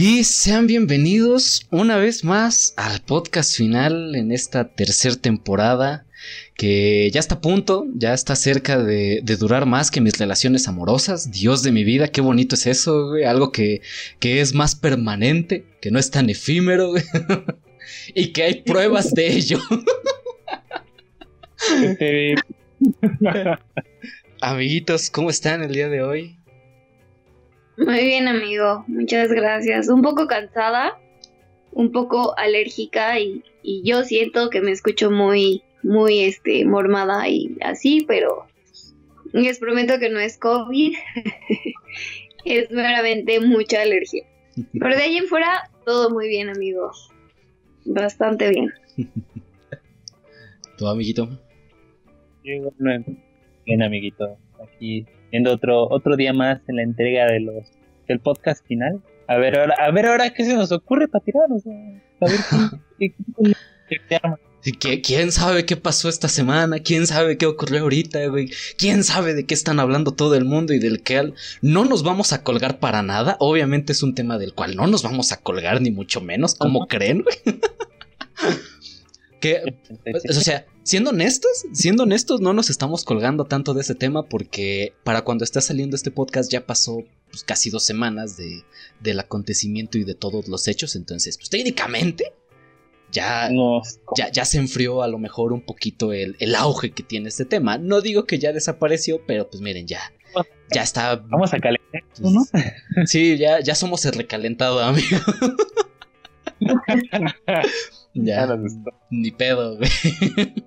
Y sean bienvenidos una vez más al podcast final en esta tercera temporada que ya está a punto, ya está cerca de, durar más que mis relaciones amorosas. Dios de mi vida, qué bonito es eso, güey. Algo que, que es más permanente, que no es tan efímero, güey. y que hay pruebas de ello. Amiguitos, ¿cómo están el día de hoy? Muy bien, amigo. Muchas gracias. Un poco cansada, un poco alérgica y, yo siento que me escucho muy, muy, este, mormada y así, pero les prometo que no es COVID. es meramente mucha alergia. Pero de ahí en fuera, todo muy bien, amigo. Bastante bien. ¿Tu amiguito? Bien, amiguito. Aquí viendo otro otro día más en la entrega de los del podcast final. A ver ahora, a ver ahora qué se nos ocurre para tirar, a ver qué, ¿Quién sabe qué pasó esta semana? ¿Quién sabe qué ocurrió ahorita, güey? ¿Quién sabe de qué están hablando todo el mundo y del que no nos vamos a colgar para nada? Obviamente es un tema del cual no nos vamos a colgar ni mucho menos, ¿cómo creen, güey? que, o sea, siendo honestos, siendo honestos, no nos estamos colgando tanto de ese tema porque para cuando está saliendo este podcast ya pasó pues, casi dos semanas de, del acontecimiento y de todos los hechos. Entonces, pues técnicamente ya, ya, ya, se enfrió a lo mejor un poquito el, el, auge que tiene este tema. No digo que ya desapareció, pero pues miren, ya. Ya está. Vamos a calentar, ¿no? Sí, ya, ya somos el recalentado, amigo. ya. Ni pedo, güey.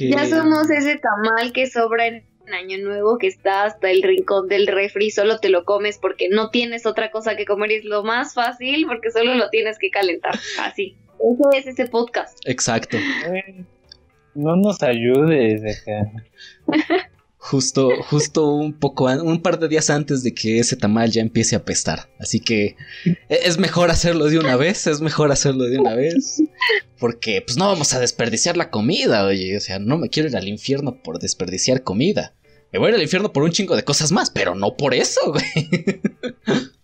Ya somos ese tamal que sobra en Año Nuevo que está hasta el rincón del refri, solo te lo comes porque no tienes otra cosa que comer y es lo más fácil porque solo lo tienes que calentar. Así. Ese es ese podcast. Exacto. No nos ayudes acá. Justo, justo un poco, un par de días antes de que ese tamal ya empiece a apestar. Así que e, es mejor hacerlo de una vez, es mejor hacerlo de una vez. Porque pues no vamos a desperdiciar la comida, oye. O sea, no me quiero ir al infierno por desperdiciar comida. Me voy al infierno por un chingo de cosas más, pero no por eso, güey.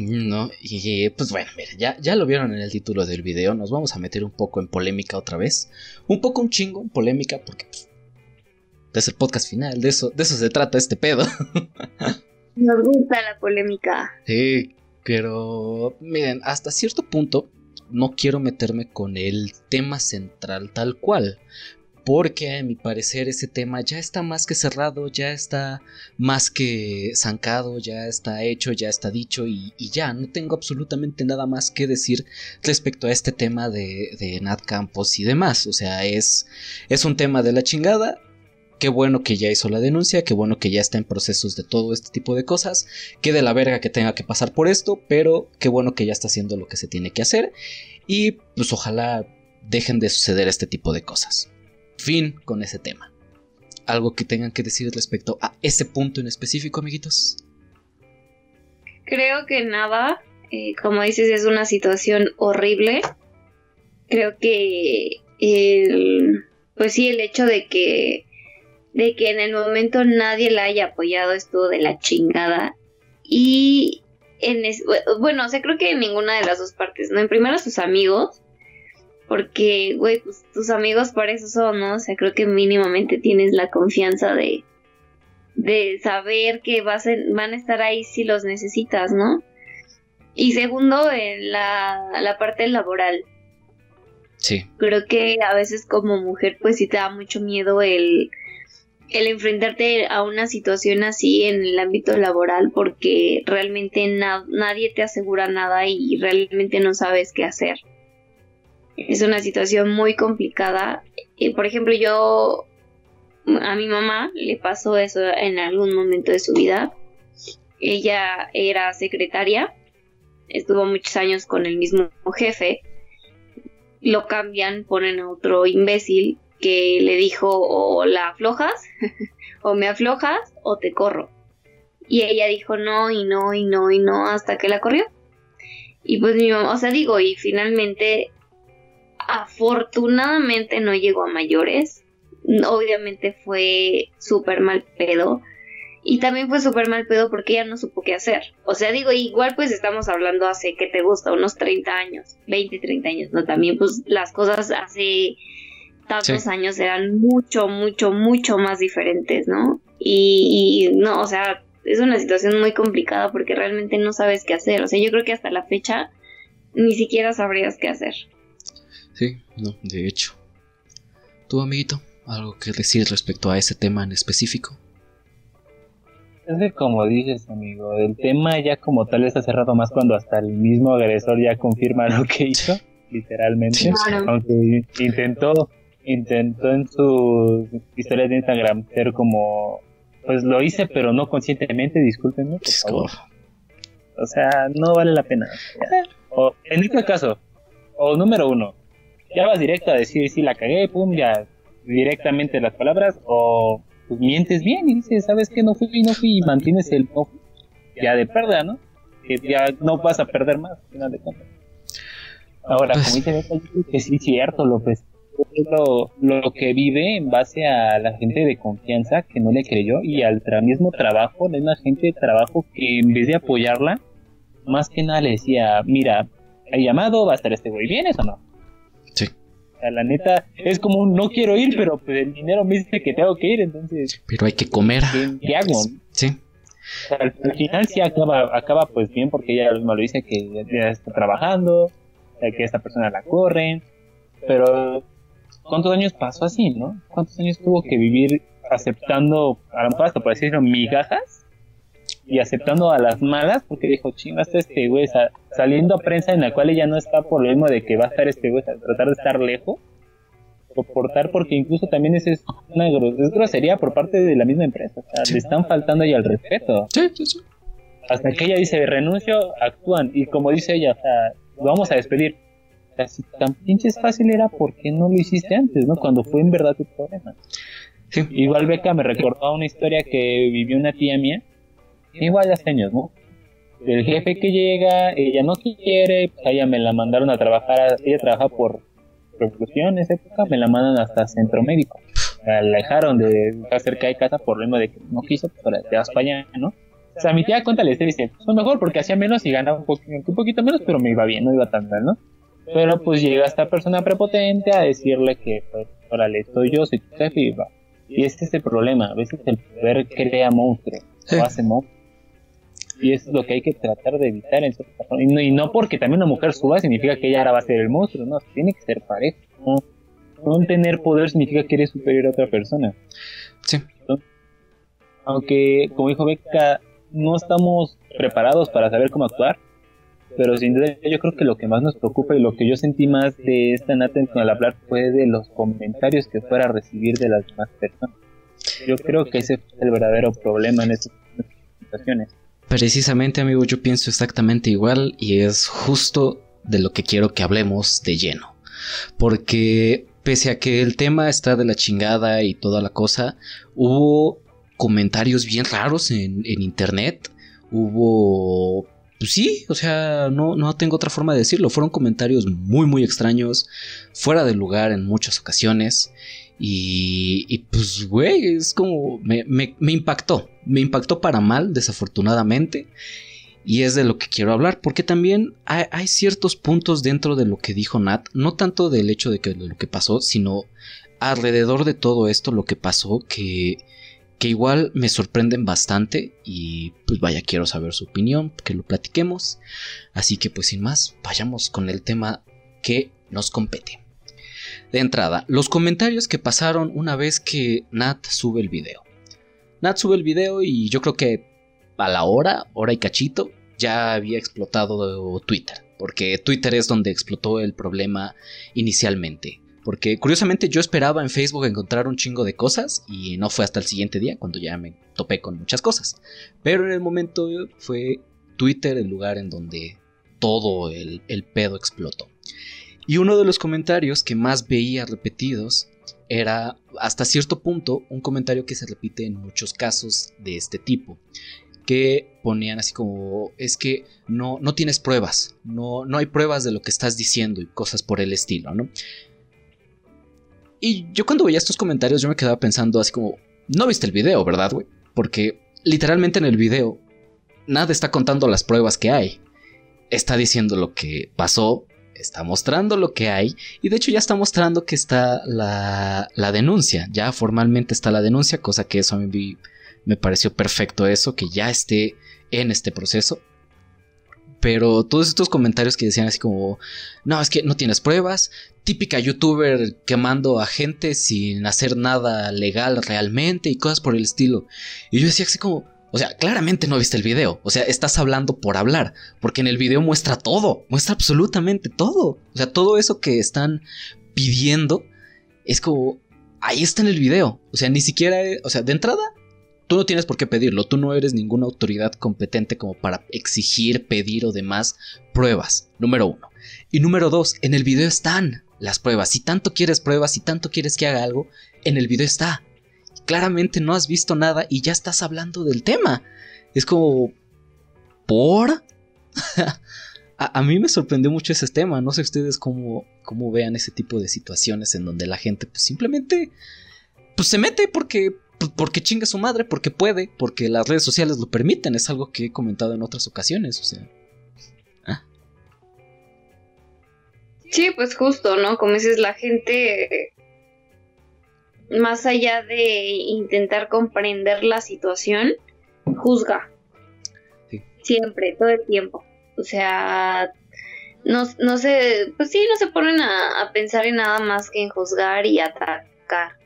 No, y pues bueno, mira, ya, ya lo vieron en el título del video, nos vamos a meter un poco en polémica otra vez. Un poco un chingo en polémica, porque pues, es el podcast final, de eso, de eso se trata este pedo. Nos gusta la polémica. Sí, pero miren, hasta cierto punto no quiero meterme con el tema central tal cual. Porque a mi parecer ese tema ya está más que cerrado, ya está más que zancado, ya está hecho, ya está dicho y, ya, no tengo absolutamente nada más que decir respecto a este tema de, de Nat Campos y demás. O sea, es, es un tema de la chingada, Qué bueno que ya hizo la denuncia, qué bueno que ya está en procesos de todo este tipo de cosas. Qué de la verga que tenga que pasar por esto, pero qué bueno que ya está haciendo lo que se tiene que hacer. Y pues ojalá dejen de suceder este tipo de cosas. Fin con ese tema. ¿Algo que tengan que decir respecto a ese punto en específico, amiguitos? Creo que nada. Eh, como dices, es una situación horrible. Creo que el, pues sí, el hecho de que de que en el momento nadie la haya apoyado estuvo de la chingada. Y en bueno, o sea, creo que en ninguna de las dos partes, ¿no? En primero sus amigos, porque, güey, pues tus amigos para eso son, ¿no? O sea, creo que mínimamente tienes la confianza de, de saber que vas van a estar ahí si los necesitas, ¿no? Y segundo, en la, la parte laboral. Sí. Creo que a veces como mujer, pues sí te da mucho miedo el el enfrentarte a una situación así en el ámbito laboral porque realmente nadie te asegura nada y realmente no sabes qué hacer. Es una situación muy complicada. por ejemplo, yo a mi mamá le pasó eso en algún momento de su vida. Ella era secretaria, estuvo muchos años con el mismo jefe lo cambian, ponen a otro imbécil que le dijo o la aflojas, o me aflojas, o te corro. Y ella dijo no, y no, y no, y no, hasta que la corrió. Y pues mi mamá, o sea, digo, y finalmente, afortunadamente no llegó a mayores. Obviamente fue súper mal pedo. Y también fue súper mal pedo porque ella no supo qué hacer. O sea, digo, igual pues estamos hablando hace, que te gusta? Unos 30 años, 20, 30 años, ¿no? También pues las cosas hace tantos años eran mucho, mucho, mucho más diferentes, ¿no? Y, y, no, o sea, es una situación muy complicada porque realmente no sabes qué hacer. O sea, yo creo que hasta la fecha ni siquiera sabrías qué hacer. Sí, no, de hecho. ¿Tu amiguito, algo que decir respecto a ese tema en específico? Es que como dices, amigo, el tema ya como tal está cerrado más cuando hasta el mismo agresor ya confirma lo que hizo, literalmente. Aunque intentó, intentó en su historia de Instagram ser como, pues lo hice, pero no conscientemente, discúlpenme, por favor. O sea, no vale la pena. O, en este caso, o número uno, ya vas directo a decir si la cagué, pum, ya directamente las palabras, o pues mientes bien y dices, ¿sabes qué? No fui, no fui y mantienes el no ya de perda, ¿no? Que ya no vas a perder más, al final de cuentas. Ahora, pues como dice que sí es cierto, López. Lo, lo que vive en base a la gente de confianza que no le creyó y al mismo trabajo de una gente de trabajo que en vez de apoyarla, más que nada le decía, mira, hay llamado, va a estar este güey, ¿vienes o no? la neta, es como un no quiero ir, pero pues el dinero me dice que tengo que ir, entonces. Pero hay que comer. ¿Qué, hago? Sí. al, final sí acaba, acaba pues bien porque ella misma lo dice que ya está trabajando, que esta persona la corre, pero ¿cuántos años pasó así, no? ¿Cuántos años tuvo que vivir aceptando, a lo mejor hasta por decirlo, migajas? y aceptando a las malas porque dijo, hasta este güey, saliendo a prensa en la cual ella no está por lo mismo de que va a estar este güey, tratar de estar lejos, soportar porque incluso también es, es una grosería por parte de la misma empresa, o sea, le están faltando ahí al respeto. Sí, sí, sí. Hasta que ella dice, renuncio, actúan, y como dice ella, o sea, lo vamos a despedir. Si tan pinches fácil era, ¿por qué no lo hiciste antes, no? Cuando fue en verdad tu problema. Sí. Igual Beca me recordó una historia que vivió una tía mía, igual hace años, ¿no? El jefe que llega, ella no quiere, pues ella me la mandaron a trabajar, ella trabaja por reclusión en esa época, me la mandan hasta centro médico. La alejaron de estar cerca de casa por lo mismo de que no quiso, ahora te vas para allá, ¿no? O sea, mi tía cuenta le dice, pues mejor porque hacía menos y ganaba un, poquito, un poquito menos, pero me iba bien, no iba tan mal, ¿no? Pero pues llega esta persona prepotente a decirle que, pues, órale, soy yo, soy tu jefe y va. Y este es el problema, a veces el poder crea monstruos, o hace monstruos y eso es lo que hay que tratar de evitar en y no, y no porque también una mujer suba significa que ella ahora va a ser el monstruo, no, tiene que ser pareja. No, no tener poder significa que eres superior a otra persona. Sí. Aunque, como dijo Beca, no estamos preparados para saber cómo actuar, pero sin duda yo creo que lo que más nos preocupa y lo que yo sentí más de esta nata al hablar fue de los comentarios que fuera a recibir de las demás personas. Yo creo que ese fue el verdadero problema en estas situaciones. Precisamente, amigo, yo pienso exactamente igual y es justo de lo que quiero que hablemos de lleno. Porque pese a que el tema está de la chingada y toda la cosa, hubo comentarios bien raros en, internet. Hubo... Pues sí, o sea, no, no tengo otra forma de decirlo. Fueron comentarios muy, muy extraños, fuera de lugar en muchas ocasiones. Y, pues, güey, es como, me, me, impactó, me impactó para mal, desafortunadamente. Y es de lo que quiero hablar, porque también hay, ciertos puntos dentro de lo que dijo Nat, no tanto del hecho de que lo que pasó, sino alrededor de todo esto lo que pasó, que, que igual me sorprenden bastante y pues vaya, quiero saber su opinión, que lo platiquemos. Así que pues sin más, vayamos con el tema que nos compete. De entrada, los comentarios que pasaron una vez que Nat sube el video. Nat sube el video y yo creo que a la hora, hora y cachito, ya había explotado Twitter. Porque Twitter es donde explotó el problema inicialmente. Porque curiosamente yo esperaba en Facebook encontrar un chingo de cosas y no fue hasta el siguiente día cuando ya me topé con muchas cosas. Pero en el momento fue Twitter el lugar en donde todo el, el pedo explotó. Y uno de los comentarios que más veía repetidos era hasta cierto punto un comentario que se repite en muchos casos de este tipo que ponían así como es que no, no tienes pruebas, no, no hay pruebas de lo que estás diciendo y cosas por el estilo, ¿no? Y yo cuando veía estos comentarios yo me quedaba pensando así como, no viste el video, ¿verdad, güey? Porque literalmente en el video nada está contando las pruebas que hay. Está diciendo lo que pasó, está mostrando lo que hay y de hecho ya está mostrando que está la, la denuncia, ya formalmente está la denuncia, cosa que eso a mí me pareció perfecto eso, que ya esté en este proceso. Pero todos estos comentarios que decían así como, no, es que no tienes pruebas, típica youtuber quemando a gente sin hacer nada legal realmente y cosas por el estilo. Y yo decía así como, o sea, claramente no viste el video, o sea, estás hablando por hablar, porque en el video muestra todo, muestra absolutamente todo. O sea, todo eso que están pidiendo es como, ahí está en el video. O sea, ni siquiera, o sea, de entrada Tú no tienes por qué pedirlo, tú no eres ninguna autoridad competente como para exigir, pedir o demás pruebas, número uno. Y número dos, en el video están las pruebas. Si tanto quieres pruebas, si tanto quieres que haga algo, en el video está. Claramente no has visto nada y ya estás hablando del tema. Es como... ¿Por? a, mí me sorprendió mucho ese tema. No sé ustedes cómo, cómo vean ese tipo de situaciones en donde la gente pues, simplemente pues, se mete porque porque chinga su madre, porque puede, porque las redes sociales lo permiten, es algo que he comentado en otras ocasiones, o sea. ¿ah? Sí, pues justo, ¿no? Como dices, la gente, más allá de intentar comprender la situación, juzga. Siempre, todo el tiempo. O sea, no, no se, pues sí, no se ponen a pensar en nada más que en juzgar y atacar.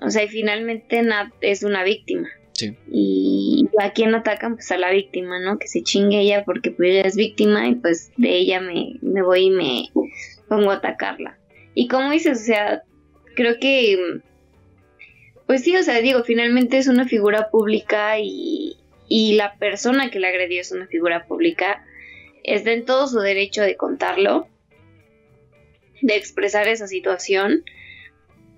O sea, y finalmente Nat es una víctima. Sí. Y a quién atacan, pues a la víctima, ¿no? Que se chingue ella porque pues ella es víctima y pues de ella me, me voy y me pongo a atacarla. Y como dices, o sea, creo que, pues sí, o sea, digo, finalmente es una figura pública y, y la persona que la agredió es una figura pública, está en todo su derecho de contarlo, de expresar esa situación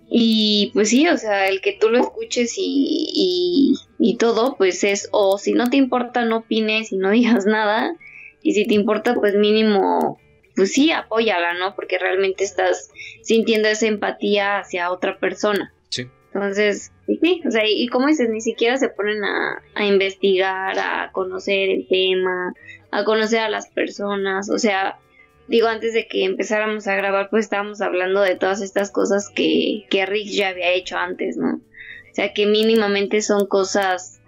y pues sí, o sea, el que tú lo escuches y, y, todo, pues es, o si no te importa, no opines y no digas nada. Y si te importa, pues mínimo, pues sí, apóyala, ¿no? Porque realmente estás sintiendo esa empatía hacia otra persona. Sí. Entonces, sí, o sea, y, como dices, ni siquiera se ponen a, a investigar, a conocer el tema, a conocer a las personas, o sea, digo, antes de que empezáramos a grabar, pues estábamos hablando de todas estas cosas que, que Rick ya había hecho antes, ¿no? O sea, que mínimamente son cosas,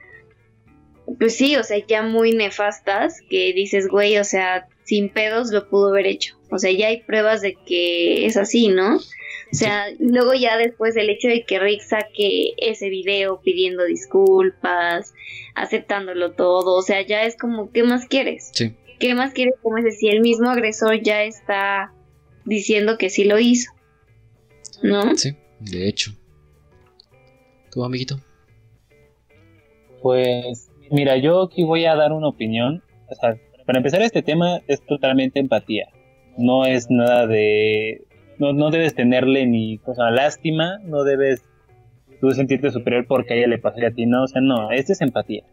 pues sí, o sea, ya muy nefastas, que dices, güey, o sea, sin pedos lo pudo haber hecho. O sea, ya hay pruebas de que es así, ¿no? O sea, luego ya después del hecho de que Rick saque ese video pidiendo disculpas, aceptándolo todo, o sea, ya es como, ¿qué más quieres? Sí. ¿Qué más quiere como es si el mismo agresor ya está diciendo que sí lo hizo? ¿No? Sí, de hecho. ¿Tu amiguito? Pues, mira, yo aquí voy a dar una opinión. O sea, para empezar, este tema es totalmente empatía. No es nada de. No, no debes tenerle ni cosa lástima, no debes tú sentirte superior porque a ella le pasaría a ti, no, o sea, no, esto es empatía.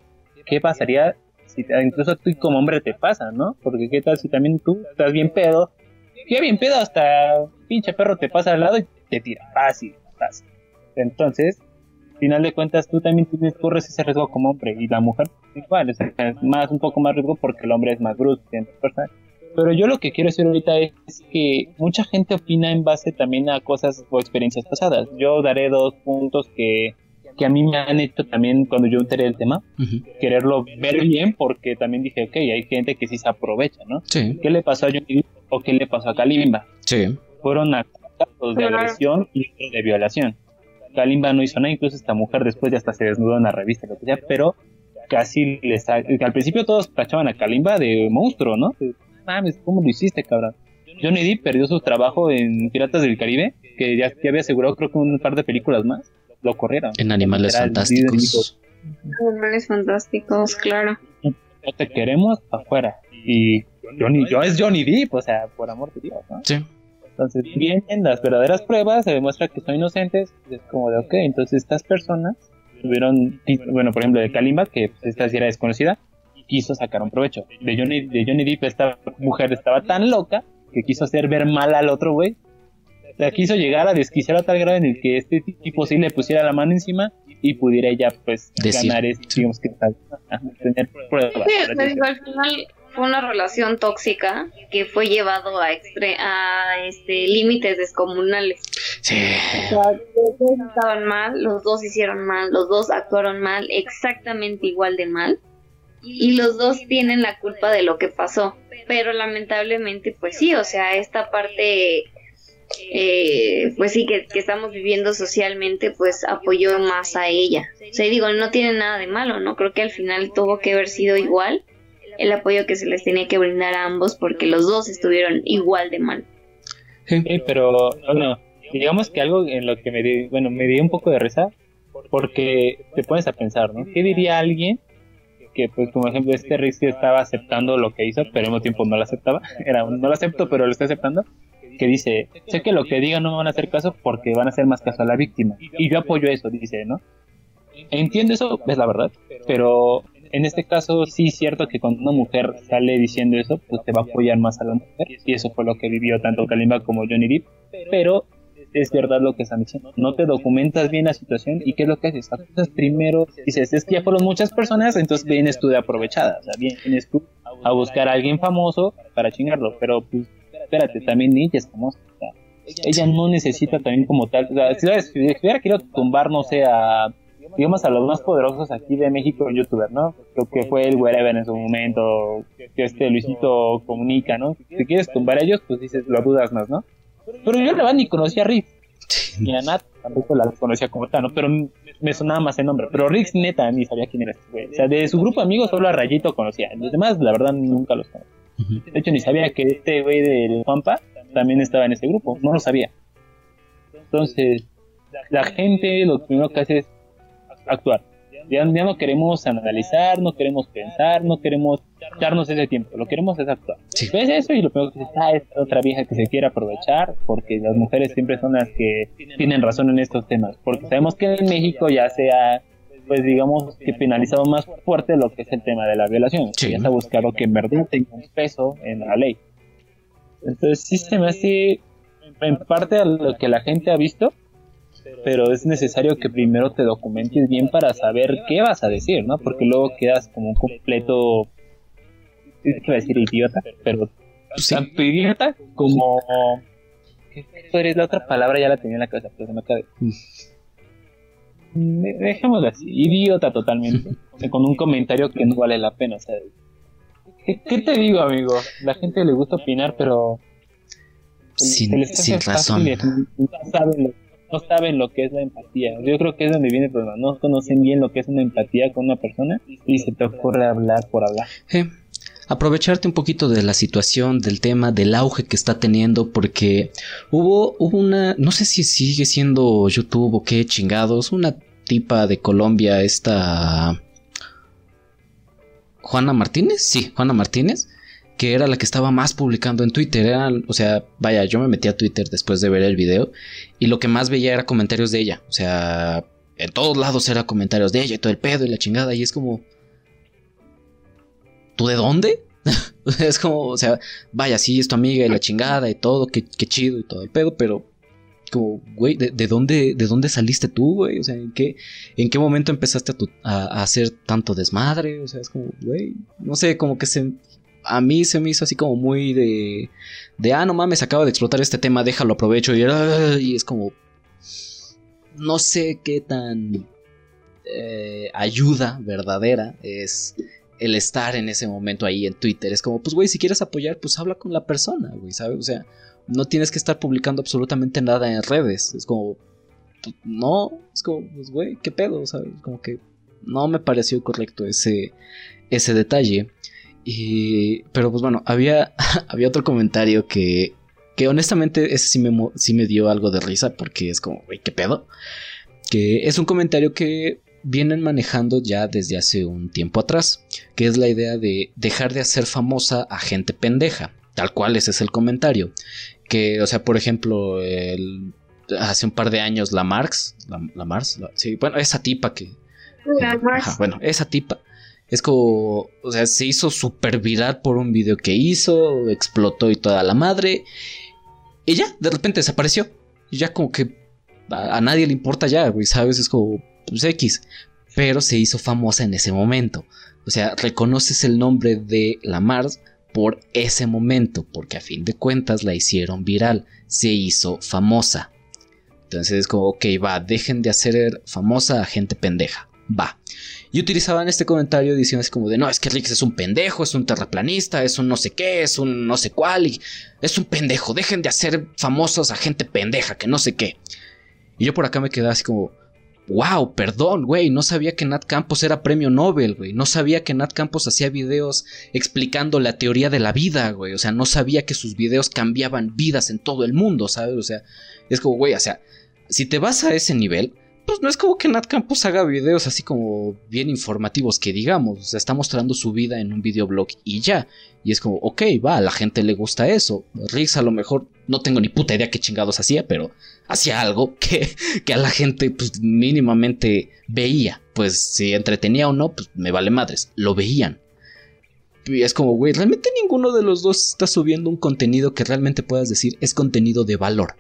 ¿Qué pasaría si incluso tú como hombre te pasa, ¿no? Porque qué tal si también tú estás bien pedo, ya bien pedo hasta pinche perro te pasa al lado y te tira, fácil, fácil. Entonces, al final de cuentas tú también tienes, corres ese riesgo como hombre y la mujer igual, es más un poco más riesgo porque el hombre es más brusco, pero yo lo que quiero decir ahorita es que mucha gente opina en base también a cosas o experiencias pasadas. Yo daré dos puntos que que a mí me han hecho también cuando yo enteré el tema, quererlo ver bien porque también dije, ok, hay gente que sí se aprovecha, ¿no? Sí. ¿Qué le pasó a Johnny o qué le pasó a Kalimba? Sí. Fueron casos de agresión y de violación. Kalimba no hizo nada, incluso esta mujer después ya hasta se desnudó en la revista, lo que sea, pero casi les al principio todos tachaban a Kalimba de monstruo, ¿no? Mames, ¿cómo lo hiciste, cabrón? Johnny Depp perdió su trabajo en Piratas del Caribe, que ya, ya había asegurado creo que un par de películas más lo corrieron. En Animales Fantásticos. Animales Fantásticos, claro. No te queremos afuera. Y Johnny, yo es Johnny Depp, o sea, por amor de Dios, ¿no? Sí. Entonces vienen las verdaderas pruebas, se demuestra que son inocentes, es como de, ok, entonces estas personas tuvieron, bueno, por ejemplo, de Kalimba, que pues, esta sí era desconocida, quiso sacar un provecho. De Johnny, de Johnny Depp, esta mujer estaba tan loca que quiso hacer ver mal al otro güey. O sea, quiso llegar a desquiciar a tal grado en el que este tipo sí le pusiera la mano encima y pudiera ella, pues, ganar, este, digamos que, tener pruebas. al final fue una relación tóxica que fue llevado a, a este límites descomunales. Sí. los dos estaban mal, los dos hicieron mal, los dos actuaron mal, exactamente igual de mal. Y los dos tienen la culpa de lo que pasó. Pero lamentablemente, pues sí, o sea, esta parte, eh, pues sí, que, que, estamos viviendo socialmente, pues apoyó más a ella. O sea, digo, no tiene nada de malo, ¿no? Creo que al final tuvo que haber sido igual el apoyo que se les tenía que brindar a ambos porque los dos estuvieron igual de mal. Sí, pero bueno, digamos que algo en lo que me di, bueno, me di un poco de risa porque te pones a pensar, ¿no? ¿Qué diría alguien que, pues, como ejemplo, este Rick estaba aceptando lo que hizo, pero al mismo tiempo no lo aceptaba? Era no lo acepto, pero lo está aceptando. Que dice, sé que lo que diga no me van a hacer caso porque van a hacer más caso a la víctima. Y yo apoyo eso, dice, ¿no? Entiendo eso, es la verdad, pero en este caso sí es cierto que cuando una mujer sale diciendo eso, pues te va a apoyar más a la mujer. Y eso fue lo que vivió tanto Kalimba como Johnny Depp. Pero es verdad lo que están diciendo. No te documentas bien la situación y qué es lo que haces. Entonces primero dices, es que ya fueron muchas personas, entonces vienes tú de aprovechada. O sea, vienes tú a buscar a alguien famoso para chingarlo. Pero pues espérate, también ella es famosa. ella no necesita también como tal. O sea, si, si hubiera querido tumbar, no sé, a digamos, a los más poderosos aquí de México youtuber, ¿no? Lo que fue el Wherever en su momento, que este Luisito comunica, ¿no? Si quieres tumbar a ellos, pues dices, lo dudas más, ¿no? Pero yo la verdad ni conocía a Rick. Ni a Nat tampoco la conocía como tal, ¿no? Pero me sonaba más el nombre. Pero Rick neta ni sabía quién era este güey. O sea, de su grupo de amigos solo a Rayito conocía. Los demás, la verdad, nunca los conocía. De hecho, ni sabía que este güey del Pampa también estaba en ese grupo. No lo sabía. Entonces, la gente lo primero que hace es actuar. Ya, no queremos analizar, no queremos pensar, no queremos darnos ese tiempo, lo queremos es actuar. Ves eso y lo primero que dices, ah, es otra vieja que se quiere aprovechar, porque las mujeres siempre son las que tienen razón en estos temas, porque sabemos que en México ya se ha, pues digamos, que penalizado más fuerte lo que es el tema de la violación, ya se ha buscado que en verdad tenga un peso en la ley. Entonces sí se me hace, en parte a lo que la gente ha visto, pero es necesario que primero te documentes bien para saber qué vas a decir, ¿no? Porque luego quedas como un completo, es que decir idiota, pero tanto idiota como... ¿Qué es la otra palabra? Ya la tenía en la cabeza, pero se me acaba Dejémoslo así, idiota totalmente, con un comentario que no vale la pena, o sea, ¿qué, te digo, amigo? La gente le gusta opinar, pero... Sin, sin razón. No saben no saben lo que es la empatía. Yo creo que es donde viene el problema. No conocen bien lo que es una empatía con una persona y se te ocurre hablar por hablar. Aprovecharte un poquito de la situación, del tema, del auge que está teniendo, porque hubo, una, no sé si sigue siendo YouTube o qué chingados, una tipa de Colombia, esta... Juana Martínez, sí, Juana Martínez, que era la que estaba más publicando en Twitter. o sea, vaya, yo me metí a Twitter después de ver el video y lo que más veía era comentarios de ella. O sea, en todos lados era comentarios de ella y todo el pedo y la chingada. Y es como, ¿tú de dónde? es como, o sea, vaya, sí, es tu amiga y la chingada y todo, qué, chido y todo el pedo, pero como, güey, ¿de, dónde, ¿de dónde saliste tú, güey? O sea, ¿en qué, ¿en qué momento empezaste a, a hacer tanto desmadre? O sea, es como, güey, no sé, como que se, a mí se me hizo así como muy de, de ah, no mames, acaba de explotar este tema, déjalo aprovecho. Y, y es como, no sé qué tan eh, ayuda verdadera es el estar en ese momento ahí en Twitter. Es como, pues, güey, si quieres apoyar, pues habla con la persona, güey, ¿sabes? O sea, no tienes que estar publicando absolutamente nada en redes. Es como, no, es como, pues, güey, ¿qué pedo? ¿Sabes? Como que no me pareció correcto ese, ese detalle. Y, pero pues bueno, había, había otro comentario que, que honestamente ese sí me, sí me dio algo de risa porque es como, güey, ¿qué pedo? Que es un comentario que vienen manejando ya desde hace un tiempo atrás, que es la idea de dejar de hacer famosa a gente pendeja, tal cual ese es el comentario, Que, o sea, por ejemplo, hace un par de años la Marx, la, Marx, sí, bueno, esa tipa que... bueno, esa tipa es como, o sea, se hizo súper viral por un video que hizo, explotó y toda la madre. Y ya, de repente desapareció. Y ya como que a, nadie le importa ya, güey, ¿sabes? Es como, pues X. Pero se hizo famosa en ese momento. O sea, reconoces el nombre de la Mars por ese momento, porque a fin de cuentas la hicieron viral, se hizo famosa. Entonces es como, ok, va, dejen de hacer famosa a gente pendeja, va. Y utilizaban este comentario diciendo como de, no, es que Rix es un pendejo, es un terraplanista, es un no sé qué, es un no sé cuál, y es un pendejo, dejen de hacer famosos a gente pendeja, que no sé qué. Y yo por acá me quedé así como, wow, perdón, güey, no sabía que Nat Campos era premio Nobel, güey, no sabía que Nat Campos hacía videos explicando la teoría de la vida, güey, o sea, no sabía que sus videos cambiaban vidas en todo el mundo, ¿sabes? O sea, es como, güey, o sea, si te vas a ese nivel, pues no es como que Nat Campos haga videos así como bien informativos que digamos, o sea, está mostrando su vida en un videoblog y ya. Y es como, ok, va, a la gente le gusta eso. Riggs a lo mejor, no tengo ni puta idea qué chingados hacía, pero hacía algo que, que a la gente pues mínimamente veía. Pues si entretenía o no, pues me vale madres, lo veían. Y es como, güey, realmente ninguno de los dos está subiendo un contenido que realmente puedas decir es contenido de valor.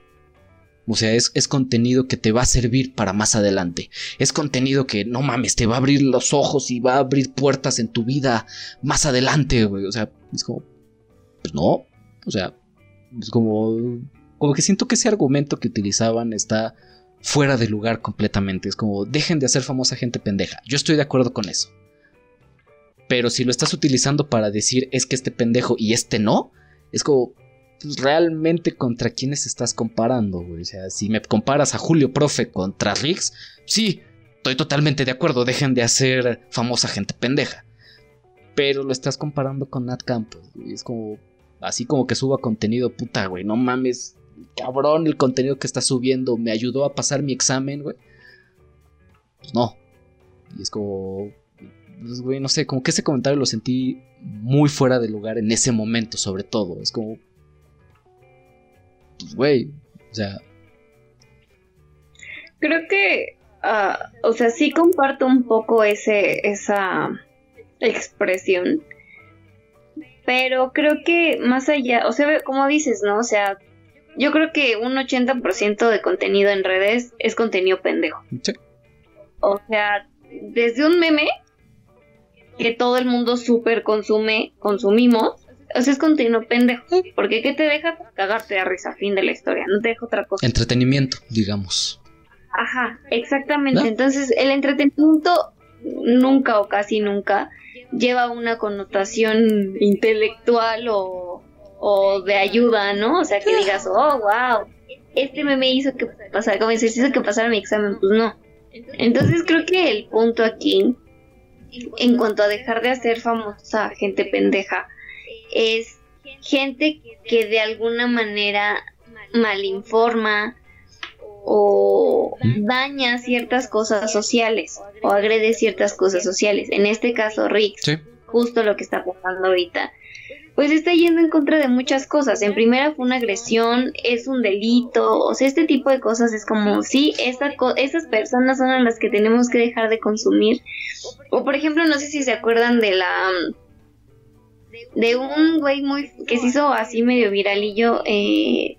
O sea, es, contenido que te va a servir para más adelante. Es contenido que, no mames, te va a abrir los ojos y va a abrir puertas en tu vida más adelante, güey. O sea, es como, pues no. O sea, es como, como que siento que ese argumento que utilizaban está fuera de lugar completamente. Es como, dejen de hacer famosa gente pendeja. Yo estoy de acuerdo con eso. Pero si lo estás utilizando para decir es que este pendejo y este no, es como, pues, realmente contra quiénes estás comparando, güey. O sea, si me comparas a Julio Profe contra Riggs, sí, estoy totalmente de acuerdo, dejen de hacer famosa gente pendeja. Pero lo estás comparando con Nat Campos, güey. Es como, así como que suba contenido, puta, güey, no mames, cabrón, el contenido que está subiendo me ayudó a pasar mi examen, güey. Pues no. Y es como, pues, güey, no sé, como que ese comentario lo sentí muy fuera de lugar en ese momento, sobre todo. Es como, pues, güey, o sea... Creo que, ah, o sea, sí comparto un poco ese, esa expresión, pero creo que más allá, o sea, como dices, ¿no? O sea, yo creo que un 80% de contenido en redes es contenido pendejo. O sea, desde un meme que todo el mundo súper consume, consumimos, o sea, es contenido pendejo. Porque ¿qué te deja? Cagarte de risa, fin de la historia. No te deja otra cosa. Entretenimiento, digamos. Ajá, exactamente. Entonces, el entretenimiento nunca o casi nunca lleva una connotación intelectual o, o de ayuda, ¿no? O sea, que digas, oh, wow, este me hizo que pasara, como dices, hizo que pasara mi examen. Pues no. Entonces, creo que el punto aquí, en cuanto a dejar de hacer famosa gente pendeja, es gente que de alguna manera malinforma o daña ciertas cosas sociales o agrede ciertas cosas sociales. En este caso, Rick, justo lo que está pasando ahorita, pues está yendo en contra de muchas cosas. En primera fue una agresión, es un delito, o sea, este tipo de cosas es como, sí, esta esas personas son las que tenemos que dejar de consumir. O por ejemplo, no sé si se acuerdan de la de un güey muy que se hizo así medio viralillo eh,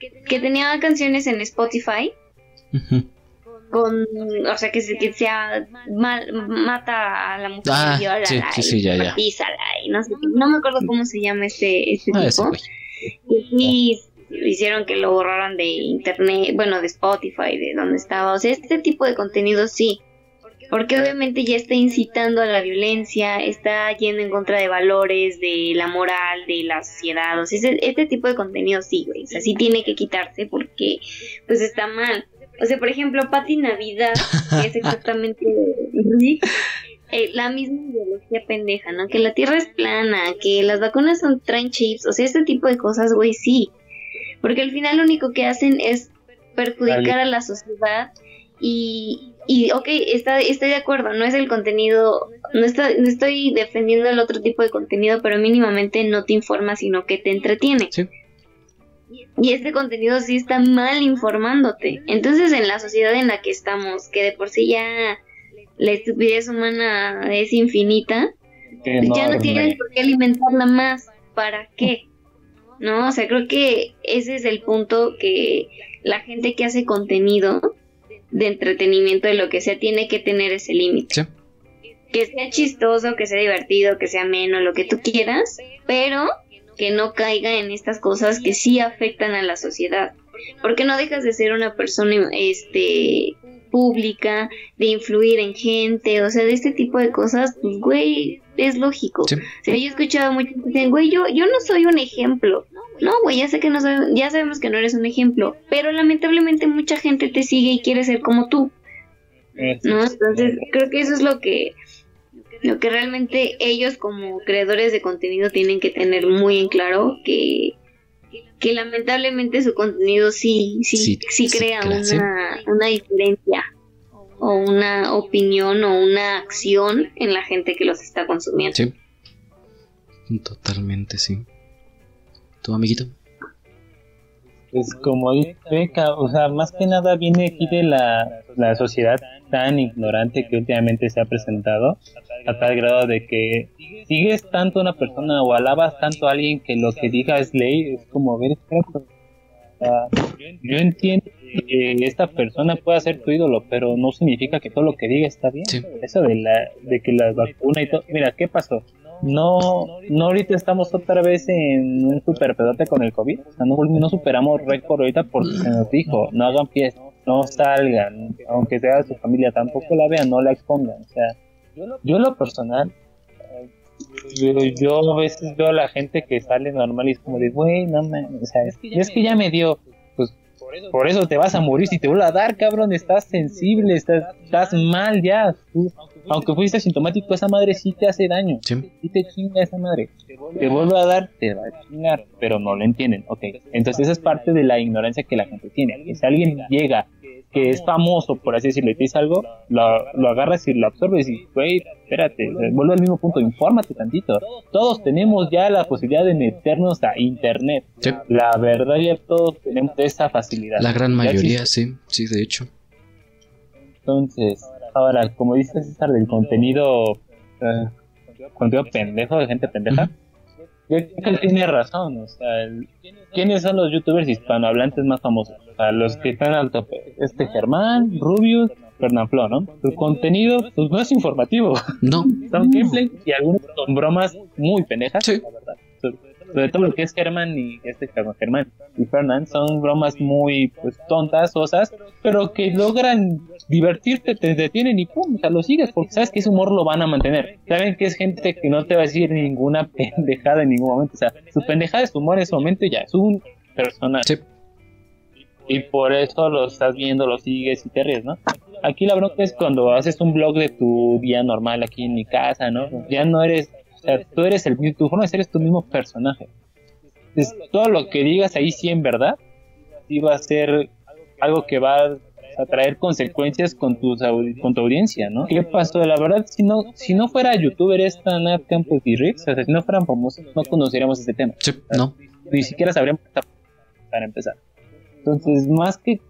que tenía canciones en Spotify con o sea que se que sea mata a la mujer ah, sí, sí, sí, ya, ya. y no, sé, no me acuerdo cómo se llama este, este ah, tipo. y hicieron que lo borraran de internet bueno de Spotify de donde estaba. O sea este tipo de contenido sí porque obviamente ya está incitando a la violencia, está yendo en contra de valores, de la moral, de la sociedad, o sea, este tipo de contenido sí, güey, o sea, sí tiene que quitarse porque pues está mal. O sea, por ejemplo, Patti Navidad, que es exactamente eh, la misma ideología pendeja, ¿no? Que la Tierra es plana, que las vacunas son train chips, o sea, este tipo de cosas, güey, sí. Porque al final lo único que hacen es perjudicar a la sociedad y, y ok, está, estoy de acuerdo, no es el contenido, no, está, no estoy defendiendo el otro tipo de contenido, pero mínimamente no te informa, sino que te entretiene. y este contenido sí está mal informándote. Entonces en la sociedad en la que estamos, que de por sí ya la estupidez humana es infinita, ya no tienes por qué alimentarla más. ¿Para qué? ¿No? O sea, creo que ese es el punto que la gente que hace contenido de entretenimiento, de lo que sea, tiene que tener ese límite. Que sea chistoso, que sea divertido, que sea menos, lo que tú quieras, pero que no caiga en estas cosas que sí afectan a la sociedad. Porque no dejas de ser una persona este pública, de influir en gente, o sea, de este tipo de cosas, pues güey, es lógico. O sea, yo he escuchado mucho güey, yo, yo no soy un ejemplo. No, güey, ya sé que no soy, ya sabemos que no eres un ejemplo, pero lamentablemente mucha gente te sigue y quiere ser como tú. ¿No? Entonces, creo que eso es lo que lo que realmente ellos como creadores de contenido tienen que tener muy en claro que, que lamentablemente su contenido sí, sí, sí, crea una, una diferencia o una opinión o una acción en la gente que los está consumiendo. Sí. Totalmente, sí. ¿Tu amiguito? Pues como dice o sea, más que nada viene aquí de la, la sociedad tan ignorante que últimamente se ha presentado, a tal grado de que sigues tanto a una persona o alabas tanto a alguien que lo que diga es ley, es como, ver, yo entiendo que esta persona pueda ser tu ídolo, pero no significa que todo lo que diga está bien. Eso de, la, de que la vacuna y todo, mira, ¿qué pasó? No, no ahorita estamos otra vez en un super pedote con el COVID, o sea, no, no superamos récord ahorita porque se nos dijo, no hagan fiesta, no salgan, aunque sea su familia, tampoco la vean, no la expongan, o sea, yo lo personal, yo, yo a veces veo a la gente que sale normal y es como de, güey, no me, o sea, es que ya me dio, pues por eso te vas a morir. Si te vuelve a dar, cabrón, estás sensible, estás, estás mal ya, aunque fuiste asintomático, esa madre sí te hace daño. Sí. te chinga esa madre. Te vuelve a dar, te va a chingar, pero no lo entienden. Ok, entonces esa es parte de la ignorancia que la gente tiene. Que si alguien llega, que es famoso, por así decirlo, y te dice algo, lo, lo agarras y lo absorbes y, güey, espérate, vuelve al mismo punto, infórmate tantito. Todos tenemos ya la posibilidad de meternos a internet. La verdad ya todos tenemos esa facilidad. La gran mayoría, sí, sí, de hecho. Entonces, Ahora, como dice César, del contenido, eh, contenido pendejo, de gente pendeja, creo que él tiene razón. O sea, ¿quiénes son los youtubers hispanohablantes más famosos? O sea, los que están al tope. Este Germán, Rubius, Fernanfloo, ¿no? Su contenido pues, no es informativo. No. Son gameplay y algunos son bromas muy pendejas, sí. la verdad sobre todo lo que es Germán y este Germán y Fernand son bromas muy pues tontas, osas, pero que logran divertirte, te detienen y pum, o sea, lo sigues porque sabes que ese humor lo van a mantener. Saben que es gente que no te va a decir ninguna pendejada en ningún momento, o sea, su pendejada es su humor en ese momento ya es un personaje. Y por eso lo estás viendo, lo sigues y te ríes, ¿no? Aquí la bronca es cuando haces un blog de tu día normal aquí en mi casa, ¿no? Ya no eres o sea, tú eres el tu forma de ser es tu mismo personaje. Entonces, todo lo que digas ahí sí en verdad, sí va a ser algo que va a traer consecuencias con tu, con tu audiencia, ¿no? ¿Qué pasó? La verdad, si no, si no fuera youtuber esta Nat Campos y Rix, o sea, si no fueran famosos, no conoceríamos este tema. Sí, no. Ni siquiera sabríamos para empezar. Entonces, más que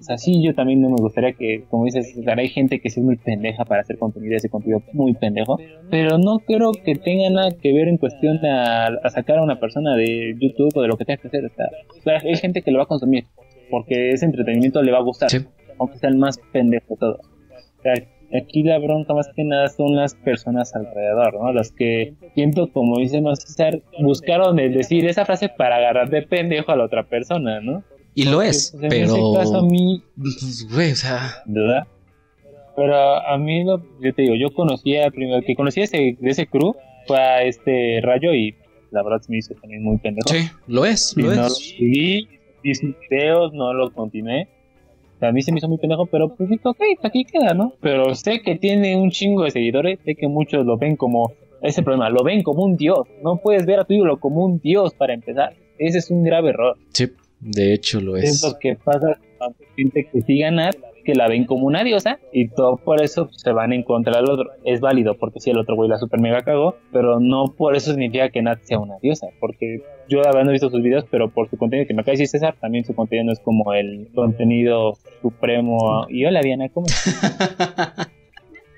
o sea, sí, yo también no me gustaría que, como dices, hay gente que es muy pendeja para hacer contenido, ese contenido muy pendejo, pero no creo que tenga nada que ver en cuestión a, sacar a una persona de YouTube o de lo que tenga que hacer. O sea, hay gente que lo va a consumir porque ese entretenimiento le va a gustar, aunque sea el más pendejo de todos. O sea, aquí la bronca más que nada son las personas alrededor, ¿no? Las que siento, como dice César, buscaron el decir esa frase para agarrar de pendejo a la otra persona, ¿no? Y lo es, pues, pero. En ese caso a mí. Pues, güey, o sea. ¿Verdad? Pero a mí, yo te digo, yo conocía, primero que conocí ese, de ese crew fue a este Rayo y la verdad se me hizo también muy pendejo. Sí, lo es, lo no es. vi videos, no los continué. a mí se me hizo muy pendejo, pero pues dije, ok, aquí queda, ¿no? Pero sé que tiene un chingo de seguidores, sé que muchos lo ven como ese problema, lo ven como un dios. No puedes ver a tu ídolo como un dios para empezar. Ese es un grave error. Sí. De hecho lo es. Es lo que pasa con gente que sí ganar que la ven como una diosa y todo por eso se van en contra del otro. Es válido porque si el otro güey la super mega cagó, pero no por eso significa que Nat sea una diosa, porque yo la verdad no he visto sus videos, pero por su contenido que me acaba de decir César, también su contenido no es como el contenido supremo. Y hola Diana, ¿cómo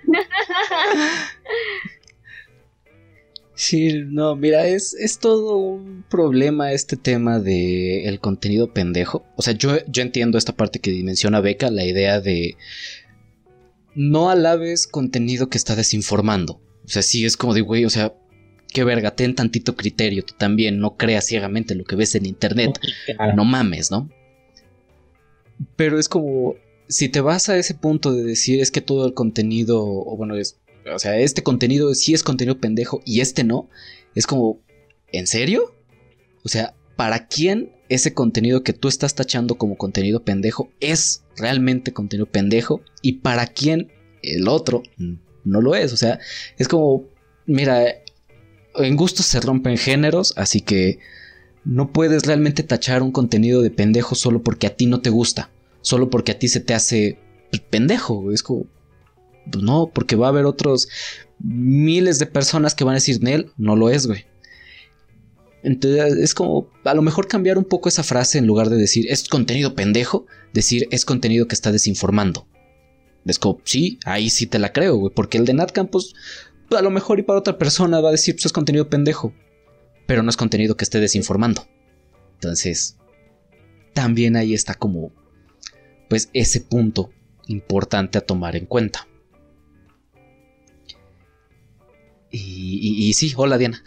Sí, no, mira, es, es todo un problema este tema de el contenido pendejo. O sea, yo, yo entiendo esta parte que menciona Beca, la idea de no alabes contenido que está desinformando. O sea, sí es como de, güey, o sea, qué verga, ten tantito criterio, tú también, no creas ciegamente lo que ves en internet. No mames, ¿no? Pero es como, si te vas a ese punto de decir es que todo el contenido, o bueno, es o sea, este contenido sí es contenido pendejo y este no. Es como, ¿en serio? O sea, ¿para quién ese contenido que tú estás tachando como contenido pendejo es realmente contenido pendejo? Y para quién el otro no lo es. O sea, es como, mira, en gustos se rompen géneros, así que no puedes realmente tachar un contenido de pendejo solo porque a ti no te gusta. Solo porque a ti se te hace pendejo. Es como, pues no, porque va a haber otros miles de personas que van a decir, Nel, no lo es, güey. Entonces es como a lo mejor cambiar un poco esa frase en lugar de decir es contenido pendejo, decir es contenido que está desinformando. Es como, sí, ahí sí te la creo, güey, porque el de Nat pues, a lo mejor y para otra persona va a decir, pues es contenido pendejo, pero no es contenido que esté desinformando. Entonces, también ahí está como, pues ese punto importante a tomar en cuenta. Y, sí, hola Diana.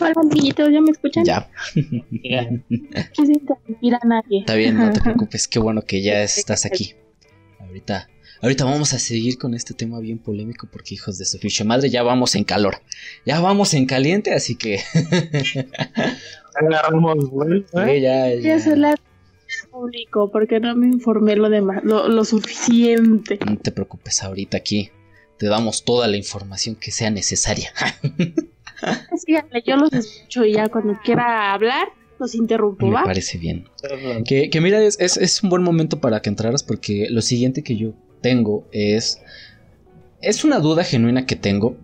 Hola, amiguitos, ¿ya me escuchan? Ya. Quise interrumpir a nadie. Está bien, no te preocupes, qué bueno que ya estás aquí. Ahorita, ahorita vamos a seguir con este tema bien polémico porque hijos de su ficha madre ya vamos en calor. Ya vamos en caliente, así que... Agarramos, güey. ya, ya público porque no me informé lo demás, lo, suficiente. No te preocupes, ahorita aquí te damos toda la información que sea necesaria. Síganle, yo los escucho y ya cuando quiera hablar los interrumpo, Me parece bien. Que, mira, es, un buen momento para que entraras porque lo siguiente que yo tengo es... Es una duda genuina que tengo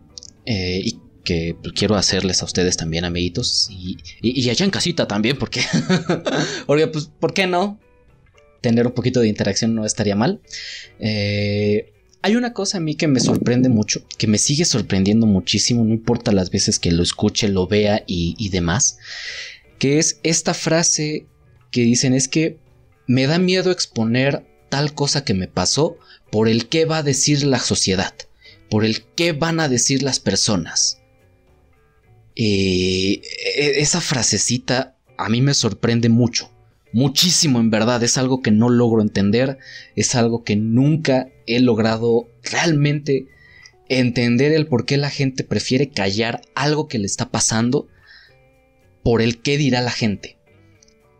eh, y que quiero hacerles a ustedes también, amiguitos, y, y, allá en casita también, porque, porque, pues, ¿por qué no? Tener un poquito de interacción no estaría mal. Eh, hay una cosa a mí que me sorprende mucho, que me sigue sorprendiendo muchísimo, no importa las veces que lo escuche, lo vea y, y demás, que es esta frase que dicen es que me da miedo exponer tal cosa que me pasó por el qué va a decir la sociedad, por el qué van a decir las personas. Eh, esa frasecita a mí me sorprende mucho. Muchísimo en verdad. Es algo que no logro entender. Es algo que nunca he logrado realmente entender el por qué la gente prefiere callar algo que le está pasando por el qué dirá la gente.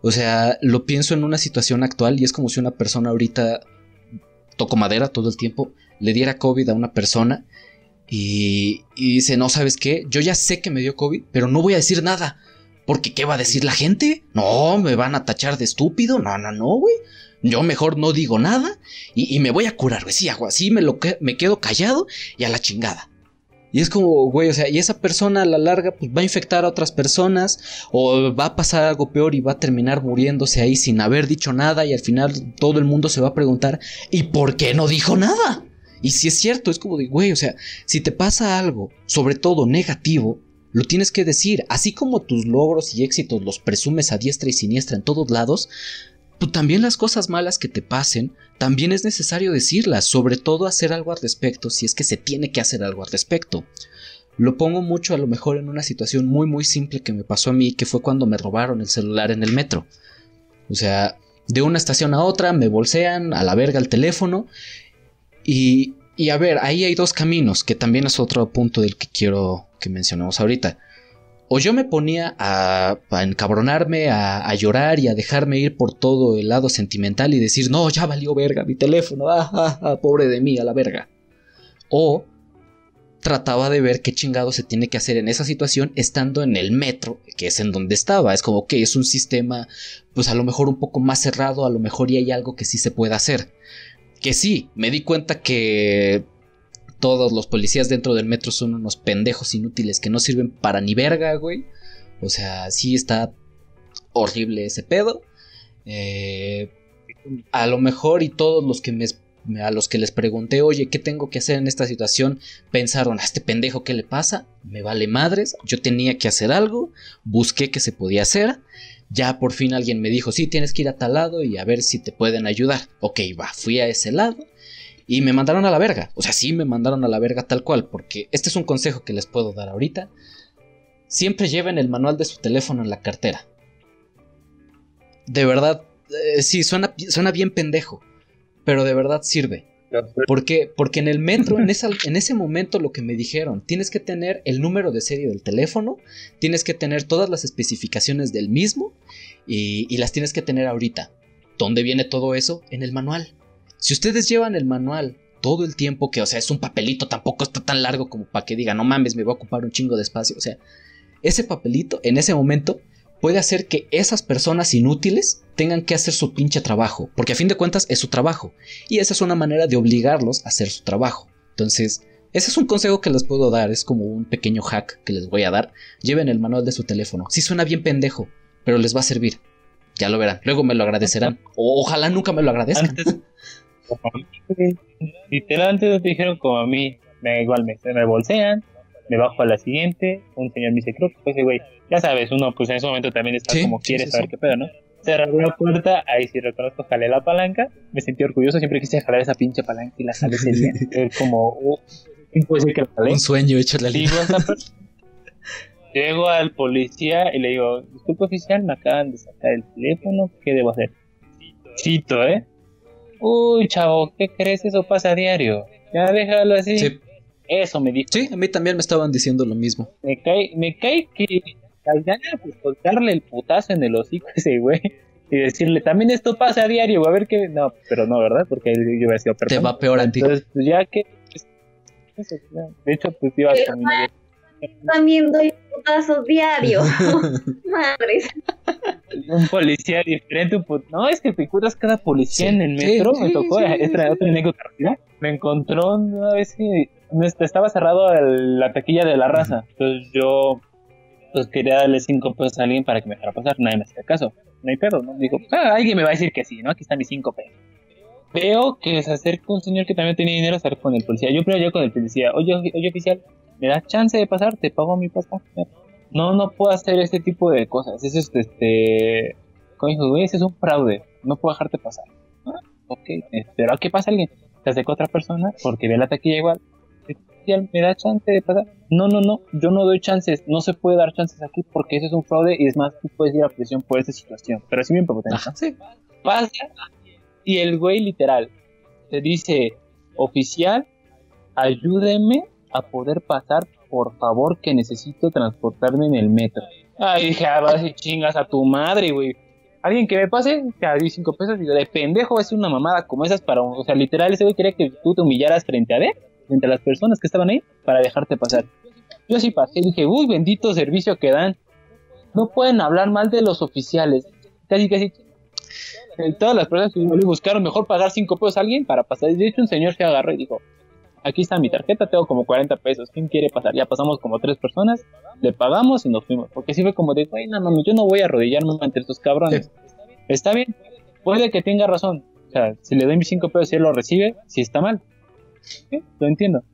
O sea, lo pienso en una situación actual y es como si una persona ahorita toco madera todo el tiempo, le diera COVID a una persona y, dice, no, ¿sabes qué? Yo ya sé que me dio COVID, pero no voy a decir nada. Porque ¿qué va a decir la gente? No, me van a tachar de estúpido. No, no, no, güey. Yo mejor no digo nada y, me voy a curar, güey. Sí, hago así, me, lo me quedo callado y a la chingada. Y es como, güey, o sea, y esa persona a la larga pues va a infectar a otras personas o va a pasar algo peor y va a terminar muriéndose ahí sin haber dicho nada y al final todo el mundo se va a preguntar, ¿y por qué no dijo nada? Y si es cierto, es como de, güey, o sea, si te pasa algo, sobre todo negativo, lo tienes que decir. Así como tus logros y éxitos los presumes a diestra y siniestra en todos lados, pues también las cosas malas que te pasen, también es necesario decirlas, sobre todo hacer algo al respecto si es que se tiene que hacer algo al respecto. Lo pongo mucho a lo mejor en una situación muy muy simple que me pasó a mí, que fue cuando me robaron el celular en el metro. O sea, de una estación a otra me bolsean a la verga el teléfono y, a ver, ahí hay dos caminos, que también es otro punto del que quiero que mencionemos ahorita. O yo me ponía a, encabronarme, a, llorar y a dejarme ir por todo el lado sentimental y decir, no, ya valió verga mi teléfono, ah, ah, pobre de mí, a la verga. O trataba de ver qué chingado se tiene que hacer en esa situación estando en el metro, que es en donde estaba. Es como que es un sistema, pues a lo mejor un poco más cerrado, a lo mejor y hay algo que sí se puede hacer. Que sí, me di cuenta que todos los policías dentro del metro son unos pendejos inútiles que no sirven para ni verga, güey. O sea, sí está horrible ese pedo. Eh, a lo mejor y todos los que me a los que les pregunté, oye, ¿qué tengo que hacer en esta situación? Pensaron, a este pendejo, ¿qué le pasa? Me vale madres, yo tenía que hacer algo, busqué qué se podía hacer, ya por fin alguien me dijo, sí, tienes que ir a tal lado y a ver si te pueden ayudar. Ok, va, fui a ese lado y me mandaron a la verga. O sea, sí me mandaron a la verga tal cual, porque este es un consejo que les puedo dar ahorita. Siempre lleven el manual de su teléfono en la cartera. De verdad, eh, sí, suena, suena bien pendejo pero de verdad sirve. ¿Por qué? Porque en el metro, en, en ese momento lo que me dijeron, tienes que tener el número de serie del teléfono, tienes que tener todas las especificaciones del mismo y, las tienes que tener ahorita. ¿Dónde viene todo eso? En el manual. Si ustedes llevan el manual todo el tiempo, que o sea, es un papelito, tampoco está tan largo como para que diga, no mames, me voy a ocupar un chingo de espacio. O sea, ese papelito en ese momento puede hacer que esas personas inútiles tengan que hacer su pinche trabajo, porque a fin de cuentas es su trabajo, y esa es una manera de obligarlos a hacer su trabajo. Entonces, ese es un consejo que les puedo dar, es como un pequeño hack que les voy a dar. Lleven el manual de su teléfono. Sí suena bien pendejo, pero les va a servir. Ya lo verán, luego me lo agradecerán. O ojalá nunca me lo agradezcan. Antes, literalmente te dijeron como a mí, me, igual me, me bolsean, me bajo a la siguiente, un señor me dice, creo que fue ese güey. Ya sabes, uno pues en ese momento también está como quiere saber qué pedo, ¿no? Cerró la puerta, ahí sí reconozco, jalé la palanca, me sentí orgulloso, siempre quise jalar esa pinche palanca y la jalé ese día. es como, uh, que la jalé. Un sueño hecho la línea. Llego al policía y le digo, disculpe oficial, me acaban de sacar el teléfono, ¿qué debo hacer? Cito, ¿eh? Uy, chavo, ¿qué crees? Eso pasa a diario. Ya déjalo así. Sí. Eso me dijo. Sí, a mí también me estaban diciendo lo mismo. Me cae, me cae que al ganas pues soltarle el putazo en el hocico a ese güey y decirle, también esto pasa a diario, a ver qué. No, pero no, ¿verdad? Porque yo hubiera sido Te va peor a ti. Entonces, pues ya que. Pues, de hecho, pues iba a mi También doy putazos diario. Madres. Un policía diferente, un put... no, es que te encuentras cada policía en el metro. me tocó, otra, otra anécdota. Me encontró una vez que estaba cerrado la taquilla de la raza. Entonces yo pues quería darle cinco pesos a alguien para que me dejara pasar. Nadie me hacía caso. No hay pedo, ¿no? Dijo, ah, alguien me va a decir que sí, ¿no? Aquí están mis cinco pesos. Veo que se acerca un señor que también tenía dinero a estar con el policía. Yo primero yo con el policía. Oye, oye, oficial, ¿me das chance de pasar? ¿Te pago mi pasaje? No, no puedo hacer este tipo de cosas. Eso es, este... Coño, güey, ese es un fraude. No puedo dejarte pasar. Ah, ok, pero ¿qué pasa alguien? Se acerca otra persona porque ve la taquilla igual me da chance de pasar. No, no, no, yo no doy chances, no se puede dar chances aquí porque ese es un fraude y es más, tú puedes ir a prisión por esa situación. Pero así bien prepotente. Sí. Pasa y el güey literal te dice, oficial, ayúdeme a poder pasar, por favor, que necesito transportarme en el metro. Ay, dije, ah, vas y chingas a tu madre, güey. Alguien que me pase, te di cinco pesos y de pendejo es una mamada como esas para O sea, literal, ese güey quería que tú te humillaras frente a él entre las personas que estaban ahí para dejarte pasar. Yo así pasé y dije, uy, bendito servicio que dan. No pueden hablar mal de los oficiales. Casi, casi. Eh, todas las personas que buscaron mejor pagar cinco pesos a alguien para pasar. De hecho, un señor se agarró y dijo, aquí está mi tarjeta, tengo como 40 pesos. ¿Quién quiere pasar? Ya pasamos como tres personas, le pagamos y nos fuimos. Porque si fue como de, güey, no, no, yo no voy a arrodillarme ante estos cabrones. Está bien, puede que tenga razón. O sea, si le doy mis cinco pesos y él lo recibe, si está mal lo entiendo.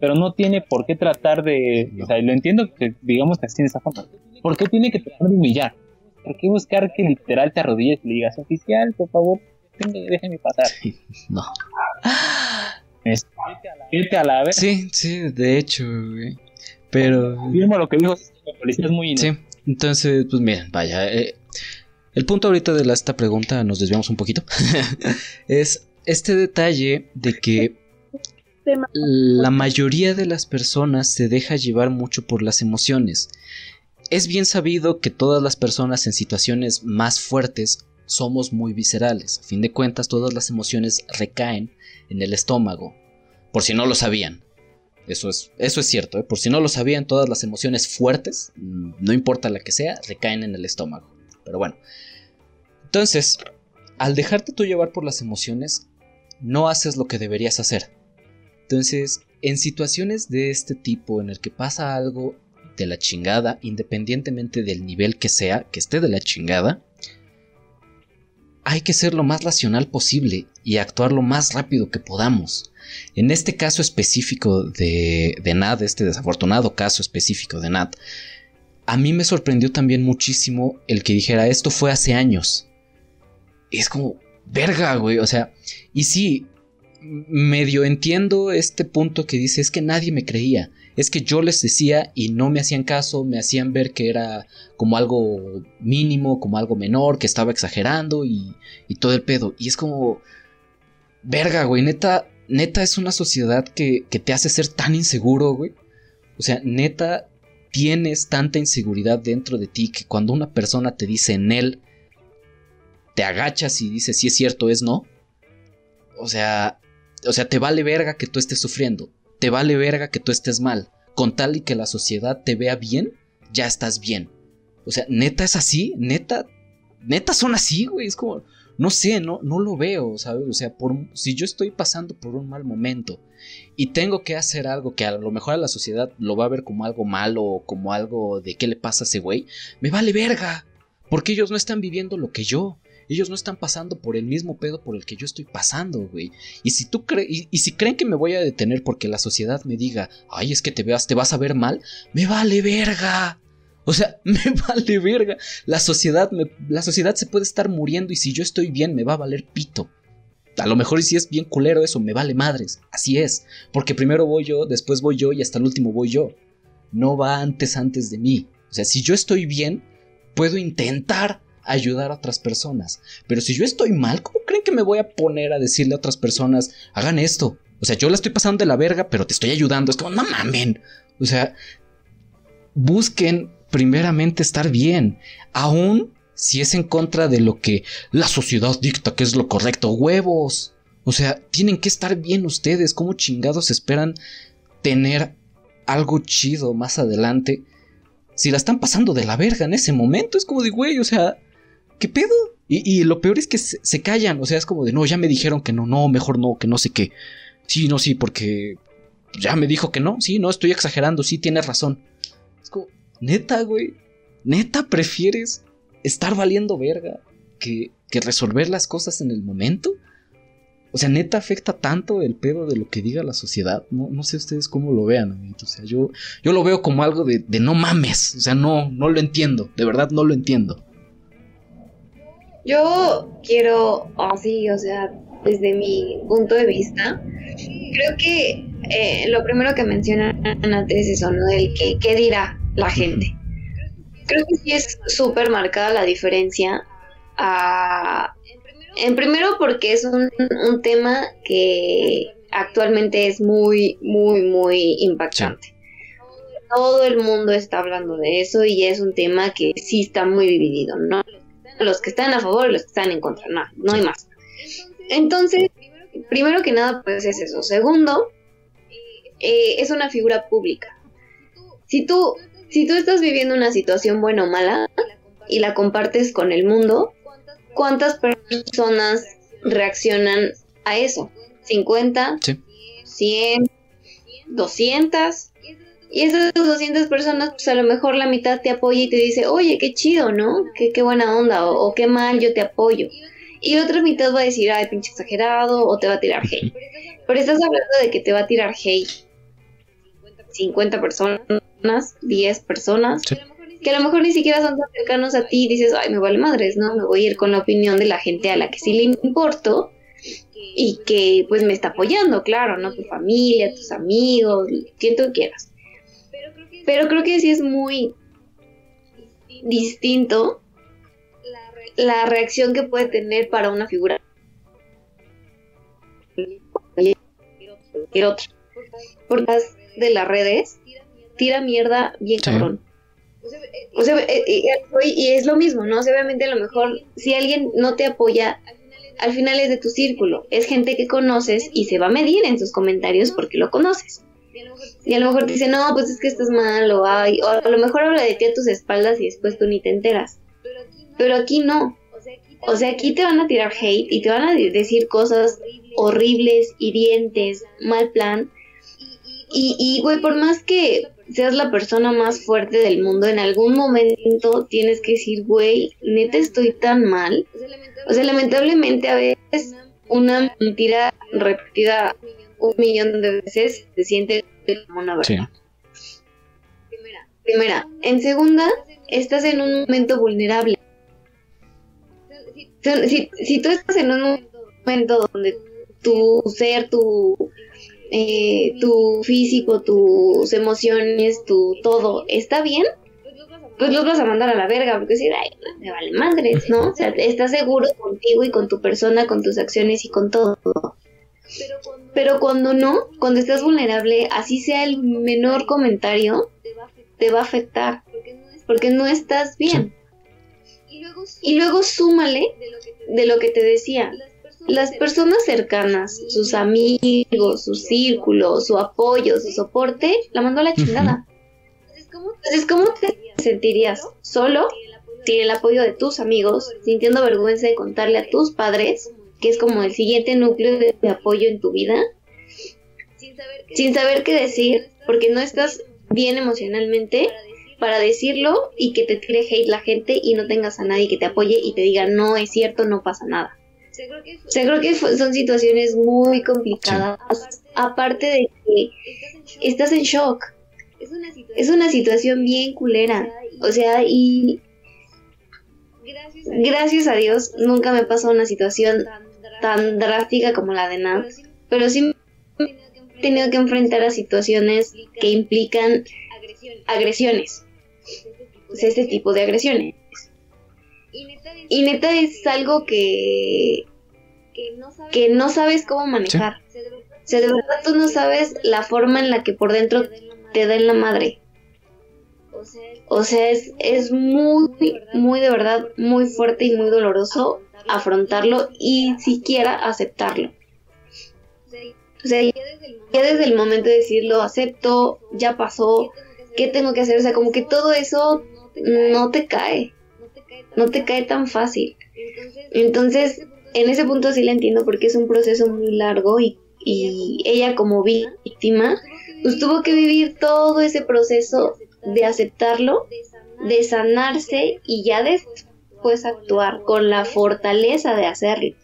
Pero no tiene por qué tratar de. O sea, lo entiendo que digamos que así en esa forma. ¿Por qué tiene que tratar de humillar? ¿Por qué buscar que literal te arrodilles y le digas, oficial, por favor, déjeme pasar? no. irte a la vez. Sí, sí, de hecho, Pero. lo que dijo, la policía es muy. Sí, entonces, pues miren, vaya. Eh, el punto ahorita de esta pregunta, nos desviamos un poquito, es este detalle de que la mayoría de las personas se deja llevar mucho por las emociones. Es bien sabido que todas las personas en situaciones más fuertes somos muy viscerales. A fin de cuentas, todas las emociones recaen en el estómago. Por si no lo sabían. Eso es, eso es cierto, ¿eh? por si no lo sabían, todas las emociones fuertes, mm, no importa la que sea, recaen en el estómago. Pero bueno. Entonces, al dejarte tú llevar por las emociones, no haces lo que deberías hacer. Entonces, en situaciones de este tipo en el que pasa algo de la chingada, independientemente del nivel que sea, que esté de la chingada, hay que ser lo más racional posible y actuar lo más rápido que podamos. En este caso específico de, de Nat, este desafortunado caso específico de Nat, a mí me sorprendió también muchísimo el que dijera esto fue hace años. es como, verga, güey, o sea, y sí, medio entiendo este punto que dice es que nadie me creía. Es que yo les decía y no me hacían caso, me hacían ver que era como algo mínimo, como algo menor, que estaba exagerando y, y todo el pedo. Y es como, verga, güey, neta, neta es una sociedad que, te hace ser tan inseguro, güey. O sea, neta, tienes tanta inseguridad dentro de ti que cuando una persona te dice en él, te agachas y dices si es cierto, es no. O sea, o sea, te vale verga que tú estés sufriendo, te vale verga que tú estés mal, con tal y que la sociedad te vea bien, ya estás bien. O sea, neta es así, neta, neta son así, güey, es como, no sé, no, no lo veo, ¿sabes? O sea, por, si yo estoy pasando por un mal momento y tengo que hacer algo que a lo mejor a la sociedad lo va a ver como algo malo o como algo de qué le pasa a ese güey, me vale verga, porque ellos no están viviendo lo que yo. Ellos no están pasando por el mismo pedo por el que yo estoy pasando, güey. Y si tú crees, y, si creen que me voy a detener porque la sociedad me diga, ay, es que te veas, te vas a ver mal, me vale verga. O sea, me vale verga. La sociedad, la sociedad se puede estar muriendo y si yo estoy bien, me va a valer pito. A lo mejor si es bien culero eso, me vale madres. Así es. Porque primero voy yo, después voy yo y hasta el último voy yo. No va antes antes de mí. O sea, si yo estoy bien, puedo intentar ayudar a otras personas. Pero si yo estoy mal, ¿cómo creen que me voy a poner a decirle a otras personas, hagan esto? O sea, yo la estoy pasando de la verga, pero te estoy ayudando. Es como, no mamen. O sea, busquen primeramente estar bien. Aún si es en contra de lo que la sociedad dicta que es lo correcto. Huevos. O sea, tienen que estar bien ustedes. ¿Cómo chingados esperan tener algo chido más adelante? Si la están pasando de la verga en ese momento, es como de, güey, o sea, ¿qué pedo? Y, lo peor es que se, callan, o sea, es como de, no, ya me dijeron que no, no, mejor no, que no sé qué. Sí, no, sí, porque ya me dijo que no, sí, no, estoy exagerando, sí, tienes razón. Es como, neta, güey, neta, prefieres estar valiendo verga que, que resolver las cosas en el momento. O sea, neta afecta tanto el pedo de lo que diga la sociedad. No, no sé ustedes cómo lo vean, O sea, yo, yo lo veo como algo de, de no mames. O sea, no, no lo entiendo. De verdad no lo entiendo. Yo quiero, así, o sea, desde mi punto de vista, creo que eh, lo primero que mencionan antes es eso, ¿no? Del que, qué dirá la gente. Creo que sí es súper marcada la diferencia. en primero porque es un, un, tema que actualmente es muy, muy, muy impactante. Todo el mundo está hablando de eso y es un tema que sí está muy dividido, ¿no? Los que están a favor y los que están en contra, no, no hay más. Entonces, primero que nada, pues es eso. Segundo, eh, es una figura pública. Si tú, si tú estás viviendo una situación buena o mala y la compartes con el mundo, ¿cuántas personas reaccionan a eso? ¿50? Sí. ¿100? ¿200? Y esas 200 personas, pues a lo mejor la mitad te apoya y te dice, oye, qué chido, ¿no? Qué, qué buena onda, o, qué mal, yo te apoyo. Y la otra mitad va a decir, ay, pinche exagerado, o te va a tirar hate. Pero estás hablando de que te va a tirar hate 50 personas, 10 personas, que a lo mejor ni siquiera son tan cercanos a ti y dices, ay, me vale madres, ¿no? Me voy a ir con la opinión de la gente a la que sí le importo y que pues me está apoyando, claro, ¿no? Tu familia, tus amigos, quien tú quieras. Pero creo que sí es muy distinto. la reacción. que puede tener para una figura. Otra. Por las de las redes, tira mierda. bien cabrón. O sea, eh, eh, y es lo mismo, ¿no? obviamente a lo mejor si alguien no te apoya, al final es de tu círculo, es gente que conoces y se va a medir en sus comentarios porque lo conoces. Y a lo mejor te dice, no, pues es que estás mal, o, ay, o a lo mejor habla de ti a tus espaldas y después tú ni te enteras. Pero aquí no. O sea, aquí te van a tirar hate y te van a decir cosas horribles, hirientes, mal plan. Y, y, güey, por más que seas la persona más fuerte del mundo, en algún momento tienes que decir, güey, neta estoy tan mal. O sea, lamentablemente a veces una mentira repetida un millón de veces se siente como una verdad. Primera. Primera. En segunda, estás en un momento vulnerable. Si, si tú estás en un momento donde tu ser, tu eh, tu físico, tus emociones, tu todo está bien, pues los vas a mandar a la verga, porque decir, ay, me vale madres, ¿no? O sea, estás seguro contigo y con tu persona, con tus acciones y con todo. Pero cuando no, cuando estás vulnerable, así sea el menor comentario, te va a afectar, porque no estás bien. Y luego súmale de lo que te decía, las personas cercanas, sus amigos, su círculo, su apoyo, su soporte, la mandó a la chingada. Entonces, ¿cómo te sentirías solo sin el apoyo de tus amigos, sintiendo vergüenza de contarle a tus padres, que es como el siguiente núcleo de, apoyo en tu vida, sin saber qué decir, porque no estás bien emocionalmente para decirlo y que te tire hate la gente y no tengas a nadie que te apoye y te diga no es cierto, no pasa nada. O sea, creo que son situaciones muy complicadas. Aparte de que estás en shock. Es una situación bien culera. O sea, y gracias a Dios nunca me pasó una situación tan drástica como la de Nat. Pero sí he tenido que enfrentar a situaciones que implican agresiones. Sea, este tipo de agresiones. Y neta es algo que, que no sabes cómo manejar. O sea, de verdad tú no sabes la forma en la que por dentro te da en la madre. O sea, es, es muy, muy de verdad, muy fuerte y muy doloroso afrontarlo y siquiera aceptarlo. O sea, ya desde el momento de decirlo, acepto, ya pasó, ¿qué tengo que hacer? O sea, como que todo eso no te cae no te cae tan fácil. Entonces, en ese punto sí la entiendo porque es un proceso muy largo y, ella como víctima, pues tuvo que vivir todo ese proceso de aceptarlo, de sanarse y ya después actuar con la fortaleza de hacerlo.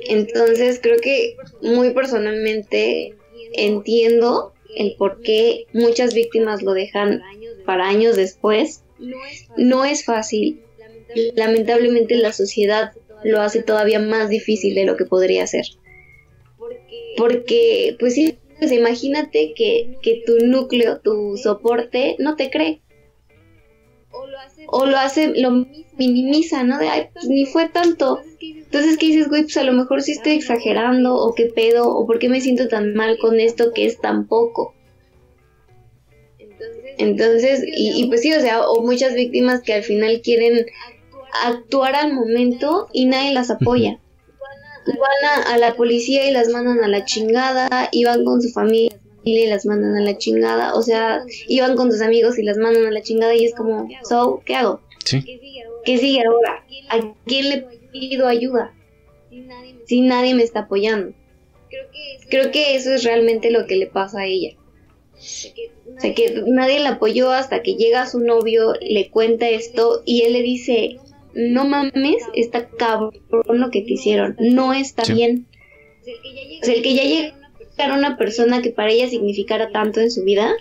Entonces creo que muy personalmente entiendo el por qué muchas víctimas lo dejan para años después no es fácil. Lamentablemente la sociedad lo hace todavía más difícil de lo que podría ser. Porque, pues sí, pues imagínate que, que tu núcleo, tu soporte, no te cree. O lo hace, lo minimiza, ¿no? De, ay, pues ni fue tanto. Entonces, ¿qué dices, güey? Pues a lo mejor sí estoy exagerando, o qué pedo, o por qué me siento tan mal con esto que es tan poco. Entonces, y, pues sí, o sea, o muchas víctimas que al final quieren actuar al momento y nadie las apoya. Van a, la policía y las mandan a la chingada, y van con su familia y las mandan a la chingada, o sea, iban con sus amigos y las mandan a la chingada y es como, so, ¿qué hago? Sí. ¿Qué sigue ahora? ¿A quién le pido ayuda? Si nadie me está apoyando. Creo que eso es realmente lo que le pasa a ella. O sea, que nadie la apoyó hasta que llega su novio, le cuenta esto y él le dice, no mames, está cabrón lo que te hicieron, no está bien. O sea, el que ya llegara una persona que para ella significara tanto en su vida,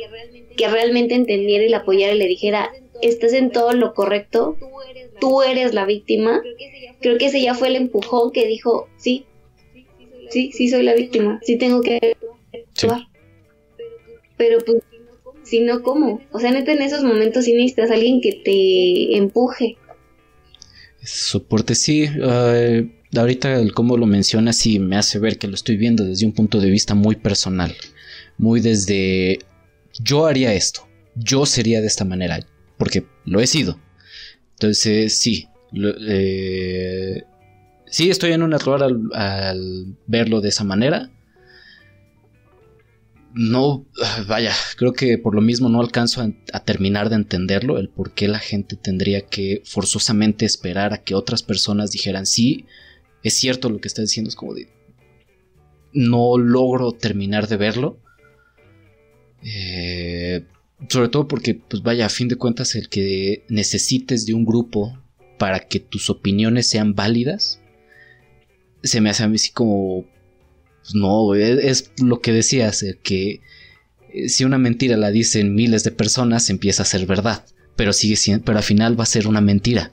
que realmente entendiera y la apoyara y le dijera, estás en todo lo correcto, tú eres la víctima. Creo que ese ya fue el empujón que dijo, sí, sí, sí soy la víctima, sí tengo que actuar. Pero pues si no, ¿cómo? O sea, neta, en esos momentos sí necesitas a alguien que te empuje. Soporte, sí. Ahorita el cómo lo mencionas sí me hace ver que lo estoy viendo desde un punto de vista muy personal. Muy desde yo haría esto. Yo sería de esta manera. Porque lo he sido. Entonces, sí. Eh, sí, estoy en un error al verlo de esa manera no, vaya, creo que por lo mismo no alcanzo a, terminar de entenderlo, el por qué la gente tendría que forzosamente esperar a que otras personas dijeran, sí, es cierto lo que está diciendo, es como de, no logro terminar de verlo. Eh, sobre todo porque, pues vaya, a fin de cuentas, el que necesites de un grupo para que tus opiniones sean válidas, se me hace a mí así como pues no, es, lo que decías, que eh, si una mentira la dicen miles de personas, empieza a ser verdad, pero sigue siendo, pero al final va a ser una mentira.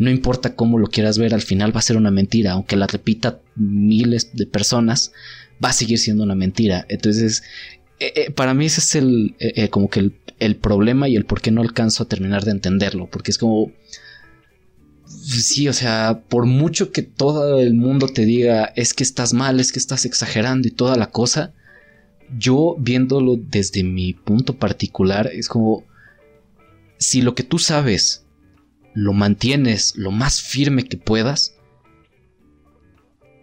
No importa cómo lo quieras ver, al final va a ser una mentira, aunque la repita miles de personas, va a seguir siendo una mentira. Entonces, eh, eh, para mí ese es el, como que el, el problema y el por qué no alcanzo a terminar de entenderlo, porque es como sí, o sea, por mucho que todo el mundo te diga es que estás mal, es que estás exagerando y toda la cosa, yo viéndolo desde mi punto particular, es como si lo que tú sabes lo mantienes lo más firme que puedas,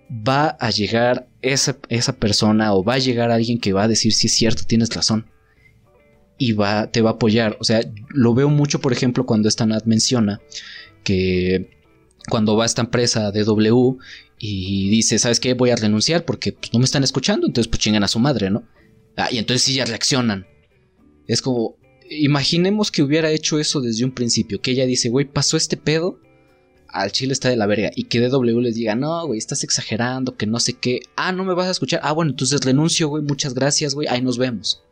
va a llegar esa, esa persona o va a llegar alguien que va a decir si es cierto, tienes razón. Y va, te va a apoyar. O sea, lo veo mucho, por ejemplo, cuando esta Nat menciona que cuando va a esta empresa de W y dice, ¿sabes qué? Voy a renunciar porque pues, no me están escuchando, entonces pues chingan a su madre, ¿no? Ah, y entonces sí ya reaccionan. Es como, imaginemos que hubiera hecho eso desde un principio, que ella dice, güey, pasó este pedo, al chile está de la verga, y que DW les diga, no, güey, estás exagerando, que no sé qué, ah, no me vas a escuchar, ah, bueno, entonces renuncio, güey, muchas gracias, güey, ahí nos vemos.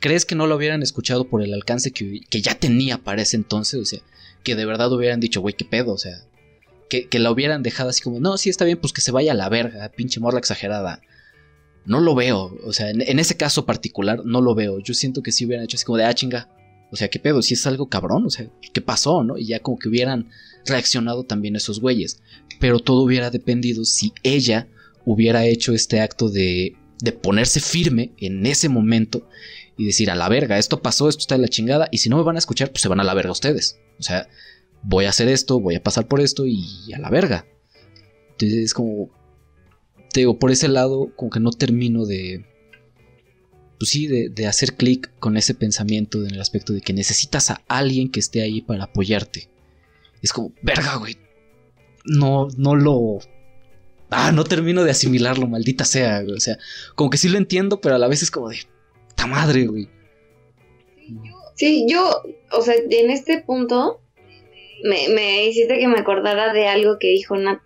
¿Crees que no lo hubieran escuchado por el alcance que, que ya tenía para ese entonces? O sea, que de verdad hubieran dicho, güey, qué pedo, o sea, que, la hubieran dejado así como, no, sí está bien, pues que se vaya a la verga, pinche morla exagerada. No lo veo, o sea, en, ese caso particular no lo veo. Yo siento que sí hubieran hecho así como de, ah, chinga, o sea, qué pedo, si es algo cabrón, o sea, ¿qué pasó, no? Y ya como que hubieran reaccionado también esos güeyes. Pero todo hubiera dependido si ella hubiera hecho este acto de, de ponerse firme en ese momento y decir, a la verga, esto pasó, esto está en la chingada, y si no me van a escuchar, pues se van a la verga ustedes. O sea, voy a hacer esto, voy a pasar por esto y a la verga. Entonces es como, digo, por ese lado, como que no termino de, pues sí, de, hacer clic con ese pensamiento en el aspecto de que necesitas a alguien que esté ahí para apoyarte. Es como, verga, güey. No, no lo... Ah, no termino de asimilarlo, maldita sea. O sea, como que sí lo entiendo, pero a la vez es como de... ¡Ta madre, güey! Sí, yo, o sea, en este punto me, me hiciste que me acordara de algo que dijo Nat.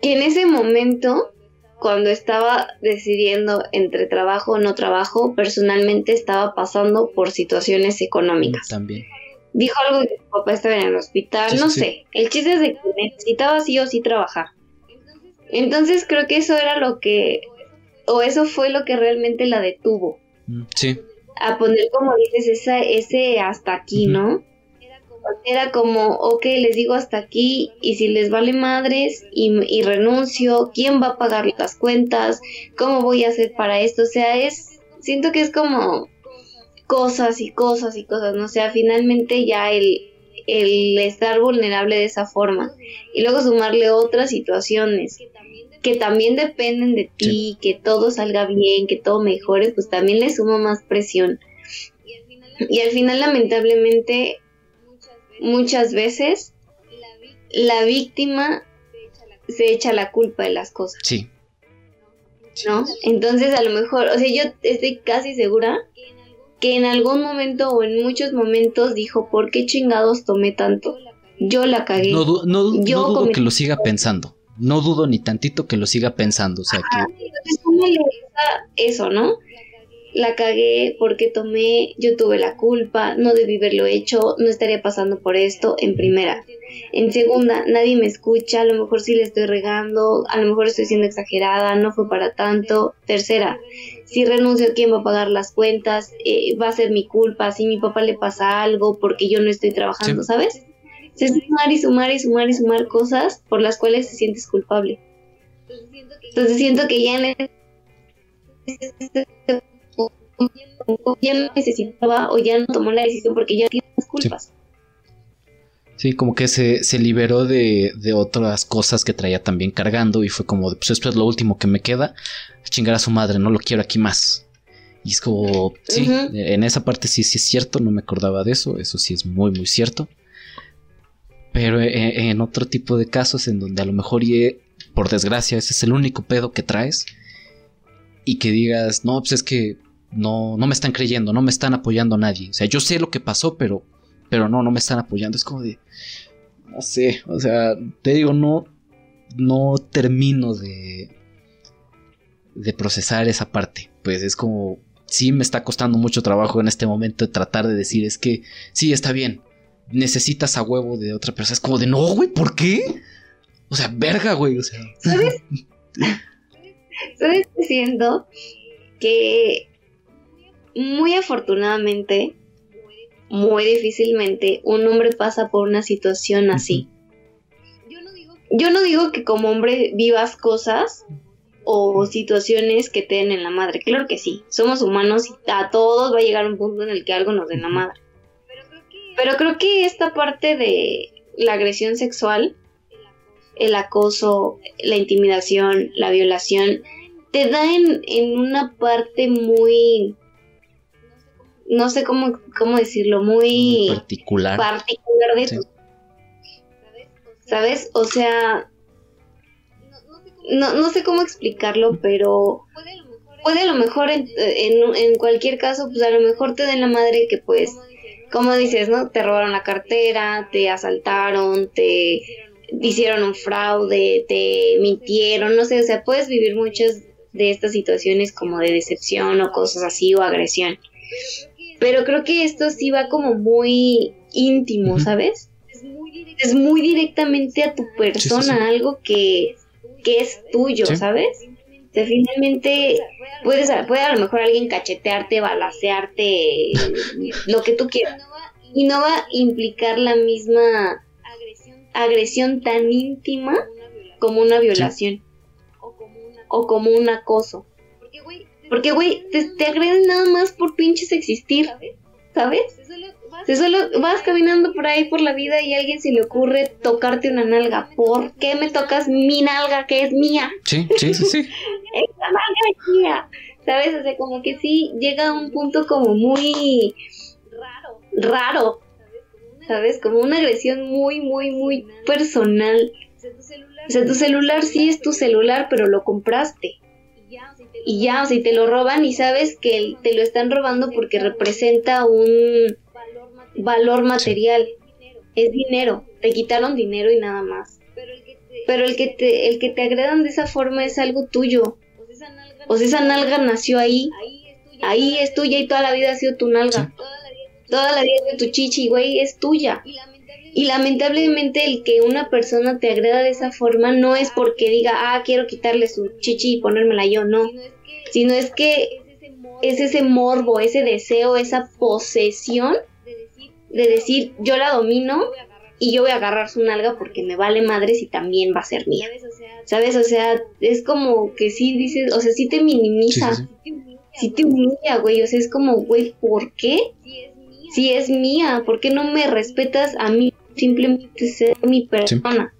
Que en ese momento, cuando estaba decidiendo entre trabajo o no trabajo, personalmente estaba pasando por situaciones económicas. También. Dijo algo de que su papá estaba en el hospital, no sé. El chiste es de que necesitaba sí o sí trabajar. Entonces creo que eso era lo que, o eso fue lo que realmente la detuvo. Mm, sí a poner, como dices, esa, ese hasta aquí, ¿no? Era como, ok, les digo hasta aquí y si les vale madres y, y, renuncio, ¿quién va a pagar las cuentas? ¿Cómo voy a hacer para esto? O sea, es, siento que es como cosas y cosas y cosas, ¿no? O sea, finalmente ya el, el estar vulnerable de esa forma y luego sumarle otras situaciones que también dependen de ti, que todo salga bien, que todo mejore, pues también le suma más presión. Y al final, lamentablemente, muchas veces la víctima se echa la culpa de las cosas. Sí. ¿No? Entonces, a lo mejor, o sea, yo estoy casi segura que en algún momento o en muchos momentos dijo, ¿por qué chingados tomé tanto? Yo la cagué. No, no, yo no dudo que lo siga pensando no dudo ni tantito que lo siga pensando. O sea, que... eso, ¿no? La cagué porque tomé, yo tuve la culpa, no debí haberlo hecho, no estaría pasando por esto, en primera. En segunda, nadie me escucha, a lo mejor sí le estoy regando, a lo mejor estoy siendo exagerada, no fue para tanto. Tercera, si renuncio, ¿quién va a pagar las cuentas? Eh, va a ser mi culpa, si mi papá le pasa algo porque yo no estoy trabajando, ¿sabes? es sumar y sumar y sumar y sumar cosas por las cuales te sientes culpable. Entonces siento que ya en ya no necesitaba o ya no tomó la decisión porque ya tiene las culpas. Sí. como que se, se liberó de, de, otras cosas que traía también cargando y fue como, pues esto es lo último que me queda, chingar a su madre, no lo quiero aquí más. Y es como, sí, en esa parte sí, sí es cierto, no me acordaba de eso, eso sí es muy, muy cierto. Pero eh, en, otro tipo de casos en donde a lo mejor, y, por desgracia, ese es el único pedo que traes, y que digas, no, pues es que no, no me están creyendo, no me están apoyando nadie. O sea, yo sé lo que pasó, pero, pero no, no me están apoyando. Es como de, no sé, o sea, te digo, no, no termino de, de procesar esa parte. Pues es como, sí me está costando mucho trabajo en este momento tratar de decir, es que, sí, está bien, necesitas a huevo de otra persona. Es como de, no, güey, ¿por qué? O sea, verga, güey, o sea. ¿Sabes? ¿Sabes? Que muy afortunadamente, muy difícilmente, un hombre pasa por una situación así. Yo no digo que como hombre vivas cosas o situaciones que te den en la madre. Claro que sí, somos humanos y a todos va a llegar un punto en el que algo nos den la madre. Pero creo que esta parte de la agresión sexual, el acoso, la intimidación, la violación, te da en, en una parte muy no sé cómo, cómo decirlo, muy particular, particular de tu, ¿sabes? O sea, no, no sé cómo explicarlo, pero puede a lo mejor en, en, cualquier caso, pues a lo mejor te den la madre que pues, como dices, ¿no? Te robaron la cartera, te asaltaron, te hicieron un fraude, te mintieron, no sé, o sea, puedes vivir muchas de estas situaciones como de decepción o cosas así o agresión. Pero creo que esto sí va como muy íntimo, ¿sabes? Es muy directamente a tu persona, algo que, que es tuyo, ¿sabes? O sea, finalmente puedes, puede a lo mejor alguien cachetearte, balasearte, lo que tú quieras. Y no va a implicar la misma agresión tan íntima como una violación o como un acoso. Porque, güey, te, agreden nada más por pinches existir, ¿sabes? Si solo vas caminando por ahí por la vida y a alguien se le ocurre tocarte una nalga. ¿Por qué me tocas mi nalga que es mía? Sí, sí, sí, sí. Esa nalga es mía. ¿Sabes? O sea, como que sí llega a un punto como muy raro. Raro. ¿Sabes? Como una agresión muy, muy, muy personal. O sea, tu celular sí es tu celular, pero lo compraste y ya, o sea, y te lo roban y sabes que te lo están robando porque representa un valor material. Es dinero, te quitaron dinero y nada más. Pero el que te, el que te agredan de esa forma es algo tuyo. O sea, esa nalga nació ahí, ahí es tuya y toda la vida ha sido tu nalga. Toda la vida de tu chichi, güey, es tuya. Y lamentablemente el que una persona te agreda de esa forma no es porque diga, ah, quiero quitarle su chichi y ponérmela yo, no sino es que es ese morbo, ese deseo, esa posesión de decir yo la domino y yo voy a agarrar su nalga porque me vale madres y también va a ser mía. ¿Sabes? O sea, es como que sí dices, o sea, sí te minimiza, sí, te humilla, güey, o sea, es como, güey, ¿por qué? Si es mía, ¿por qué no me respetas a mí simplemente ser mi persona?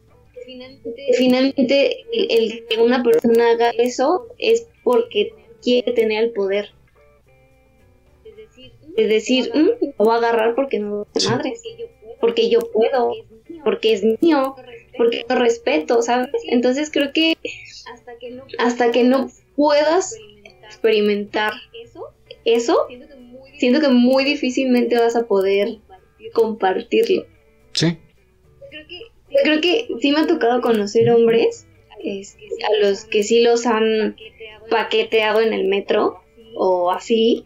Finalmente, el que una persona haga eso es porque quiere tener el poder. Es decir, mm, lo voy a agarrar porque no es madre, porque yo puedo, porque es mío, porque lo respeto, ¿sabes? Entonces creo que hasta que no puedas experimentar. eso, siento que muy difícilmente vas a poder compartirlo. Sí. Yo creo que sí me ha tocado conocer hombres a los que sí los han paqueteado en el metro o así.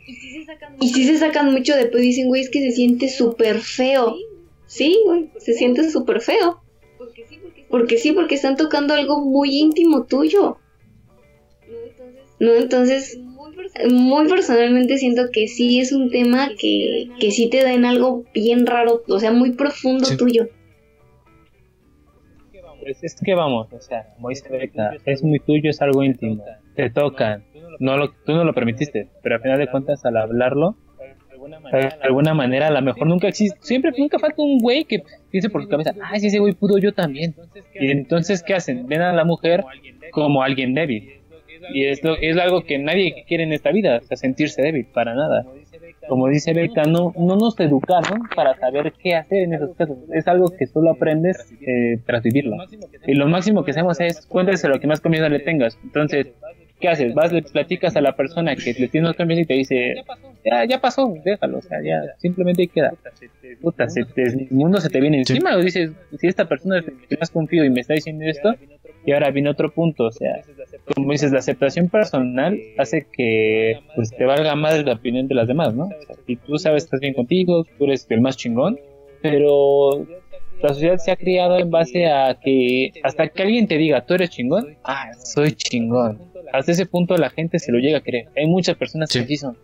Y sí se sacan mucho después, dicen, güey, es que se siente súper feo. Sí, güey, se siente súper feo. Porque sí, porque están tocando algo muy íntimo tuyo. No, entonces, muy personalmente siento que sí es un tema que, que sí te da en algo bien raro, o sea, muy profundo tuyo. Pues es que vamos, o sea, es muy tuyo, es algo íntimo, te tocan, no lo, tú no lo permitiste, pero al final de cuentas al hablarlo, de alguna manera a lo mejor nunca existe, siempre nunca falta un güey que piense por su cabeza, ay, si ese güey pudo yo también. Y entonces, ¿qué hacen? Ven a la mujer como alguien débil. Y es, es algo que nadie quiere en esta vida, o sea, sentirse débil, para nada. Como dice Beca, no, no nos educaron para saber qué hacer en esos casos. Es algo que solo aprendes eh, tras vivirlo. Y lo máximo que hacemos es cuéntese lo que más confianza le tengas. Entonces, ¿qué haces? Vas, le platicas a la persona que le tienes confianza y te dice, ya, ya pasó, déjalo, o sea, ya, simplemente queda. Puta, el mundo se te viene encima, o dices, si esta persona es que más confío y me está diciendo esto, y ahora viene otro punto, o sea, como dices, la aceptación personal hace que pues te valga más la opinión de las demás, ¿no? O sea, si tú sabes que estás bien contigo, tú eres el más chingón, pero la sociedad se ha criado en base a que hasta que alguien te diga, tú eres chingón, ah, soy chingón. Hasta ese punto la gente se lo llega a creer. Hay muchas personas que sí son.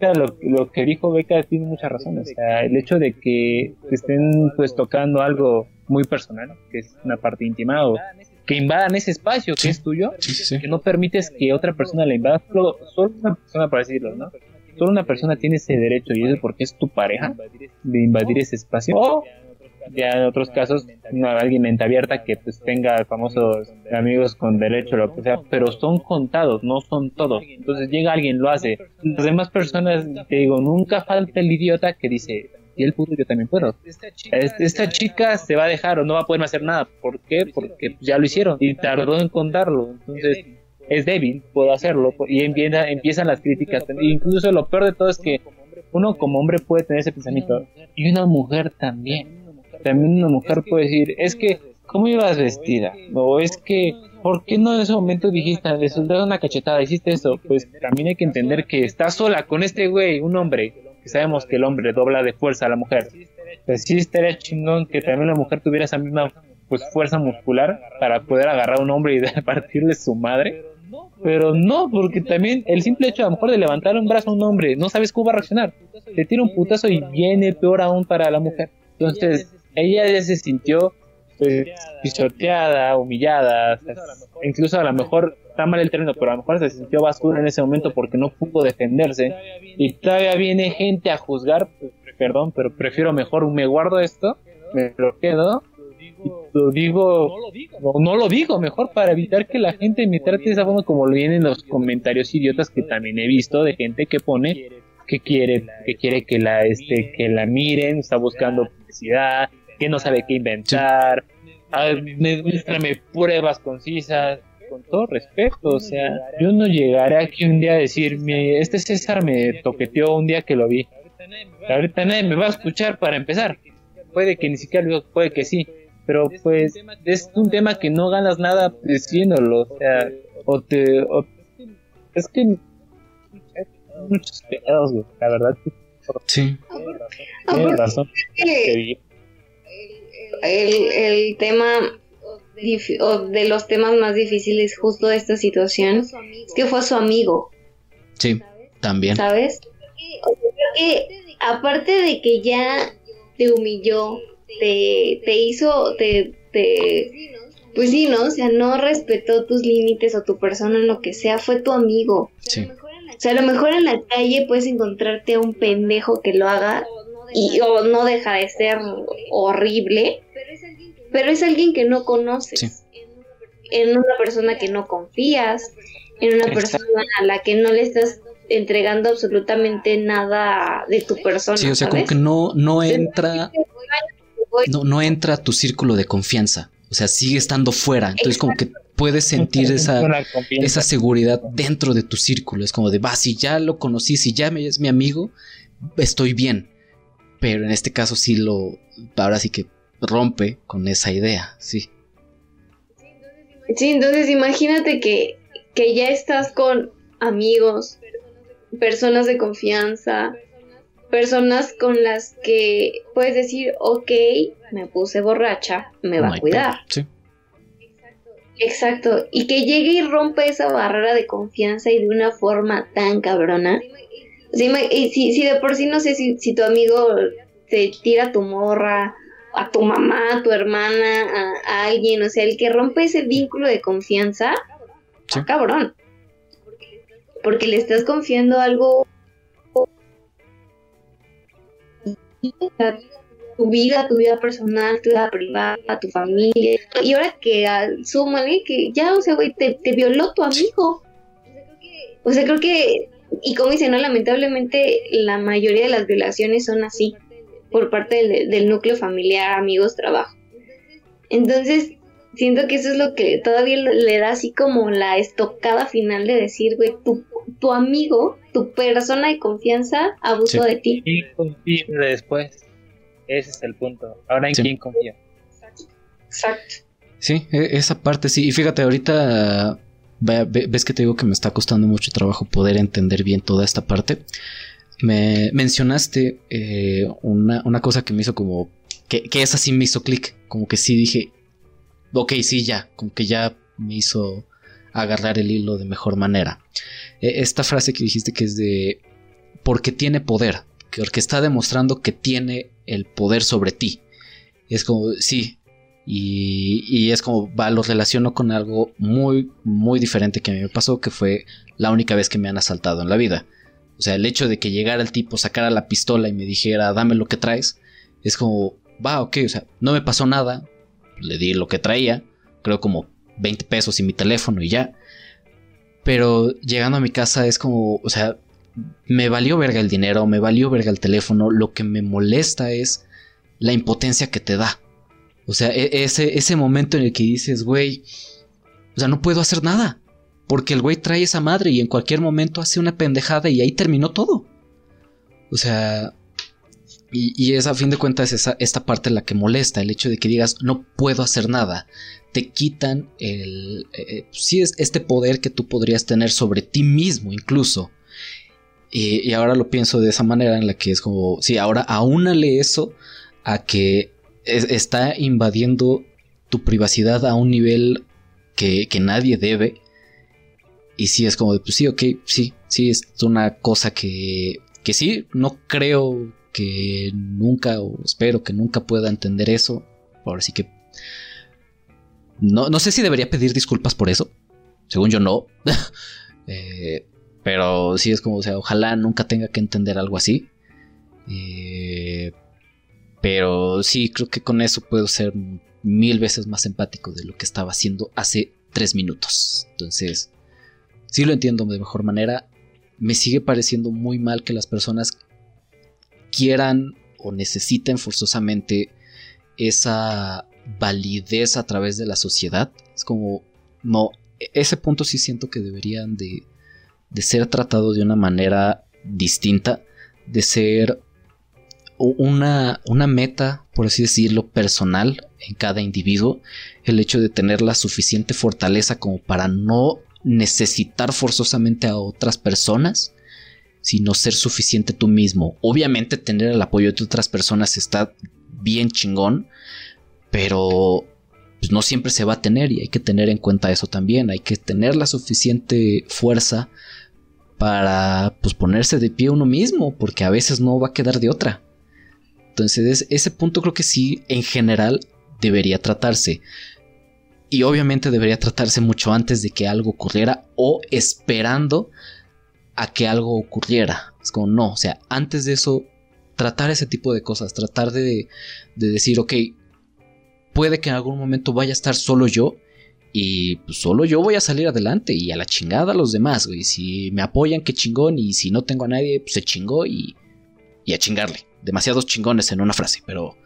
Lo, lo, que dijo Beca tiene muchas razones. O sea, el hecho de que estén pues tocando algo muy personal, que es una parte íntima, o que invadan ese espacio que es tuyo, que no permites que otra persona la invada, solo, una persona para decirlo, ¿no? Solo una persona tiene ese derecho y eso porque es tu pareja de invadir ese espacio. O ya en otros casos, no, alguien mente abierta que pues tenga famosos amigos con derecho, lo que sea, pero son contados, no son todos. Entonces llega alguien, lo hace. Las demás personas, te digo, nunca falta el idiota que dice, y el puto yo también puedo. Esta chica se va a dejar o no va a poder hacer nada. ¿Por qué? Porque ya lo hicieron y tardó en contarlo. Entonces es débil, puedo hacerlo. Y empieza, empiezan las críticas. Incluso lo peor de todo es que uno como hombre puede tener ese pensamiento y una mujer también. También una mujer puede decir, es que, ¿cómo ibas vestida? O es que, ¿por qué no en ese momento dijiste, le soltaste una cachetada, hiciste eso? Pues también hay que entender que estás sola con este güey, un hombre, sabemos que el hombre dobla de fuerza a la mujer. Pues sí estaría chingón que también la mujer tuviera esa misma pues fuerza muscular para poder agarrar a un hombre y partirle su madre. Pero no, porque también el simple hecho a lo mejor de levantar un brazo a un hombre, no sabes cómo va a reaccionar. Te tira un putazo y viene peor aún para la mujer. Entonces, ella ya se sintió pues, pisoteada, humillada, incluso a lo mejor está mal el término, pero a lo mejor se sintió basura en ese momento porque no pudo defenderse. Y todavía viene gente a juzgar, pues, perdón, pero prefiero mejor me guardo esto, me lo quedo. Lo digo, no, no lo digo, mejor para evitar que la gente me trate de esa forma como lo vienen los comentarios idiotas que también he visto de gente que pone que quiere que quiere que la este que la miren, está buscando publicidad, que no sabe qué inventar, muéstrame pruebas concisas, con todo respeto, o sea, yo no llegaré aquí un día a decir, este César me toqueteó un día que lo vi. Ahorita nadie me va a escuchar para empezar. Puede que ni siquiera lo puede que sí, pero pues es un tema que no ganas nada diciéndolo, o sea, o te... es que... muchos pedos, la verdad. Sí. Tienes razón. El, el tema o de los temas más difíciles justo de esta situación es que fue su amigo. Sí, también. ¿Sabes? aparte de que ya te humilló, te, te hizo, te, te, pues sí, ¿no? O sea, no respetó tus límites o tu persona, en lo que sea, fue tu amigo. Sí. O sea, a lo mejor en la calle puedes encontrarte a un pendejo que lo haga y o no deja de ser horrible, pero es alguien que no conoces, en una persona que no confías, en una persona a la que no le estás entregando absolutamente nada de tu persona. Sí, o sea, como que no, no entra, no, no entra a tu círculo de confianza. O sea, sigue estando fuera. Entonces, como que puedes sentir esa, esa seguridad dentro de tu círculo. Es como de, va, si ya lo conocí, si ya es mi amigo, estoy bien. Pero en este caso sí lo, ahora sí que rompe con esa idea, sí. Sí, entonces imagínate que, que ya estás con amigos, personas de confianza, personas con las que puedes decir, ok, me puse borracha, me va a cuidar. Sí. Exacto, y que llegue y rompa esa barrera de confianza y de una forma tan cabrona. Si, si, de por sí no sé si, si tu amigo te tira tu morra a tu mamá, a tu hermana, a, alguien, o sea, el que rompe ese vínculo de confianza, cabrón. Porque le estás confiando algo tu vida, tu vida personal, tu vida privada, tu familia. Y ahora que súmale que ya, o sea, güey, te, te violó tu amigo. O sea, creo que, y como dice, no, lamentablemente la mayoría de las violaciones son así, por parte del, del núcleo familiar, amigos, trabajo. Entonces, siento que eso es lo que todavía le da así como la estocada final de decir, güey, tu, tu amigo, tu persona de confianza abusó de ti. ¿Quién confía después? Ese es el punto. Ahora en quién confía. Exacto. Sí, e, esa parte sí. Y fíjate, ahorita ves que te digo que me está costando mucho trabajo poder entender bien toda esta parte. Me mencionaste eh, una, una, cosa que me hizo como. Que, que esa sí me hizo clic. Como que sí dije, ok, sí, ya, como que ya me hizo agarrar el hilo de mejor manera. E, esta frase que dijiste que es de porque tiene poder, porque está demostrando que tiene el poder sobre ti. Es como, sí, y, y, es como, va, lo relaciono con algo muy, muy diferente que a mí me pasó, que fue la única vez que me han asaltado en la vida. O sea, el hecho de que llegara el tipo, sacara la pistola y me dijera, dame lo que traes, es como, va, ok, o sea, no me pasó nada, le di lo que traía, creo como 20 pesos y mi teléfono y ya. Pero llegando a mi casa es como, o sea, me valió verga el dinero, me valió verga el teléfono, lo que me molesta es la impotencia que te da. O sea, e-, ese, ese momento en el que dices, güey, o sea, no puedo hacer nada. Porque el güey trae esa madre y en cualquier momento hace una pendejada y ahí terminó todo. O sea, y, es a fin de cuentas esa, esta parte la que molesta, el hecho de que digas no puedo hacer nada. Te quitan el... Eh, sí es este poder que tú podrías tener sobre ti mismo incluso. Y, ahora lo pienso de esa manera en la que es como, sí, ahora aúnale eso a que está invadiendo tu privacidad a un nivel que, que nadie debe. Y sí, es como, pues sí, ok, sí, sí, es una cosa que, que sí, no creo que nunca, o espero que nunca pueda entender eso. Ahora sí que. No, no sé si debería pedir disculpas por eso. Según yo, no. Eh, pero sí es como, o sea, ojalá nunca tenga que entender algo así. Eh, pero sí, creo que con eso puedo ser mil veces más empático de lo que estaba haciendo hace tres minutos. Entonces, sí lo entiendo de mejor manera. Me sigue pareciendo muy mal que las personas quieran o necesiten forzosamente esa validez a través de la sociedad. Es como, no, ese punto sí siento que deberían de, de ser tratados de una manera distinta, de ser una, una meta, por así decirlo, personal en cada individuo, el hecho de tener la suficiente fortaleza como para no necesitar forzosamente a otras personas sino ser suficiente tú mismo. Obviamente tener el apoyo de otras personas está bien chingón, pero pues, no siempre se va a tener y hay que tener en cuenta eso también. Hay que tener la suficiente fuerza para pues, ponerse de pie uno mismo, porque a veces no va a quedar de otra. Entonces ese punto creo que sí, en general, debería tratarse. Y obviamente debería tratarse mucho antes de que algo ocurriera o esperando a que algo ocurriera. Es como, no, o sea, antes de eso, tratar ese tipo de cosas, tratar de, de decir, ok, puede que en algún momento vaya a estar solo yo y pues, solo yo voy a salir adelante y a la chingada los demás, güey. Si me apoyan, qué chingón, y si no tengo a nadie, pues se chingó y, y a chingarle. Demasiados chingones en una frase, pero,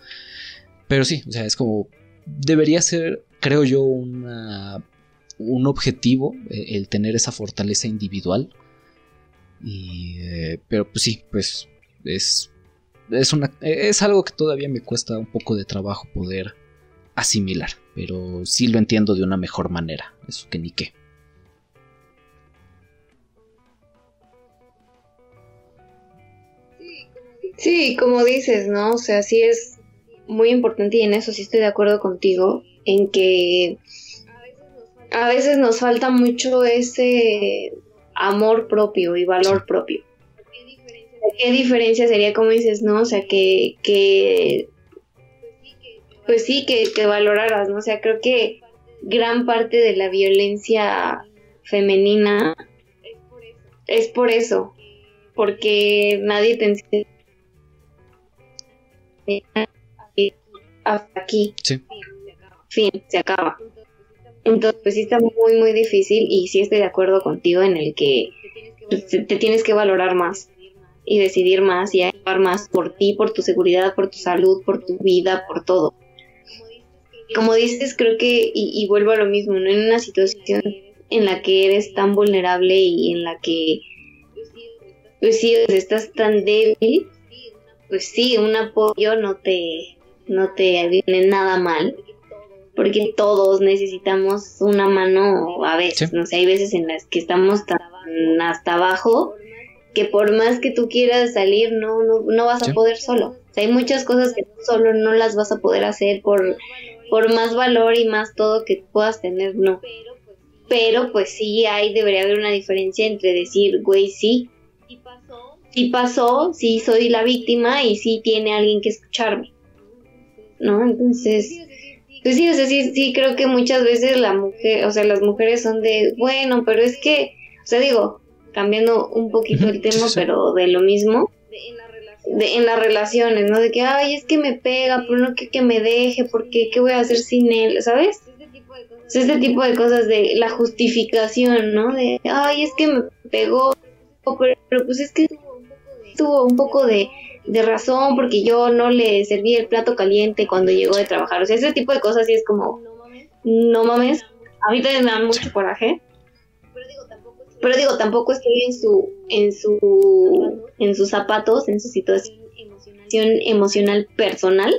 pero sí, o sea, es como, debería ser, creo yo, una, un objetivo eh, el tener esa fortaleza individual y, eh, pero pues sí, pues es, es, una, es algo que todavía me cuesta un poco de trabajo poder asimilar, pero sí lo entiendo de una mejor manera, eso que ni qué. Sí, como dices, ¿no? O sea, sí es muy importante y en eso sí estoy de acuerdo contigo, en que a veces nos falta mucho ese amor propio y valor propio. ¿Qué diferencia sería, como dices, no? O sea, que, que pues sí, que, que valoraras, ¿no? O sea, creo que gran parte de la violencia femenina es por eso, porque nadie te enseña aquí. Sí. Fin, se acaba. Entonces, pues sí está muy, muy difícil y sí estoy de acuerdo contigo en el que te, tienes que valorar más y decidir más y actuar más por ti, por tu seguridad, por tu salud, por tu vida, por todo. Como dices, creo que, y, vuelvo a lo mismo, ¿no? en una situación en la que eres tan vulnerable y en la que, pues sí, estás tan débil, pues sí, un apoyo no te, no te viene nada mal, porque todos necesitamos una mano a veces, no sé, hay veces en las que estamos tan hasta abajo que por más que tú quieras salir no no, no vas a poder solo. hay muchas cosas que solo no las vas a poder hacer por por más valor y más todo que puedas tener, no. Pero pues sí hay debería haber una diferencia entre decir, güey, sí, sí pasó, sí soy la víctima y sí tiene alguien que escucharme. ¿No? Entonces, pues sí, o sea, sí, sí creo que muchas veces la mujer, o sea, las mujeres son de, bueno, pero es que, o sea, digo, cambiando un poquito el tema, pero de lo mismo, de, en las relaciones, ¿no? De que, ay, es que me pega, pero no que, que me deje, porque qué voy a hacer sin él, ¿sabes? este tipo de cosas de la justificación, ¿no? De, ay, es que me pegó, pero pues es que tuvo un poco de, de razón porque yo no le serví el plato caliente cuando llegó de trabajar. O sea, ese tipo de cosas y es como, no mames, a mí también me dan mucho coraje. Pero digo, tampoco estoy en su, en su, en sus zapatos, en su situación emocional personal.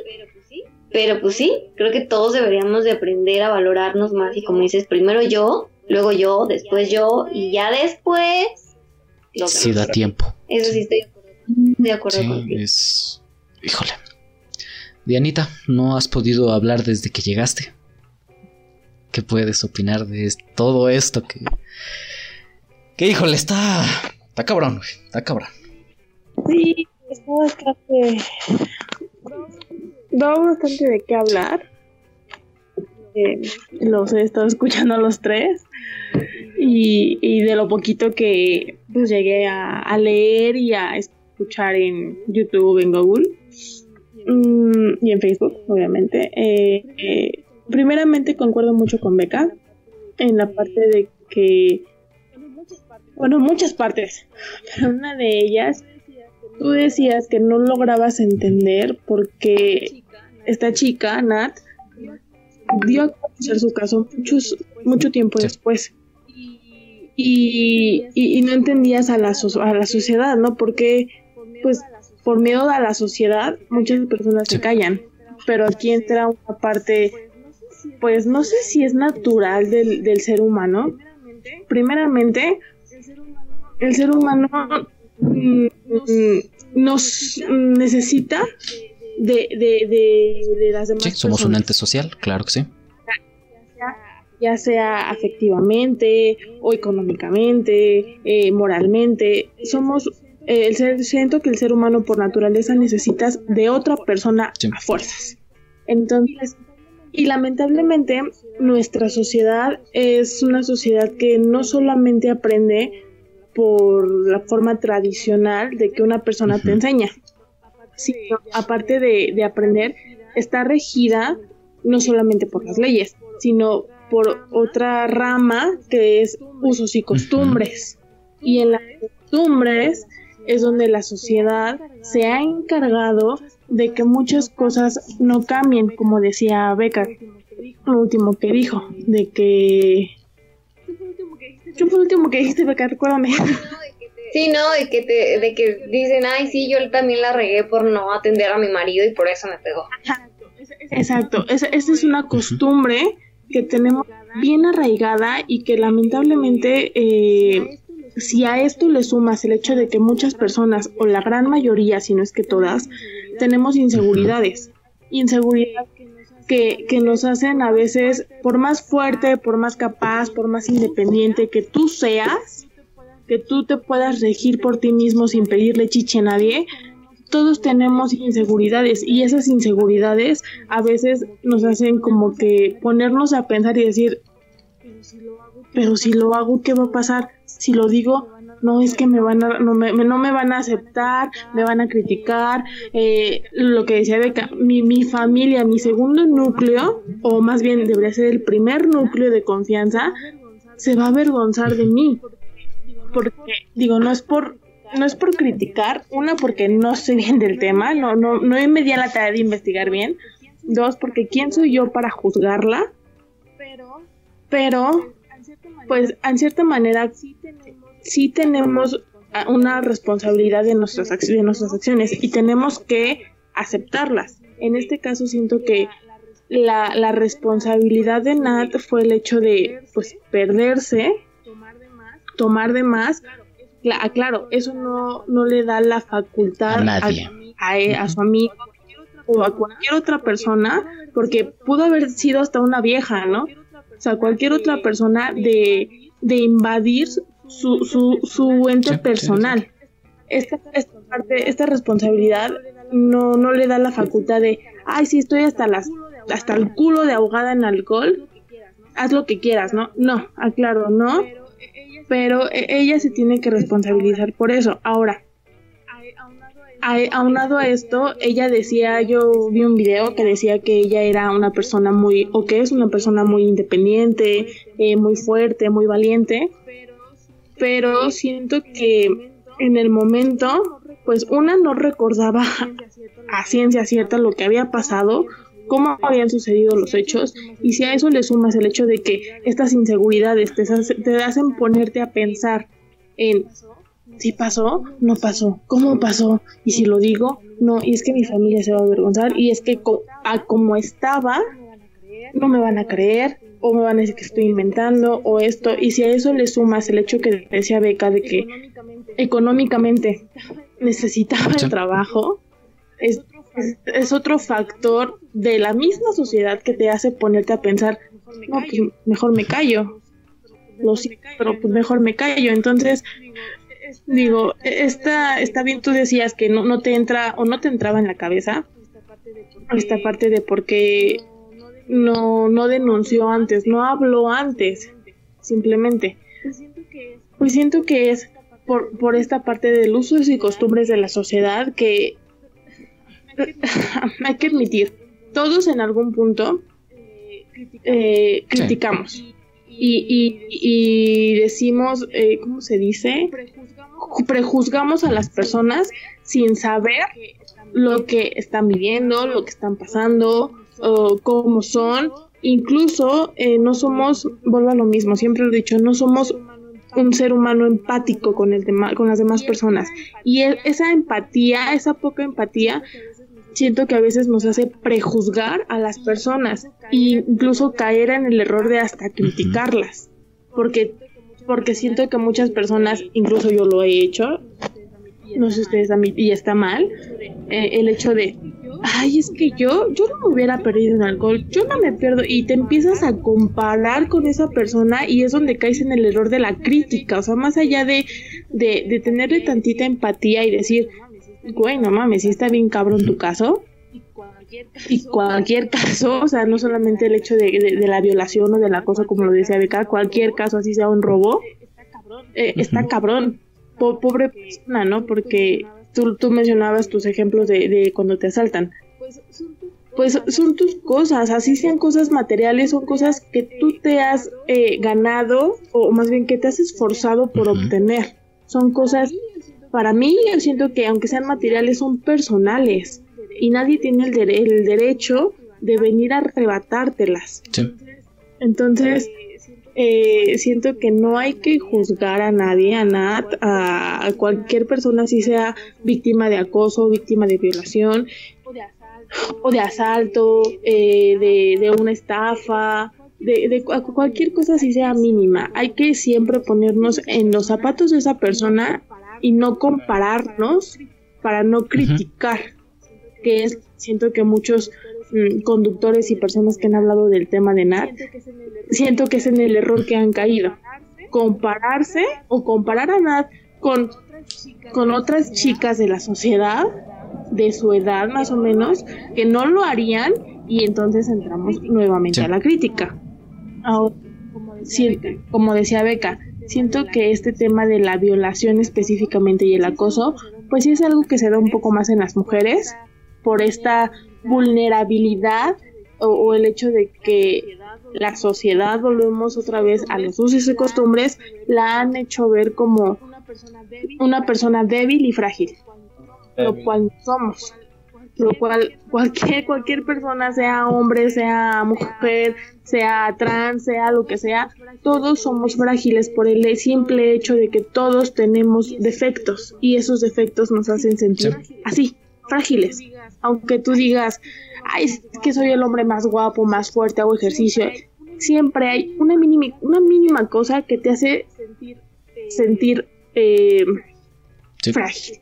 Pero pues sí, creo que todos deberíamos de aprender a valorarnos más y como dices, primero yo, luego yo, después yo y ya después... Sí da tiempo. Eso sí estoy de acuerdo contigo. Es... Híjole. Dianita, ¿no has podido hablar desde que llegaste? ¿Qué puedes opinar de todo esto que... Que híjole, está... Está cabrón, güey. Está cabrón. Sí, está bastante... Da bastante de qué hablar. Eh, los he estado escuchando a los tres. Y, y de lo poquito que pues llegué a, a leer y a escuchar escuchar en YouTube, en Google mm, y en Facebook, obviamente. Eh, eh, primeramente concuerdo mucho con Beca en la parte de que, bueno, muchas partes, pero una de ellas, tú decías que no lograbas entender porque esta chica, Nat, dio a conocer su caso muchos, mucho tiempo después. Y, y, no entendías a la, a la sociedad, ¿no? Porque pues por miedo a la sociedad muchas personas se callan, pero aquí entra una parte, pues no sé si es natural del, del ser humano. Primeramente, el ser humano mm, nos necesita de, de, de, de las demás. Sí, somos un ente social, claro que sí. Ya sea afectivamente o económicamente, eh, moralmente, somos el ser, siento que el ser humano por naturaleza necesita de otra persona a fuerzas. Entonces, y lamentablemente nuestra sociedad es una sociedad que no solamente aprende por la forma tradicional de que una persona te enseña, sino aparte de, de aprender, está regida no solamente por las leyes, sino por otra rama que es usos y costumbres. Y en las costumbres es donde la sociedad se ha encargado de que muchas cosas no cambien, como decía Beca, lo último que dijo, de que... ¿Qué fue lo último que dijiste, Beca? Recuérdame. Sí, no, de que, te, de que dicen, ay, sí, yo también la regué por no atender a mi marido y por eso me pegó. Exacto, esa, esa es una costumbre que tenemos bien arraigada y que lamentablemente eh, si a esto le sumas el hecho de que muchas personas, o la gran mayoría, si no es que todas, tenemos inseguridades, inseguridad que, que nos hacen a veces, por más fuerte, por más capaz, por más independiente que tú seas, que tú te puedas regir por ti mismo sin pedirle chiche a nadie, todos tenemos inseguridades. Y esas inseguridades a veces nos hacen como que ponernos a pensar y decir, pero si lo hago, ¿qué va a pasar? Si lo digo, no es que me van a, no me, no me van a aceptar, me van a criticar, eh, lo que decía Beca, mi, mi familia, mi segundo núcleo, o más bien debería ser el primer núcleo de confianza, se va a avergonzar de mí. Porque, digo, no es por, no es por criticar, una porque no sé bien del tema, no, no, no me di a la tarea de investigar bien, dos porque quién soy yo para juzgarla, pero, pues, en cierta manera sí tenemos una responsabilidad de nuestras, de nuestras acciones y tenemos que aceptarlas. En este caso siento que la, la responsabilidad de Nat fue el hecho de pues perderse, tomar de más. Ah, claro, eso no, no le da la facultad a, a, a, su amigo o a cualquier otra persona, porque pudo haber sido hasta una vieja, ¿no? O sea, cualquier otra persona de, de invadir su, su, su ente personal. Esta, esta, parte, esta responsabilidad no, no le da la facultad de, ay, sí, estoy hasta, las, hasta el culo de ahogada en alcohol, haz lo que quieras, ¿no? No, aclaro, no, pero e, ella se tiene que responsabilizar por eso. Ahora, aunado a esto, ella decía, yo vi un video que decía que ella era una persona muy, o que es una persona muy independiente, eh, muy fuerte, muy valiente, pero siento que en el momento, pues una no recordaba a ciencia cierta lo que había pasado, cómo habían sucedido los hechos, y si a eso le sumas el hecho de que estas inseguridades te, te hacen ponerte a pensar en si pasó, no pasó, cómo pasó, y si lo digo, no, y es que mi familia se va a avergonzar, y es que a como estaba, no me van a creer, o me van a decir que estoy inventando o esto y si a eso le sumas el hecho que decía Beca de que económicamente necesitaba el trabajo es, es, otro factor de la misma sociedad que te hace ponerte a pensar no pues mejor me callo. Lo pero pues mejor me callo. Entonces digo está está bien tú decías que no, no te entra o no te entraba en la cabeza esta parte de por qué no, no denunció antes, no habló antes, simplemente. Pues siento que es por, por esta parte del uso y costumbres de la sociedad que hay que admitir, todos en algún punto eh, criticamos. Y, y, decimos, eh, ¿cómo se dice? Prejuzgamos a las personas sin saber lo que están viviendo, lo que están pasando, o cómo son. Incluso eh, no somos, vuelvo a lo mismo, siempre lo he dicho, no somos un ser humano empático con, el con las demás personas. Y esa empatía, esa poca empatía, siento que a veces nos hace prejuzgar a las personas e incluso caer en el error de hasta criticarlas. Porque, porque siento que muchas personas, incluso yo lo he hecho, no sé ustedes mí, y está mal, eh, el hecho de, ay, es que yo, yo no me hubiera perdido en alcohol, yo no me pierdo, y te empiezas a comparar con esa persona y es donde caes en el error de la crítica, o sea, más allá de, de, de tenerle tantita empatía y decir, güey, no mames, si está bien cabrón tu caso, y cualquier caso, o sea, no solamente el hecho de, de, la violación o de la cosa como lo decía Beca, cualquier caso, así sea un robo, eh, está cabrón. pobre persona, ¿no? Porque tú, tú mencionabas tus ejemplos de, cuando te asaltan. Pues son tus cosas, así sean cosas materiales, son cosas que tú te has eh, ganado o más bien que te has esforzado por obtener. Son cosas, para mí yo siento que aunque sean materiales, son personales y nadie tiene el, el derecho de venir a arrebatártelas. Entonces, eh, siento que no hay que juzgar a nadie, a Nat, a, cualquier persona, si sea víctima de acoso, víctima de violación o de asalto, eh, de, una estafa, de, cualquier cosa si sea mínima. Hay que siempre ponernos en los zapatos de esa persona y no compararnos para no criticar, que es, siento que muchos Mm, conductores y personas que han hablado del tema de Nat, siento que es en el error que han caído. Compararse o comparar a Nat con, con otras chicas de la sociedad, de su edad más o menos, que no lo harían y entonces entramos nuevamente a la crítica. Ahora, como decía Beca, siento que este tema de la violación específicamente y el acoso, pues sí es algo que se da un poco más en las mujeres por esta vulnerabilidad o, el hecho de que la sociedad, volvemos otra vez a los usos y costumbres, la han hecho ver como una persona débil y frágil, lo cual somos. Lo cual cualquier, cualquier persona, sea hombre, sea mujer, sea trans, sea lo que sea, todos somos frágiles por el simple hecho de que todos tenemos defectos y esos defectos nos hacen sentir así, frágiles. Aunque tú digas, ay, es que soy el hombre más guapo, más fuerte, hago ejercicio, siempre hay una mínima, una mínima cosa que te hace sentir eh, frágil.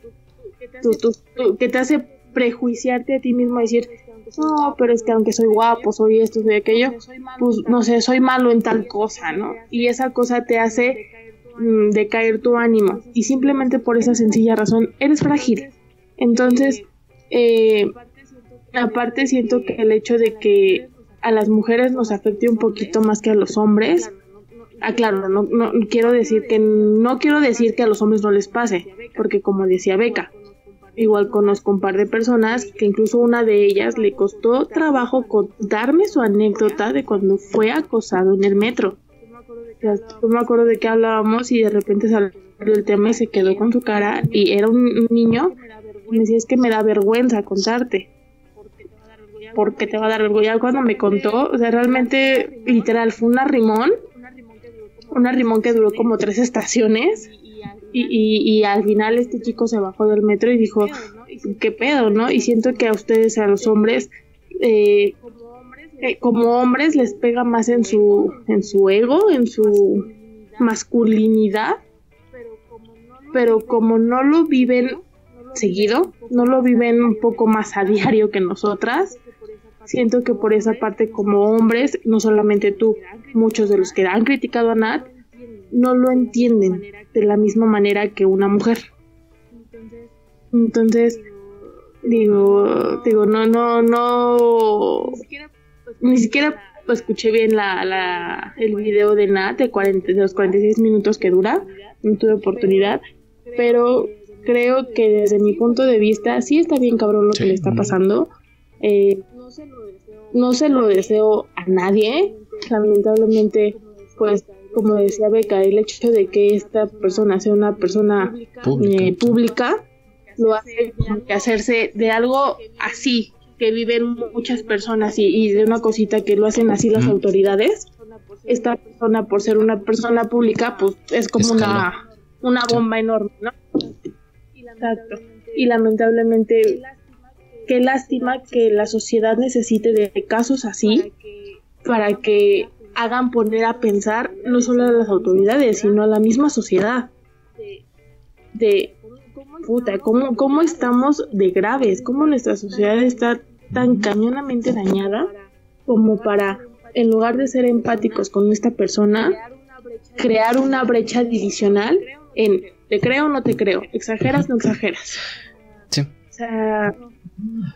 que te hace prejuiciarte a ti mismo, decir, no, pero es que aunque soy guapo, soy esto, soy aquello, pues no sé, soy malo en tal cosa, ¿no? Y esa cosa te hace mm, decaer tu ánimo. Y simplemente por esa sencilla razón, eres frágil. Entonces, eh, aparte siento que el hecho de que a las mujeres nos afecte un poquito más que a los hombres, Ah, claro, no, no, quiero decir que no quiero decir que a los hombres no les pase, porque como decía Beca, igual conozco un par de personas que incluso una de ellas le costó trabajo contarme su anécdota de cuando fue acosado en el metro. yo me acuerdo de que hablábamos y de repente salió el tema y se quedó con su cara y era un niño me decía es que me da vergüenza contarte. Porque te va a dar vergüenza cuando me contó. O sea realmente literal fue un arrimón un arrimón que duró como tres estaciones. y, y, al final este chico se bajó del metro y dijo, ¿qué pedo, no? Y siento que a ustedes, a los hombres, eh, eh, como hombres les pega más en su, en su ego, en su masculinidad, pero como no lo viven seguido, no lo viven un poco más a diario que nosotras, siento que por esa parte como hombres, no solamente tú, muchos de los que han criticado a Nat, no lo entienden de la misma manera que una mujer. Entonces, digo, digo, no, no, no, ni siquiera escuché bien la, la, el video de Nat de, 40, de los 46 minutos que dura, no tuve oportunidad, pero creo que desde mi punto de vista sí está bien cabrón lo que le está pasando. Eh, no se lo deseo a nadie, lamentablemente, pues como decía Beca, el hecho de que esta persona sea una persona pública, eh, lo hace que hacerse de algo así, que viven muchas personas y, de una cosita que lo hacen así las autoridades. Esta persona, por ser una persona pública, pues es como una, una bomba enorme, ¿no? Exacto. Y lamentablemente, qué lástima que la sociedad necesite de casos así para que hagan poner a pensar no solo a las autoridades, sino a la misma sociedad. De, puta, ¿cómo, ¿cómo estamos de graves? ¿Cómo nuestra sociedad está tan cañonamente dañada como para, en lugar de ser empáticos con esta persona, crear una brecha divisional en te creo o no te creo, exageras o no exageras. Sí. O sea,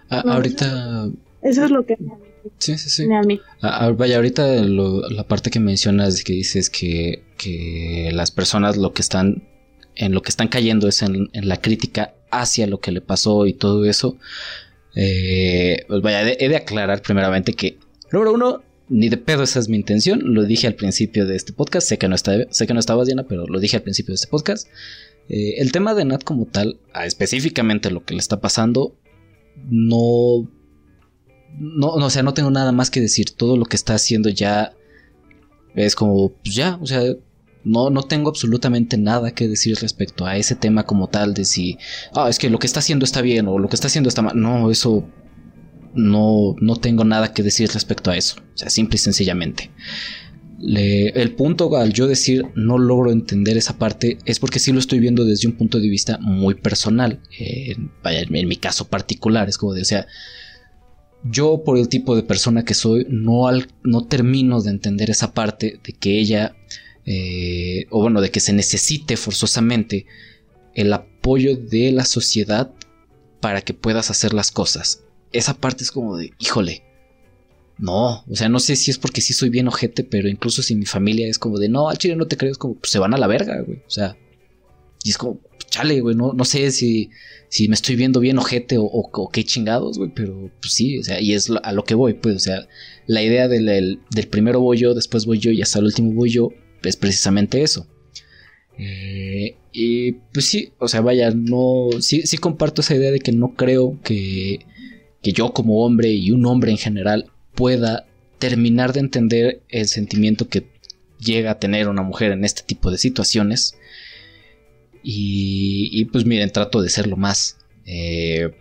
ahorita... Eso es lo que Sí, sí, sí. vaya, ahorita la parte que mencionas que dices que, que, las personas lo que están en lo que están cayendo es en, la crítica hacia lo que le pasó y todo eso. Eh, pues vaya, he de aclarar primeramente que, número uno, ni de pedo esa es mi intención. Lo dije al principio de este podcast. Sé que no, está, sé que no Diana, pero lo dije al principio de este podcast. Eh, el tema de Nat como tal, específicamente lo que le está pasando, no no, no, o sea, no tengo nada más que decir. Todo lo que está haciendo ya es como, pues ya, o sea, no, no tengo absolutamente nada que decir respecto a ese tema como tal de si, ah, es que lo que está haciendo está bien o lo que está haciendo está mal. No, eso no, no tengo nada que decir respecto a eso. O sea, simple y sencillamente. el punto al yo decir no logro entender esa parte es porque sí lo estoy viendo desde un punto de vista muy personal. Eh, en mi caso particular, es como de, o sea, yo por el tipo de persona que soy no, no termino de entender esa parte de que ella, eh, o bueno, de que se necesite forzosamente el apoyo de la sociedad para que puedas hacer las cosas. Esa parte es como de, híjole, no, o sea, no sé si es porque sí soy bien ojete, pero incluso si mi familia es como de, no, al chile no te creo, es como, pues se van a la verga, güey. O sea, y es como, chale, güey, no, no sé si, si me estoy viendo bien ojete o, qué chingados, güey, pero pues sí, o sea, y es a lo que voy, pues, o sea, la idea del, del, primero voy yo, después voy yo y hasta el último voy yo, es precisamente eso. Eh, y pues sí, o sea, vaya, no, sí, sí comparto esa idea de que no creo que, que yo como hombre y un hombre en general pueda terminar de entender el sentimiento que llega a tener una mujer en este tipo de situaciones. Y, pues miren, trato de ser lo más eh,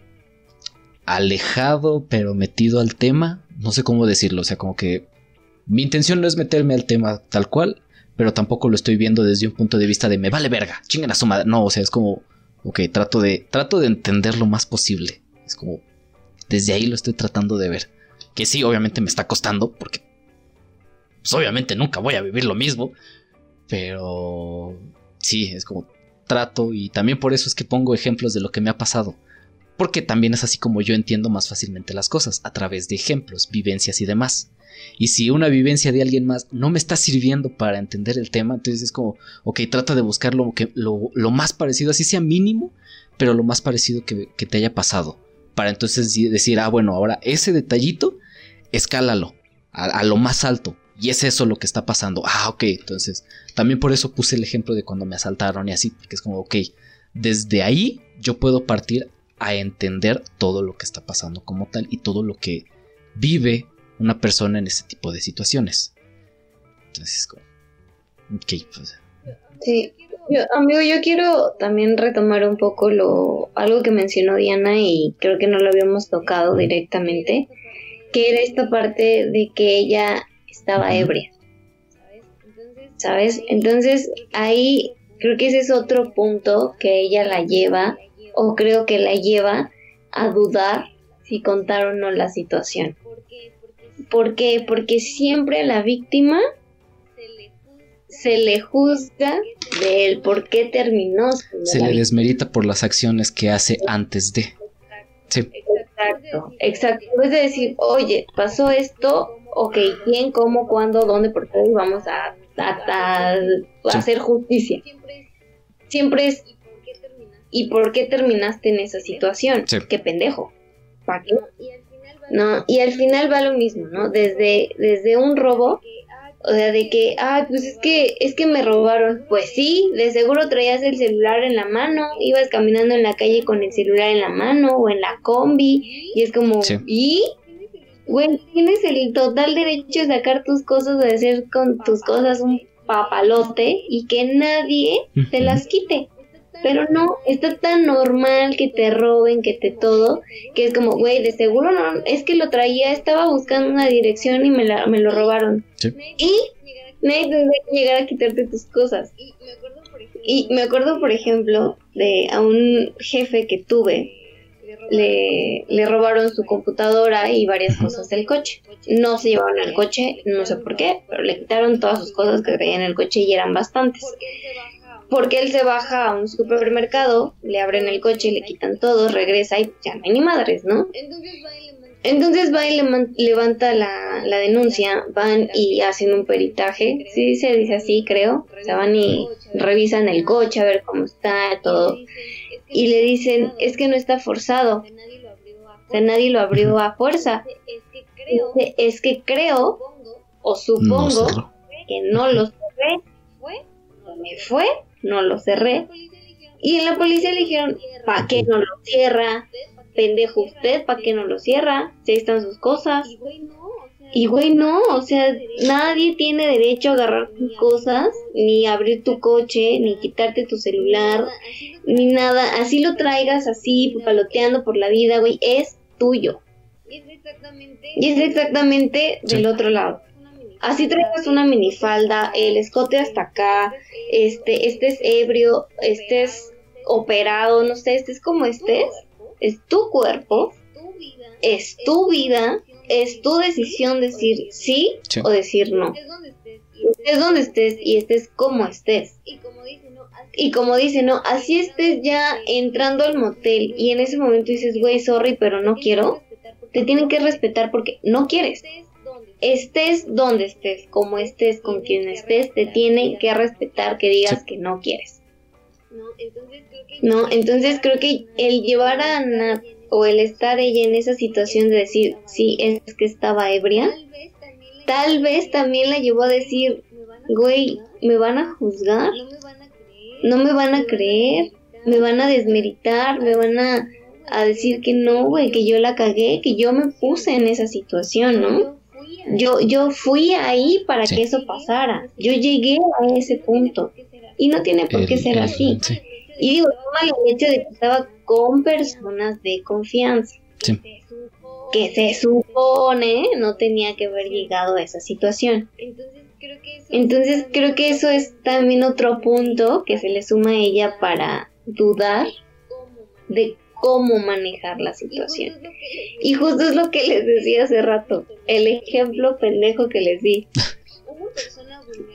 alejado, pero metido al tema. No sé cómo decirlo, o sea, como que mi intención no es meterme al tema tal cual, pero tampoco lo estoy viendo desde un punto de vista de me vale verga, chingan a su madre. No, o sea, es como, ok, trato de, trato de entender lo más posible. Es como, desde ahí lo estoy tratando de ver. Que sí, obviamente me está costando, porque pues obviamente nunca voy a vivir lo mismo. Pero sí, es como trato y también por eso es que pongo ejemplos de lo que me ha pasado. Porque también es así como yo entiendo más fácilmente las cosas, a través de ejemplos, vivencias y demás. Y si una vivencia de alguien más no me está sirviendo para entender el tema, entonces es como, ok, trata de buscar lo, que, lo, más parecido, así sea mínimo, pero lo más parecido que, que te haya pasado para entonces decir, ah, bueno, ahora ese detallito, escálalo a, lo más alto. Y es eso lo que está pasando. Ah, ok, entonces también por eso puse el ejemplo de cuando me asaltaron y así, porque es como, ok, desde ahí yo puedo partir a entender todo lo que está pasando como tal y todo lo que vive una persona en ese tipo de situaciones. Entonces, como, ok, pues. Sí, amigo, yo quiero también retomar un poco lo algo que mencionó Diana y creo que no lo habíamos tocado directamente, que era esta parte de que ella estaba ebria. ¿Sabes? Entonces ahí creo que ese es otro punto que ella la lleva o creo que la lleva a dudar si contar o no la situación. ¿Por qué? Porque siempre la víctima se le juzga del por qué terminó. Se le desmerita por las acciones que hace antes de. Sí. Exacto, exacto. Es decir, oye, pasó esto, ok, ¿quién, cómo, cuándo, dónde, por qué? Vamos a, a, hacer justicia. Siempre es, ¿y por qué terminaste en esa situación? Qué pendejo. ¿Para qué? No, y al final va lo mismo, ¿no? Desde, desde un robo o sea, de que, ah, pues es que, es que me robaron. Pues sí, de seguro traías el celular en la mano, ibas caminando en la calle con el celular en la mano o en la combi, y es como, ¿y? Güey, tienes el total derecho de sacar tus cosas, de hacer con tus cosas un papalote y que nadie te las quite. Pero no, está tan normal que te roben, que te todo, que es como, güey, de seguro no, es que lo traía, estaba buscando una dirección y me, la, me lo robaron. Y nadie tendría que llegar a quitarte tus cosas. Y me acuerdo, por ejemplo, de a un jefe que tuve, le, le robaron su computadora y varias cosas del coche. No se llevaron el coche, no sé por qué, pero le quitaron todas sus cosas que traía en el coche y eran bastantes porque él se baja a un supermercado, le abren el coche, le quitan todo, regresa y ya no hay ni madres, ¿no? Entonces va y, levanta la, la, denuncia, van y hacen un peritaje, sí se dice así, creo, o sea, van y revisan el coche a ver cómo está, todo, y le dicen, es que no está forzado, o sea, nadie lo abrió a fuerza, es que creo, o supongo, que no lo cerré, me fue no lo cerré. Y en la policía le dijeron, ¿para qué no lo cierra? Pendejo usted, ¿para qué no lo cierra? Si están sus cosas. Y güey, no, o sea, nadie tiene derecho a agarrar tus cosas, ni abrir tu coche, ni quitarte tu celular, ni nada. Así lo traigas así, paloteando por la vida, güey, es tuyo. Y es exactamente del otro lado así traigas una minifalda, el escote hasta acá, este, estés ebrio, estés operado, no sé, estés como estés, es tu cuerpo, es tu vida, es tu decisión decir sí, o decir no. Es donde estés y estés como estés. Y como dice, no, así estés ya entrando al motel y en ese momento dices, güey, sorry, pero no quiero, te tienen que respetar porque no quieres estés donde estés, como estés, con quien estés, te tienen que respetar que digas que no quieres. No, entonces creo que el llevar a Nat o el estar ella en esa situación de decir, sí, es que estaba ebria, tal vez también la llevó a decir, güey, ¿me van a juzgar? ¿No me van a creer? ¿Me van a desmeritar? ¿Me van a, a decir que no, güey, que yo la cagué, que yo me puse en esa situación, ¿no? Yo, yo fui ahí para que eso pasara. Yo llegué a ese punto. Y no tiene por qué ser así. Y digo, el hecho de que estaba con personas de confianza. Que se supone no tenía que haber llegado a esa situación. Entonces creo que eso es también otro punto que se le suma a ella para dudar de cómo manejar la situación. Y justo es lo que les decía hace rato, el ejemplo pendejo que les di.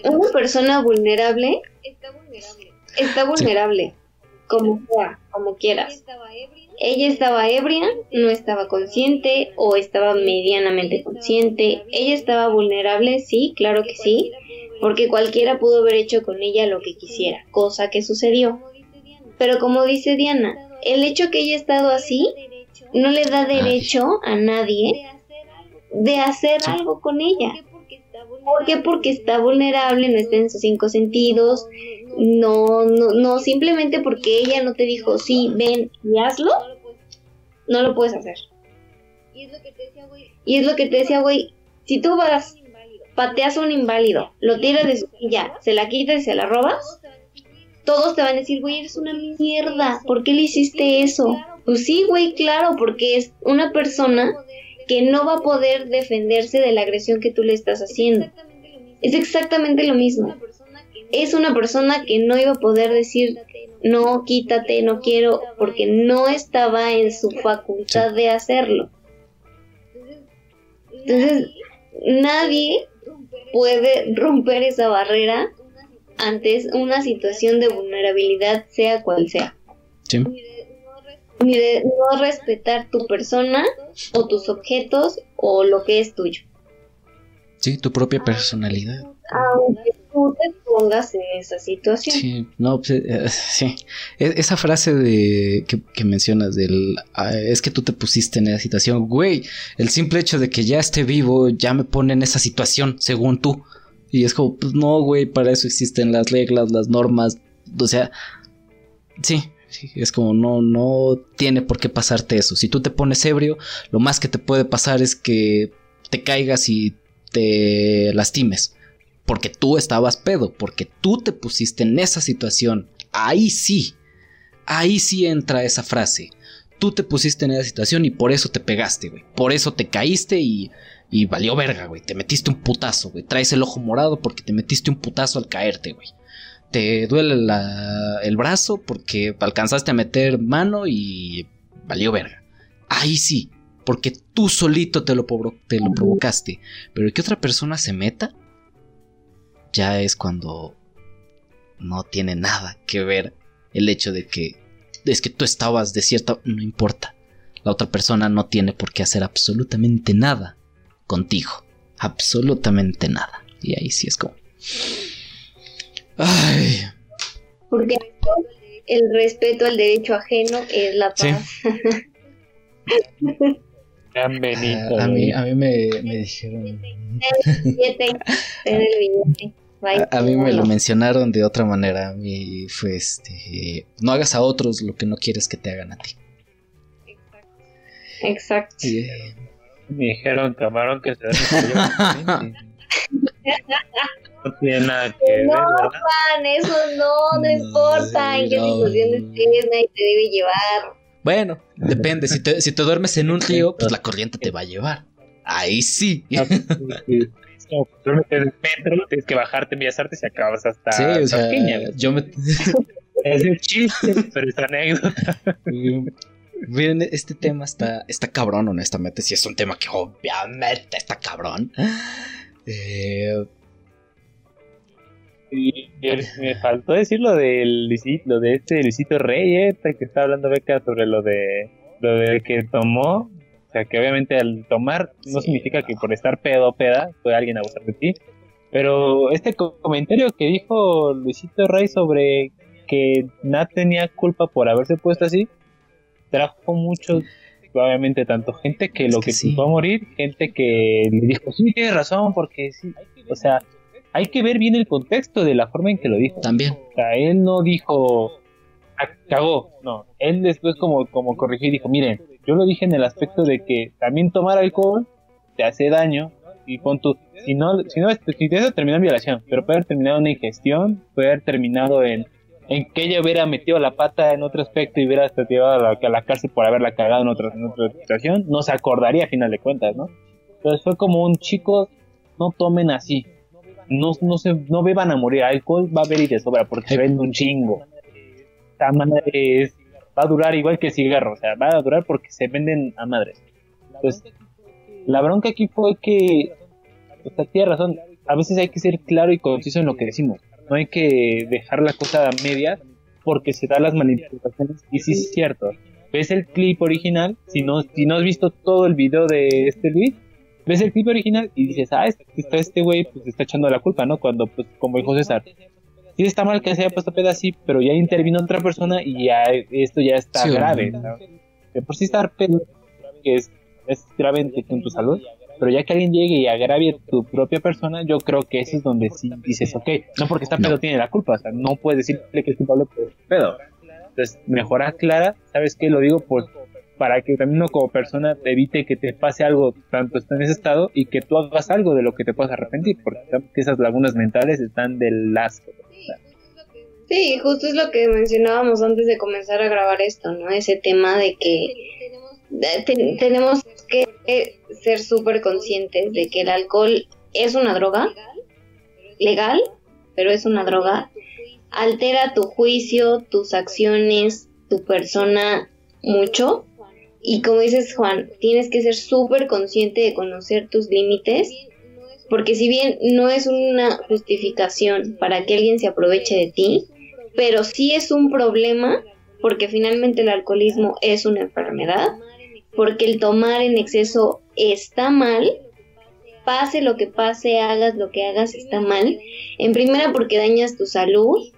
Una persona vulnerable está vulnerable, como sea, como quieras. Ella estaba ebria, no estaba consciente o estaba medianamente consciente. Ella estaba vulnerable, sí, claro que sí, porque cualquiera pudo haber hecho con ella lo que quisiera, cosa que sucedió. Pero como dice Diana, el hecho que ella estado así no le da derecho a nadie de hacer algo con ella. ¿Por qué? Porque está vulnerable, no está en sus cinco sentidos, no, no, no, simplemente porque ella no te dijo, sí, ven y hazlo, no lo puedes hacer. Y es lo que te decía, güey, si tú vas, pateas a un inválido, lo tiras de su silla, se la quitas y se la robas, todos te van a decir, güey, eres una mierda, ¿por qué le hiciste eso? Pues sí, güey, claro, porque es una persona que no va a poder defenderse de la agresión que tú le estás haciendo. Es exactamente lo mismo. Es una persona que no iba a poder decir, no, quítate, no quiero, porque no estaba en su facultad de hacerlo. Entonces, nadie puede romper esa barrera ante una situación de vulnerabilidad, sea cual sea. Ni de no respetar tu persona o tus objetos o lo que es tuyo. Sí, tu propia personalidad. Aunque tú te pongas en esa situación. Sí, no, pues, eh, sí. E, esa frase de que, mencionas del ah, es que tú te pusiste en esa situación, güey, el simple hecho de que ya esté vivo ya me pone en esa situación, según tú. Y es como, pues no, güey, para eso existen las reglas, las normas. O sea, sí, es como, no, no tiene por qué pasarte eso. Si tú te pones ebrio, lo más que te puede pasar es que te caigas y te lastimes. Porque tú estabas pedo, porque tú te pusiste en esa situación. Ahí sí, ahí sí entra esa frase. Tú te pusiste en esa situación y por eso te pegaste, güey. Por eso te caíste y y valió verga, güey. Te metiste un putazo, güey. Traes el ojo morado porque te metiste un putazo al caerte, güey. Te duele el brazo porque alcanzaste a meter mano y valió verga. Ahí sí, porque tú solito te lo, te lo provocaste. Pero que otra persona se meta, ya es cuando no tiene nada que ver el hecho de que es que tú estabas de cierta... No importa. La otra persona no tiene por qué hacer absolutamente nada contigo. Absolutamente nada. Y ahí sí es como... Ay. Porque el respeto al derecho ajeno es la paz. a, mí, a mí me, me dijeron... A, mí me lo mencionaron de otra manera. A mí fue este. No hagas a otros lo que no quieres que te hagan a ti. Exacto. Exacto. Me dijeron camarón que se No tiene nada que ver. No, Juan, eso no, no, importa en qué situación estés, nadie te debe llevar. Bueno, depende. Si te, si te duermes en un río, pues la corriente te va a llevar. Ahí sí. No, pues, duermes en el metro, tienes que bajarte, enviazarte si acabas hasta. Sí, o sea, yo me. es un chiste, pero es anécdota. Miren, este tema está, está cabrón, honestamente. Si es un tema que obviamente está cabrón. Eh... Y, me faltó decir lo del Luisito, de este Luisito Rey, este que está hablando Beca sobre lo de lo de que tomó. sea, que obviamente al tomar no significa que por estar pedo o peda puede alguien abusar de ti. Pero este comentario que dijo Luisito Rey sobre que Nat tenía culpa por haberse puesto así, trajo muchos, obviamente, tanto gente que lo que sí. a morir, gente que le dijo, sí, tienes razón, porque sí, o sea, hay que ver bien el contexto de la forma en que lo dijo. También. O sea, él no dijo, ah, cagó, no, él después como, como corrigió y dijo, miren, yo lo dije en el aspecto de que también tomar alcohol te hace daño, y pon tú, si no, si no, si eso terminó en violación, pero puede haber terminado en ingestión, puede haber terminado en en que ella hubiera metido la pata en otro aspecto y hubiera estado llevado a la, cárcel por haberla cagado en otra, en otra situación, no se acordaría a final de cuentas, ¿no? Entonces fue como un chico, no tomen así, no, no, se, no beban a morir, alcohol va a haber y de sobra porque se vende un chingo. Esta madre va a durar igual que cigarro, o sea, va a durar porque se venden a madres. Entonces, la bronca aquí fue que, o sea, tiene razón, a veces hay que ser claro y conciso en lo que decimos no hay que dejar la cosa a medias porque se dan las manifestaciones y sí es cierto. Ves el clip original, si no, si no has visto todo el video de este Luis, ves el clip original y dices, ah, este, está este güey, pues está echando la culpa, ¿no? Cuando, pues, como dijo César, sí está mal que se haya puesto pedo así, pero ya intervino otra persona y ya esto ya está grave, De por sí estar pedo, que es, es grave en tu salud, pero ya que alguien llegue y agravie tu propia persona, yo creo que eso es donde sí dices, ok, no porque está pedo tiene la culpa, o sea, no puedes decirle que es culpable por pedo. Entonces, mejor aclara, ¿sabes qué? Lo digo por, para que también uno como persona te evite que te pase algo tanto está en ese estado y que tú hagas algo de lo que te puedas arrepentir, porque esas lagunas mentales están del asco. Sí, justo es lo que mencionábamos antes de comenzar a grabar esto, ¿no? Ese tema de que tenemos que ser súper conscientes de que el alcohol es una droga legal, pero es una droga. Altera tu juicio, tus acciones, tu persona mucho. Y como dices Juan, tienes que ser súper consciente de conocer tus límites, porque si bien no es una justificación para que alguien se aproveche de ti, pero sí es un problema, porque finalmente el alcoholismo es una enfermedad porque el tomar en exceso está mal, pase lo que pase, hagas lo que hagas, está mal. En primera porque dañas tu salud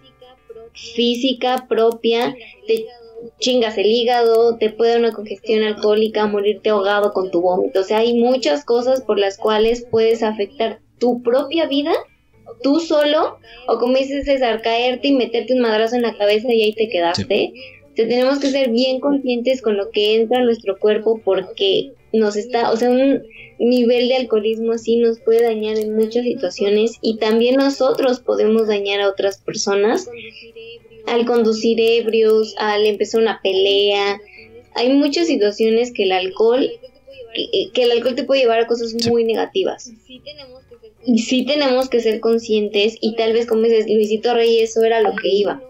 física propia, te chingas el hígado, te puede dar una congestión alcohólica, morirte ahogado con tu vómito. O sea, hay muchas cosas por las cuales puedes afectar tu propia vida, tú solo, o como dices César, caerte y meterte un madrazo en la cabeza y ahí te quedaste. Tenemos que ser bien conscientes con lo que entra a nuestro cuerpo porque nos está, o sea, un nivel de alcoholismo así nos puede dañar en muchas situaciones y también nosotros podemos dañar a otras personas al conducir ebrios, al empezar una pelea. Hay muchas situaciones que el alcohol que el alcohol te puede llevar a cosas muy negativas. Y sí tenemos que ser conscientes y tal vez como dices Luisito Rey eso era lo que iba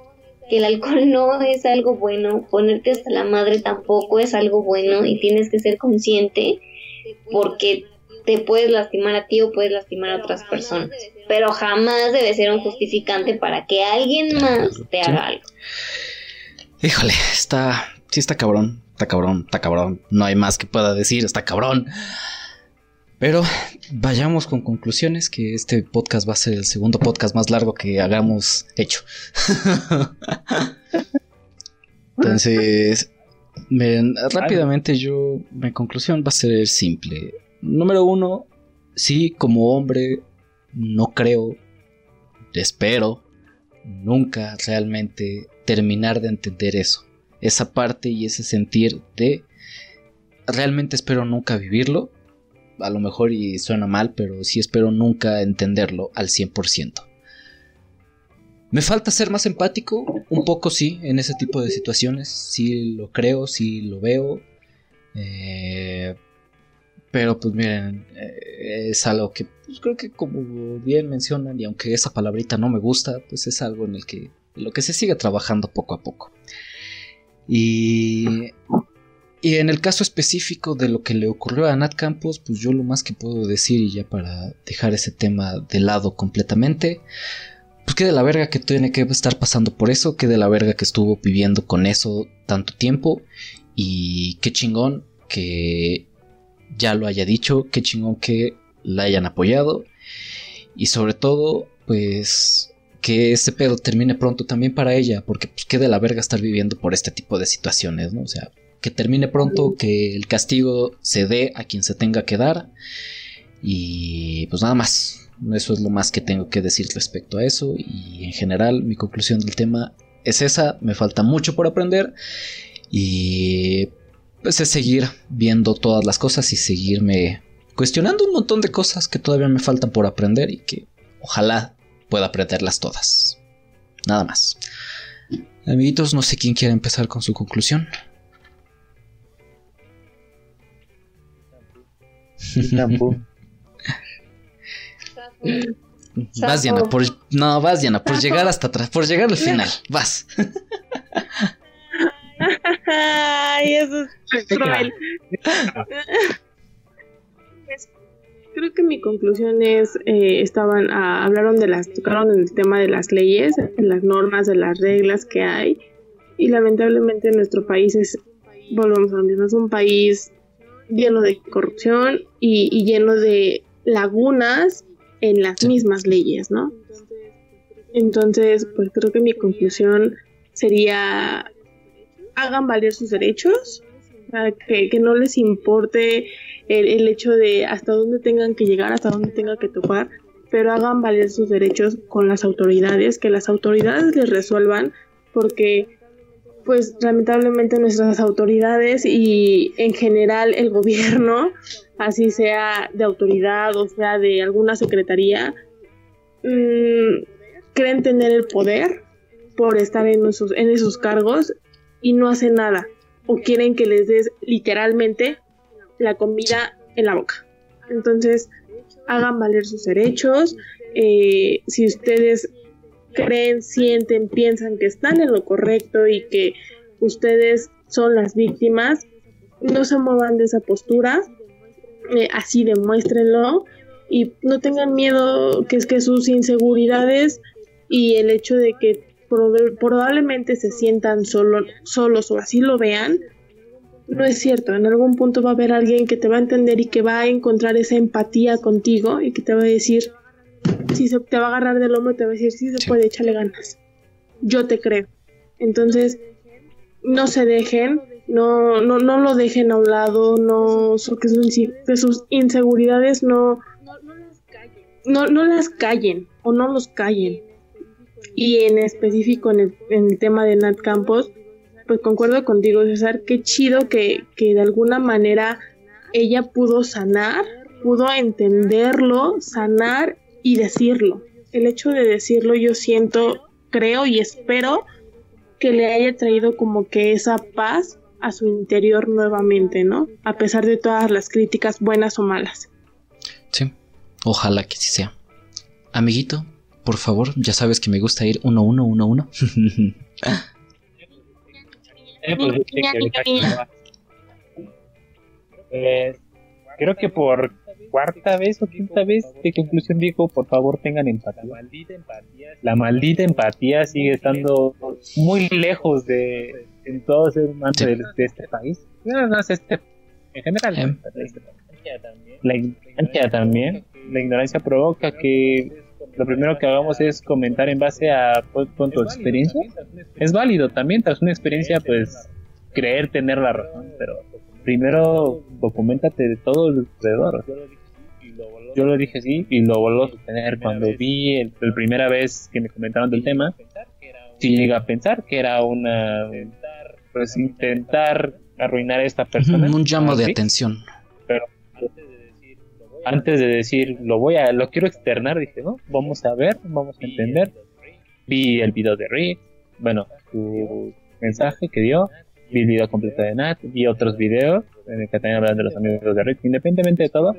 que el alcohol no es algo bueno, ponerte hasta la madre tampoco es algo bueno y tienes que ser consciente porque te puedes lastimar a ti o puedes lastimar a otras personas. Pero jamás debe ser un justificante para que alguien más te haga algo. Híjole, está, sí está cabrón, está cabrón, está cabrón. No hay más que pueda decir, está cabrón. Pero vayamos con conclusiones, que este podcast va a ser el segundo podcast más largo que hagamos hecho. Entonces, miren, rápidamente yo, mi conclusión va a ser simple. Número uno, sí, como hombre, no creo, espero, nunca realmente terminar de entender eso. Esa parte y ese sentir de, realmente espero nunca vivirlo a lo mejor y suena mal, pero sí espero nunca entenderlo al 100%. Me falta ser más empático, un poco sí, en ese tipo de situaciones, sí lo creo, sí lo veo, eh, pero pues miren, eh, es algo que pues, creo que como bien mencionan, y aunque esa palabrita no me gusta, pues es algo en el que lo que se sigue trabajando poco a poco. Y y en el caso específico de lo que le ocurrió a Nat Campos, pues yo lo más que puedo decir, y ya para dejar ese tema de lado completamente, pues que de la verga que tiene que estar pasando por eso, que de la verga que estuvo viviendo con eso tanto tiempo, y qué chingón que ya lo haya dicho, qué chingón que la hayan apoyado. Y sobre todo, pues que este pedo termine pronto también para ella, porque pues qué de la verga estar viviendo por este tipo de situaciones, ¿no? O sea, que termine pronto, que el castigo se dé a quien se tenga que dar. Y pues nada más. Eso es lo más que tengo que decir respecto a eso. Y en general mi conclusión del tema es esa, me falta mucho por aprender. Y pues es seguir viendo todas las cosas y seguirme cuestionando un montón de cosas que todavía me faltan por aprender y que ojalá pueda aprenderlas todas. Nada más. Amiguitos, no sé quién quiere empezar con su conclusión. Vas, Diana, por, no, vas, Diana, por llegar hasta atrás, por llegar al final, vas. Ay, eso es cruel. creo que mi conclusión es, eh, estaban, ah, hablaron de las, tocaron el tema de las leyes, de las normas, de las reglas que hay, y lamentablemente nuestro país es, volvemos a decir, es un país lleno de corrupción y, lleno de lagunas en las mismas leyes, ¿no? Entonces, pues creo que mi conclusión sería hagan valer sus derechos, que, que no les importe el, hecho de hasta dónde tengan que llegar, hasta dónde tengan que tocar, pero hagan valer sus derechos con las autoridades, que las autoridades les resuelvan, porque pues lamentablemente nuestras autoridades y en general el gobierno, así sea de autoridad o sea de alguna secretaría, mm, creen tener el poder por estar en esos, en esos cargos y no hacen nada o quieren que les des literalmente la comida en la boca. Entonces, hagan valer sus derechos. Eh, si ustedes creen, sienten, piensan que están en lo correcto y que ustedes son las víctimas, no se muevan de esa postura, eh, así demuéstrenlo y no tengan miedo que es que sus inseguridades y el hecho de que probablemente se sientan solo, solos o así lo vean, no es cierto. En algún punto va a haber alguien que te va a entender y que va a encontrar esa empatía contigo y que te va a decir, si se te va a agarrar del hombro, te va a decir, sí se puede, échale ganas. Yo te creo. Entonces, no se dejen, no, no, no lo dejen a un lado, no, que sus, sus inseguridades no, no, no las callen o no los callen. Y en específico en el, tema de Nat Campos, pues concuerdo contigo, César, qué chido que, que de alguna manera ella pudo sanar, pudo entenderlo, sanar y decirlo. El hecho de decirlo yo siento, creo y espero que le haya traído como que esa paz a su interior nuevamente, ¿no? A pesar de todas las críticas buenas o malas. Sí, ojalá que sí sea. Amiguito, por favor, ya sabes que me gusta ir uno, uno, uno, uno. Pues, pues, creo que por cuarta vez o quinta vez de conclusión digo, por favor tengan empatía. La maldita empatía, sigue estando muy lejos de en todo ser humano de, este país. No, este, en general. Em. La ignorancia también. La ignorancia provoca que lo primero que hagamos es comentar en base a pues, con tu experiencia. Es válido también, tras una experiencia, pues creer tener la razón, pero primero documentate de todo alrededor. Yo lo dije así y lo vuelvo a sostener cuando vi el, primera vez que me comentaron del tema. Si llegué a pensar que era una pues intentar arruinar a esta persona. Un llamo de atención. Pero antes de decir lo voy a lo quiero externar dije no vamos a ver vamos a entender vi el video de Rick bueno su mensaje que dio vi el video completo de Nat vi otros videos en el que también hablan de los amigos de Rick. Independientemente de todo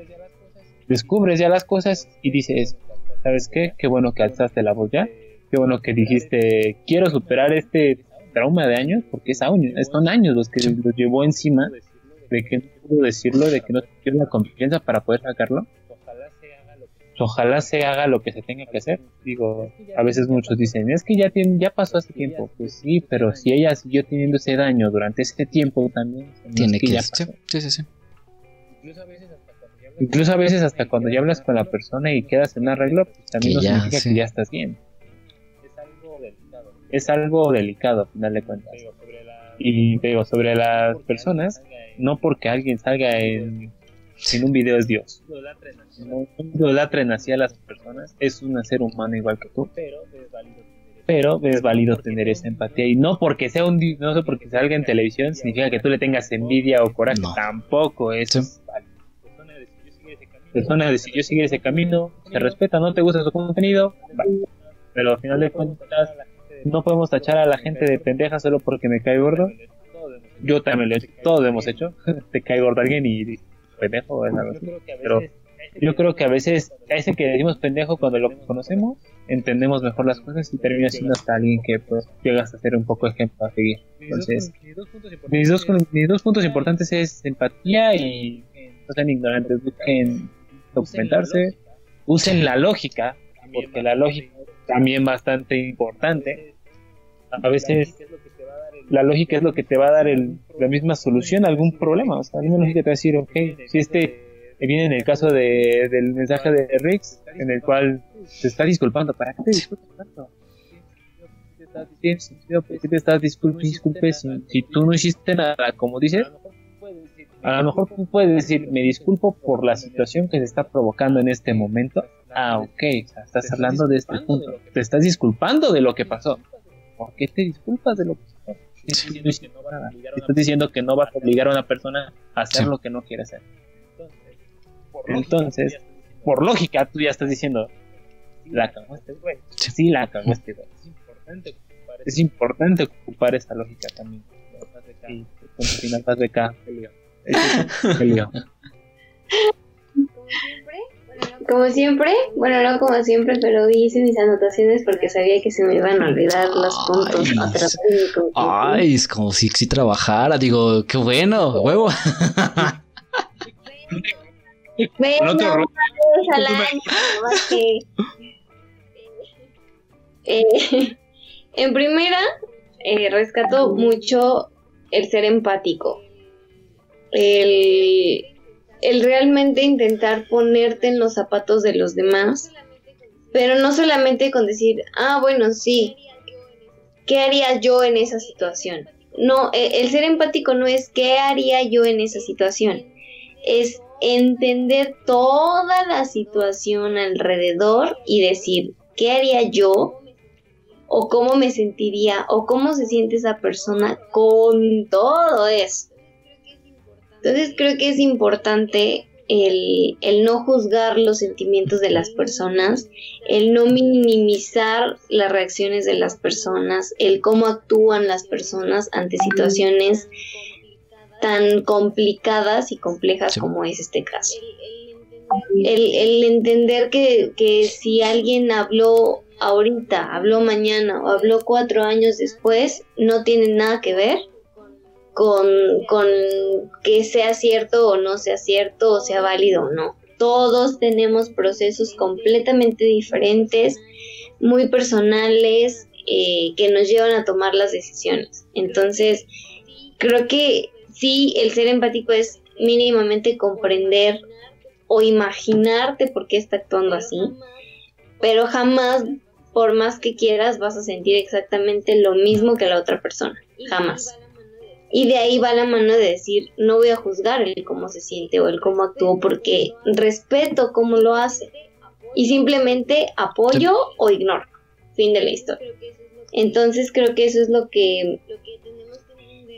descubres ya las cosas y dices sabes qué qué bueno que alzaste la voz ya. Qué bueno que dijiste quiero superar este trauma de años porque es años, son años los que los llevó encima de que pudo decirlo, de que no tiene la confianza para poder sacarlo. Ojalá se haga lo que se tenga que hacer. Digo, a veces muchos dicen, es que ya, tiene, ya pasó hace tiempo. Pues sí, pero si ella siguió teniendo ese daño durante ese tiempo también, tiene que, ya Sí, sí, sí. Incluso a veces hasta cuando ya hablas con la persona y quedas en arreglo, pues también no significa que ya estás bien. Es algo delicado, al final de cuentas. Y digo, sobre las personas, no porque alguien salga en, en un video es Dios. No idolatren así a las personas, es un ser humano igual que tú. Pero es válido tener esa empatía. Y no porque sea un no sé porque salga en televisión significa que tú le tengas envidia o coraje. Tampoco eso es válido. Persona decidió seguir ese camino, se respeta, no te gusta su contenido, pero al final de cuentas no podemos tachar a la gente de pendeja solo porque me cae gordo. Yo también lo he hecho, todos lo hemos hecho. Te cae gordo alguien y pendejo es algo Pero yo creo que a veces, a ese que decimos pendejo cuando lo conocemos, entendemos mejor las cosas y termina siendo hasta alguien que pues llegas a ser un poco ejemplo a seguir. Entonces, mis dos, mis dos puntos importantes es empatía y no sean ignorantes, busquen documentarse, usen la lógica, porque la lógica también bastante importante. A veces la lógica es lo que te va a dar el, la misma solución a algún problema. O sea, la misma lógica te va a decir, ok, si este viene en el caso de, del mensaje de Rix, en el cual se está disculpando, ¿para qué te disculpas tanto? ¿Por qué te estás disculpando? si, tú no hiciste nada, como dices, a lo mejor tú puedes decir, me disculpo por la situación que se está provocando en este momento. Ah, ok, estás hablando de este punto. Te estás disculpando de lo que pasó. ¿Por qué te disculpas de lo que pasó? Estás diciendo que no vas a obligar a una persona a hacer lo que no quiere hacer. Entonces, por lógica, tú ya estás diciendo, la cagaste, güey. Sí, la cagaste, güey. Es importante ocupar esa lógica también. Sí, final vas de acá, como siempre, bueno, no como siempre, pero hice mis anotaciones porque sabía que se me iban a olvidar los puntos. Ay, es como si, si trabajara, digo, qué bueno, huevo. bueno, al año, que, eh, en primera, eh, rescato mucho el ser empático. El, el realmente intentar ponerte en los zapatos de los demás, pero no solamente con decir, ah, bueno, sí, ¿qué haría yo en esa situación? No, e, el ser empático no es qué haría yo en esa situación, es entender toda la situación alrededor y decir, ¿qué haría yo? O cómo me sentiría, o cómo se siente esa persona con todo eso. Entonces creo que es importante el, no juzgar los sentimientos de las personas, el no minimizar las reacciones de las personas, el cómo actúan las personas ante situaciones tan complicadas y complejas como es este caso. El, entender que, que si alguien habló ahorita, habló mañana o habló cuatro años después, no tiene nada que ver con, que sea cierto o no sea cierto o sea válido o no. Todos tenemos procesos completamente diferentes, muy personales, eh, que nos llevan a tomar las decisiones. Entonces, creo que sí, el ser empático es mínimamente comprender o imaginarte por qué está actuando así, pero jamás, por más que quieras, vas a sentir exactamente lo mismo que la otra persona. Jamás. Y de ahí va la mano de decir, no voy a juzgar el cómo se siente o el cómo actuó porque respeto cómo lo hace. Y simplemente apoyo o ignoro. Fin de la historia. Entonces creo que eso es lo que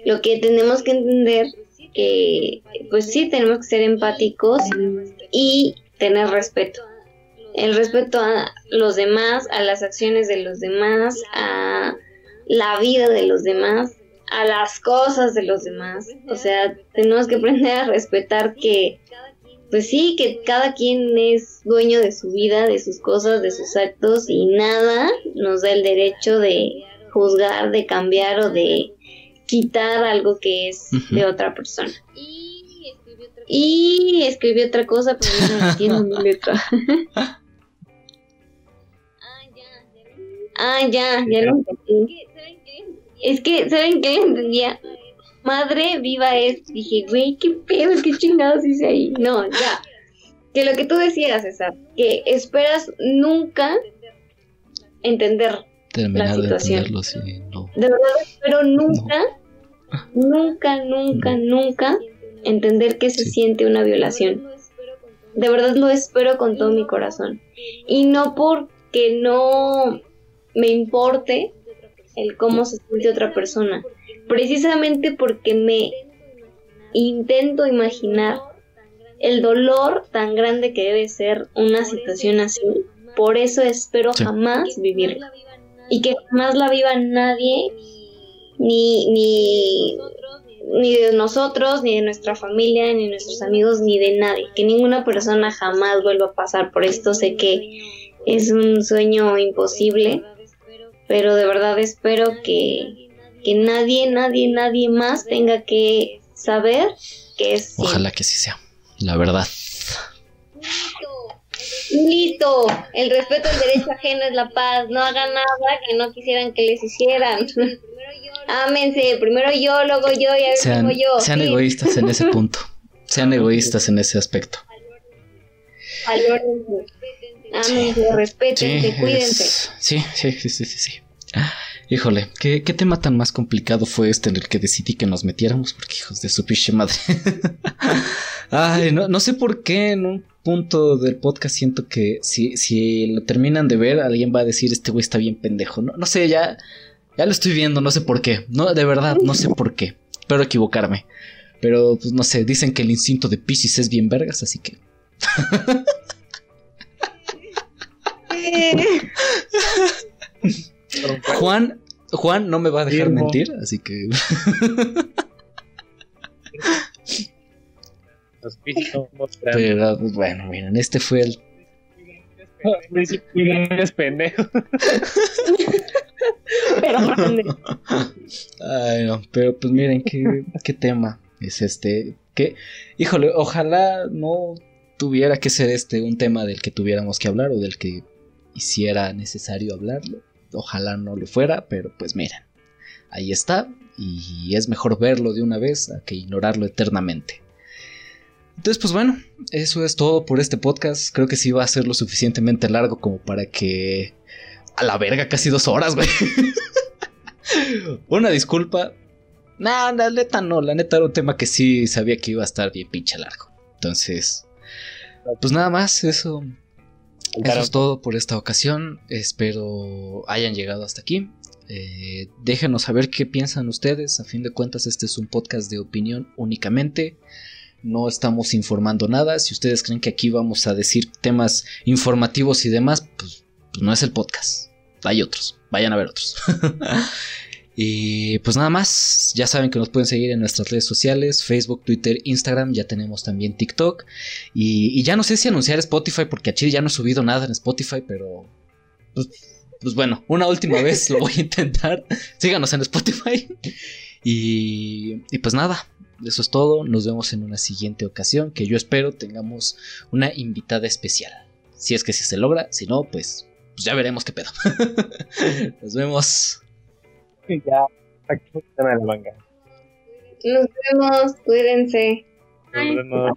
lo que tenemos que entender que pues sí tenemos que ser empáticos y tener respeto. El respeto a los demás, a las acciones de los demás, a la vida de los demás a las cosas de los demás. O sea, tenemos que aprender a respetar que, pues sí, que cada quien es dueño de su vida, de sus cosas, de sus actos y nada nos da el derecho de juzgar, de cambiar o de quitar algo que es de otra persona. Y escribió otra cosa, pero no entiendo mi letra. ah, ya, ya lo entendí. Es que, ¿saben qué entendía? madre viva es. Dije, güey, qué pedo, qué chingados hice ahí. No, ya. Que lo que tú decías, César, que esperas nunca entender la situación. De, de verdad espero nunca, nunca, nunca, nunca entender que se siente una violación. De verdad lo espero con todo mi corazón. Y no porque no me importe el cómo se siente otra persona. Precisamente porque me intento imaginar el dolor tan grande que debe ser una situación así. Por eso espero jamás vivirla. Y que jamás la viva nadie, ni, ni, ni de nosotros, ni de nuestra familia, ni de nuestros amigos, ni de nadie. Que ninguna persona jamás vuelva a pasar por esto. Sé que es un sueño imposible, pero de verdad espero que, que nadie, nadie, nadie más tenga que saber que es... Ojalá que sí sea, la verdad. Listo, el respeto al derecho ajeno es la paz, no hagan nada que no quisieran que les hicieran. Ámense, primero yo, luego yo y a sean, yo. Sean egoístas en ese punto, sean egoístas en ese aspecto. Ámense, respétense, cuídense. sí, sí, sí, sí, sí. Híjole, ¿qué, tema tan más complicado fue este en el que decidí que nos metiéramos, porque hijos de su piche madre. Ay, no, no sé por qué en un punto del podcast siento que si, si lo terminan de ver, alguien va a decir este güey está bien pendejo. No, no sé, ya, ya lo estoy viendo, no sé por qué. No, de verdad, no sé por qué. Espero equivocarme. Pero, pues no sé, dicen que el instinto de Pisces es bien vergas, así que. Juan, Juan no me va a dejar mentir, así que. Pero bueno, miren, este fue el. Pendejo. pero Ay, no, pero pues miren, qué, qué tema es este. Que, híjole, ojalá no tuviera que ser este un tema del que tuviéramos que hablar o del que hiciera necesario hablarlo. Ojalá no lo fuera, pero pues miren, ahí está y es mejor verlo de una vez a que ignorarlo eternamente. Entonces, pues bueno, eso es todo por este podcast. Creo que sí va a ser lo suficientemente largo como para que... A la verga, casi dos horas, güey. Una disculpa. Nah, la neta no, la neta era un tema que sí sabía que iba a estar bien pinche largo. Entonces, pues nada más, eso eso es todo por esta ocasión. Espero hayan llegado hasta aquí. Eh, déjenos saber qué piensan ustedes. A fin de cuentas, este es un podcast de opinión únicamente. No estamos informando nada. Si ustedes creen que aquí vamos a decir temas informativos y demás, pues, pues no es el podcast. Hay otros. Vayan a ver otros. Y pues nada más, ya saben que nos pueden seguir en nuestras redes sociales, Facebook, Twitter, Instagram, ya tenemos también TikTok. Y, ya no sé si anunciar Spotify, porque a Chile ya no he subido nada en Spotify, pero... Pues, pues bueno, una última vez lo voy a intentar. Síganos en Spotify. Y, y pues nada, eso es todo. Nos vemos en una siguiente ocasión, que yo espero tengamos una invitada especial. Si es que si se logra, si no, pues, pues ya veremos qué pedo. Nos vemos ya aquí la manga. Nos vemos, cuídense. Nos vemos.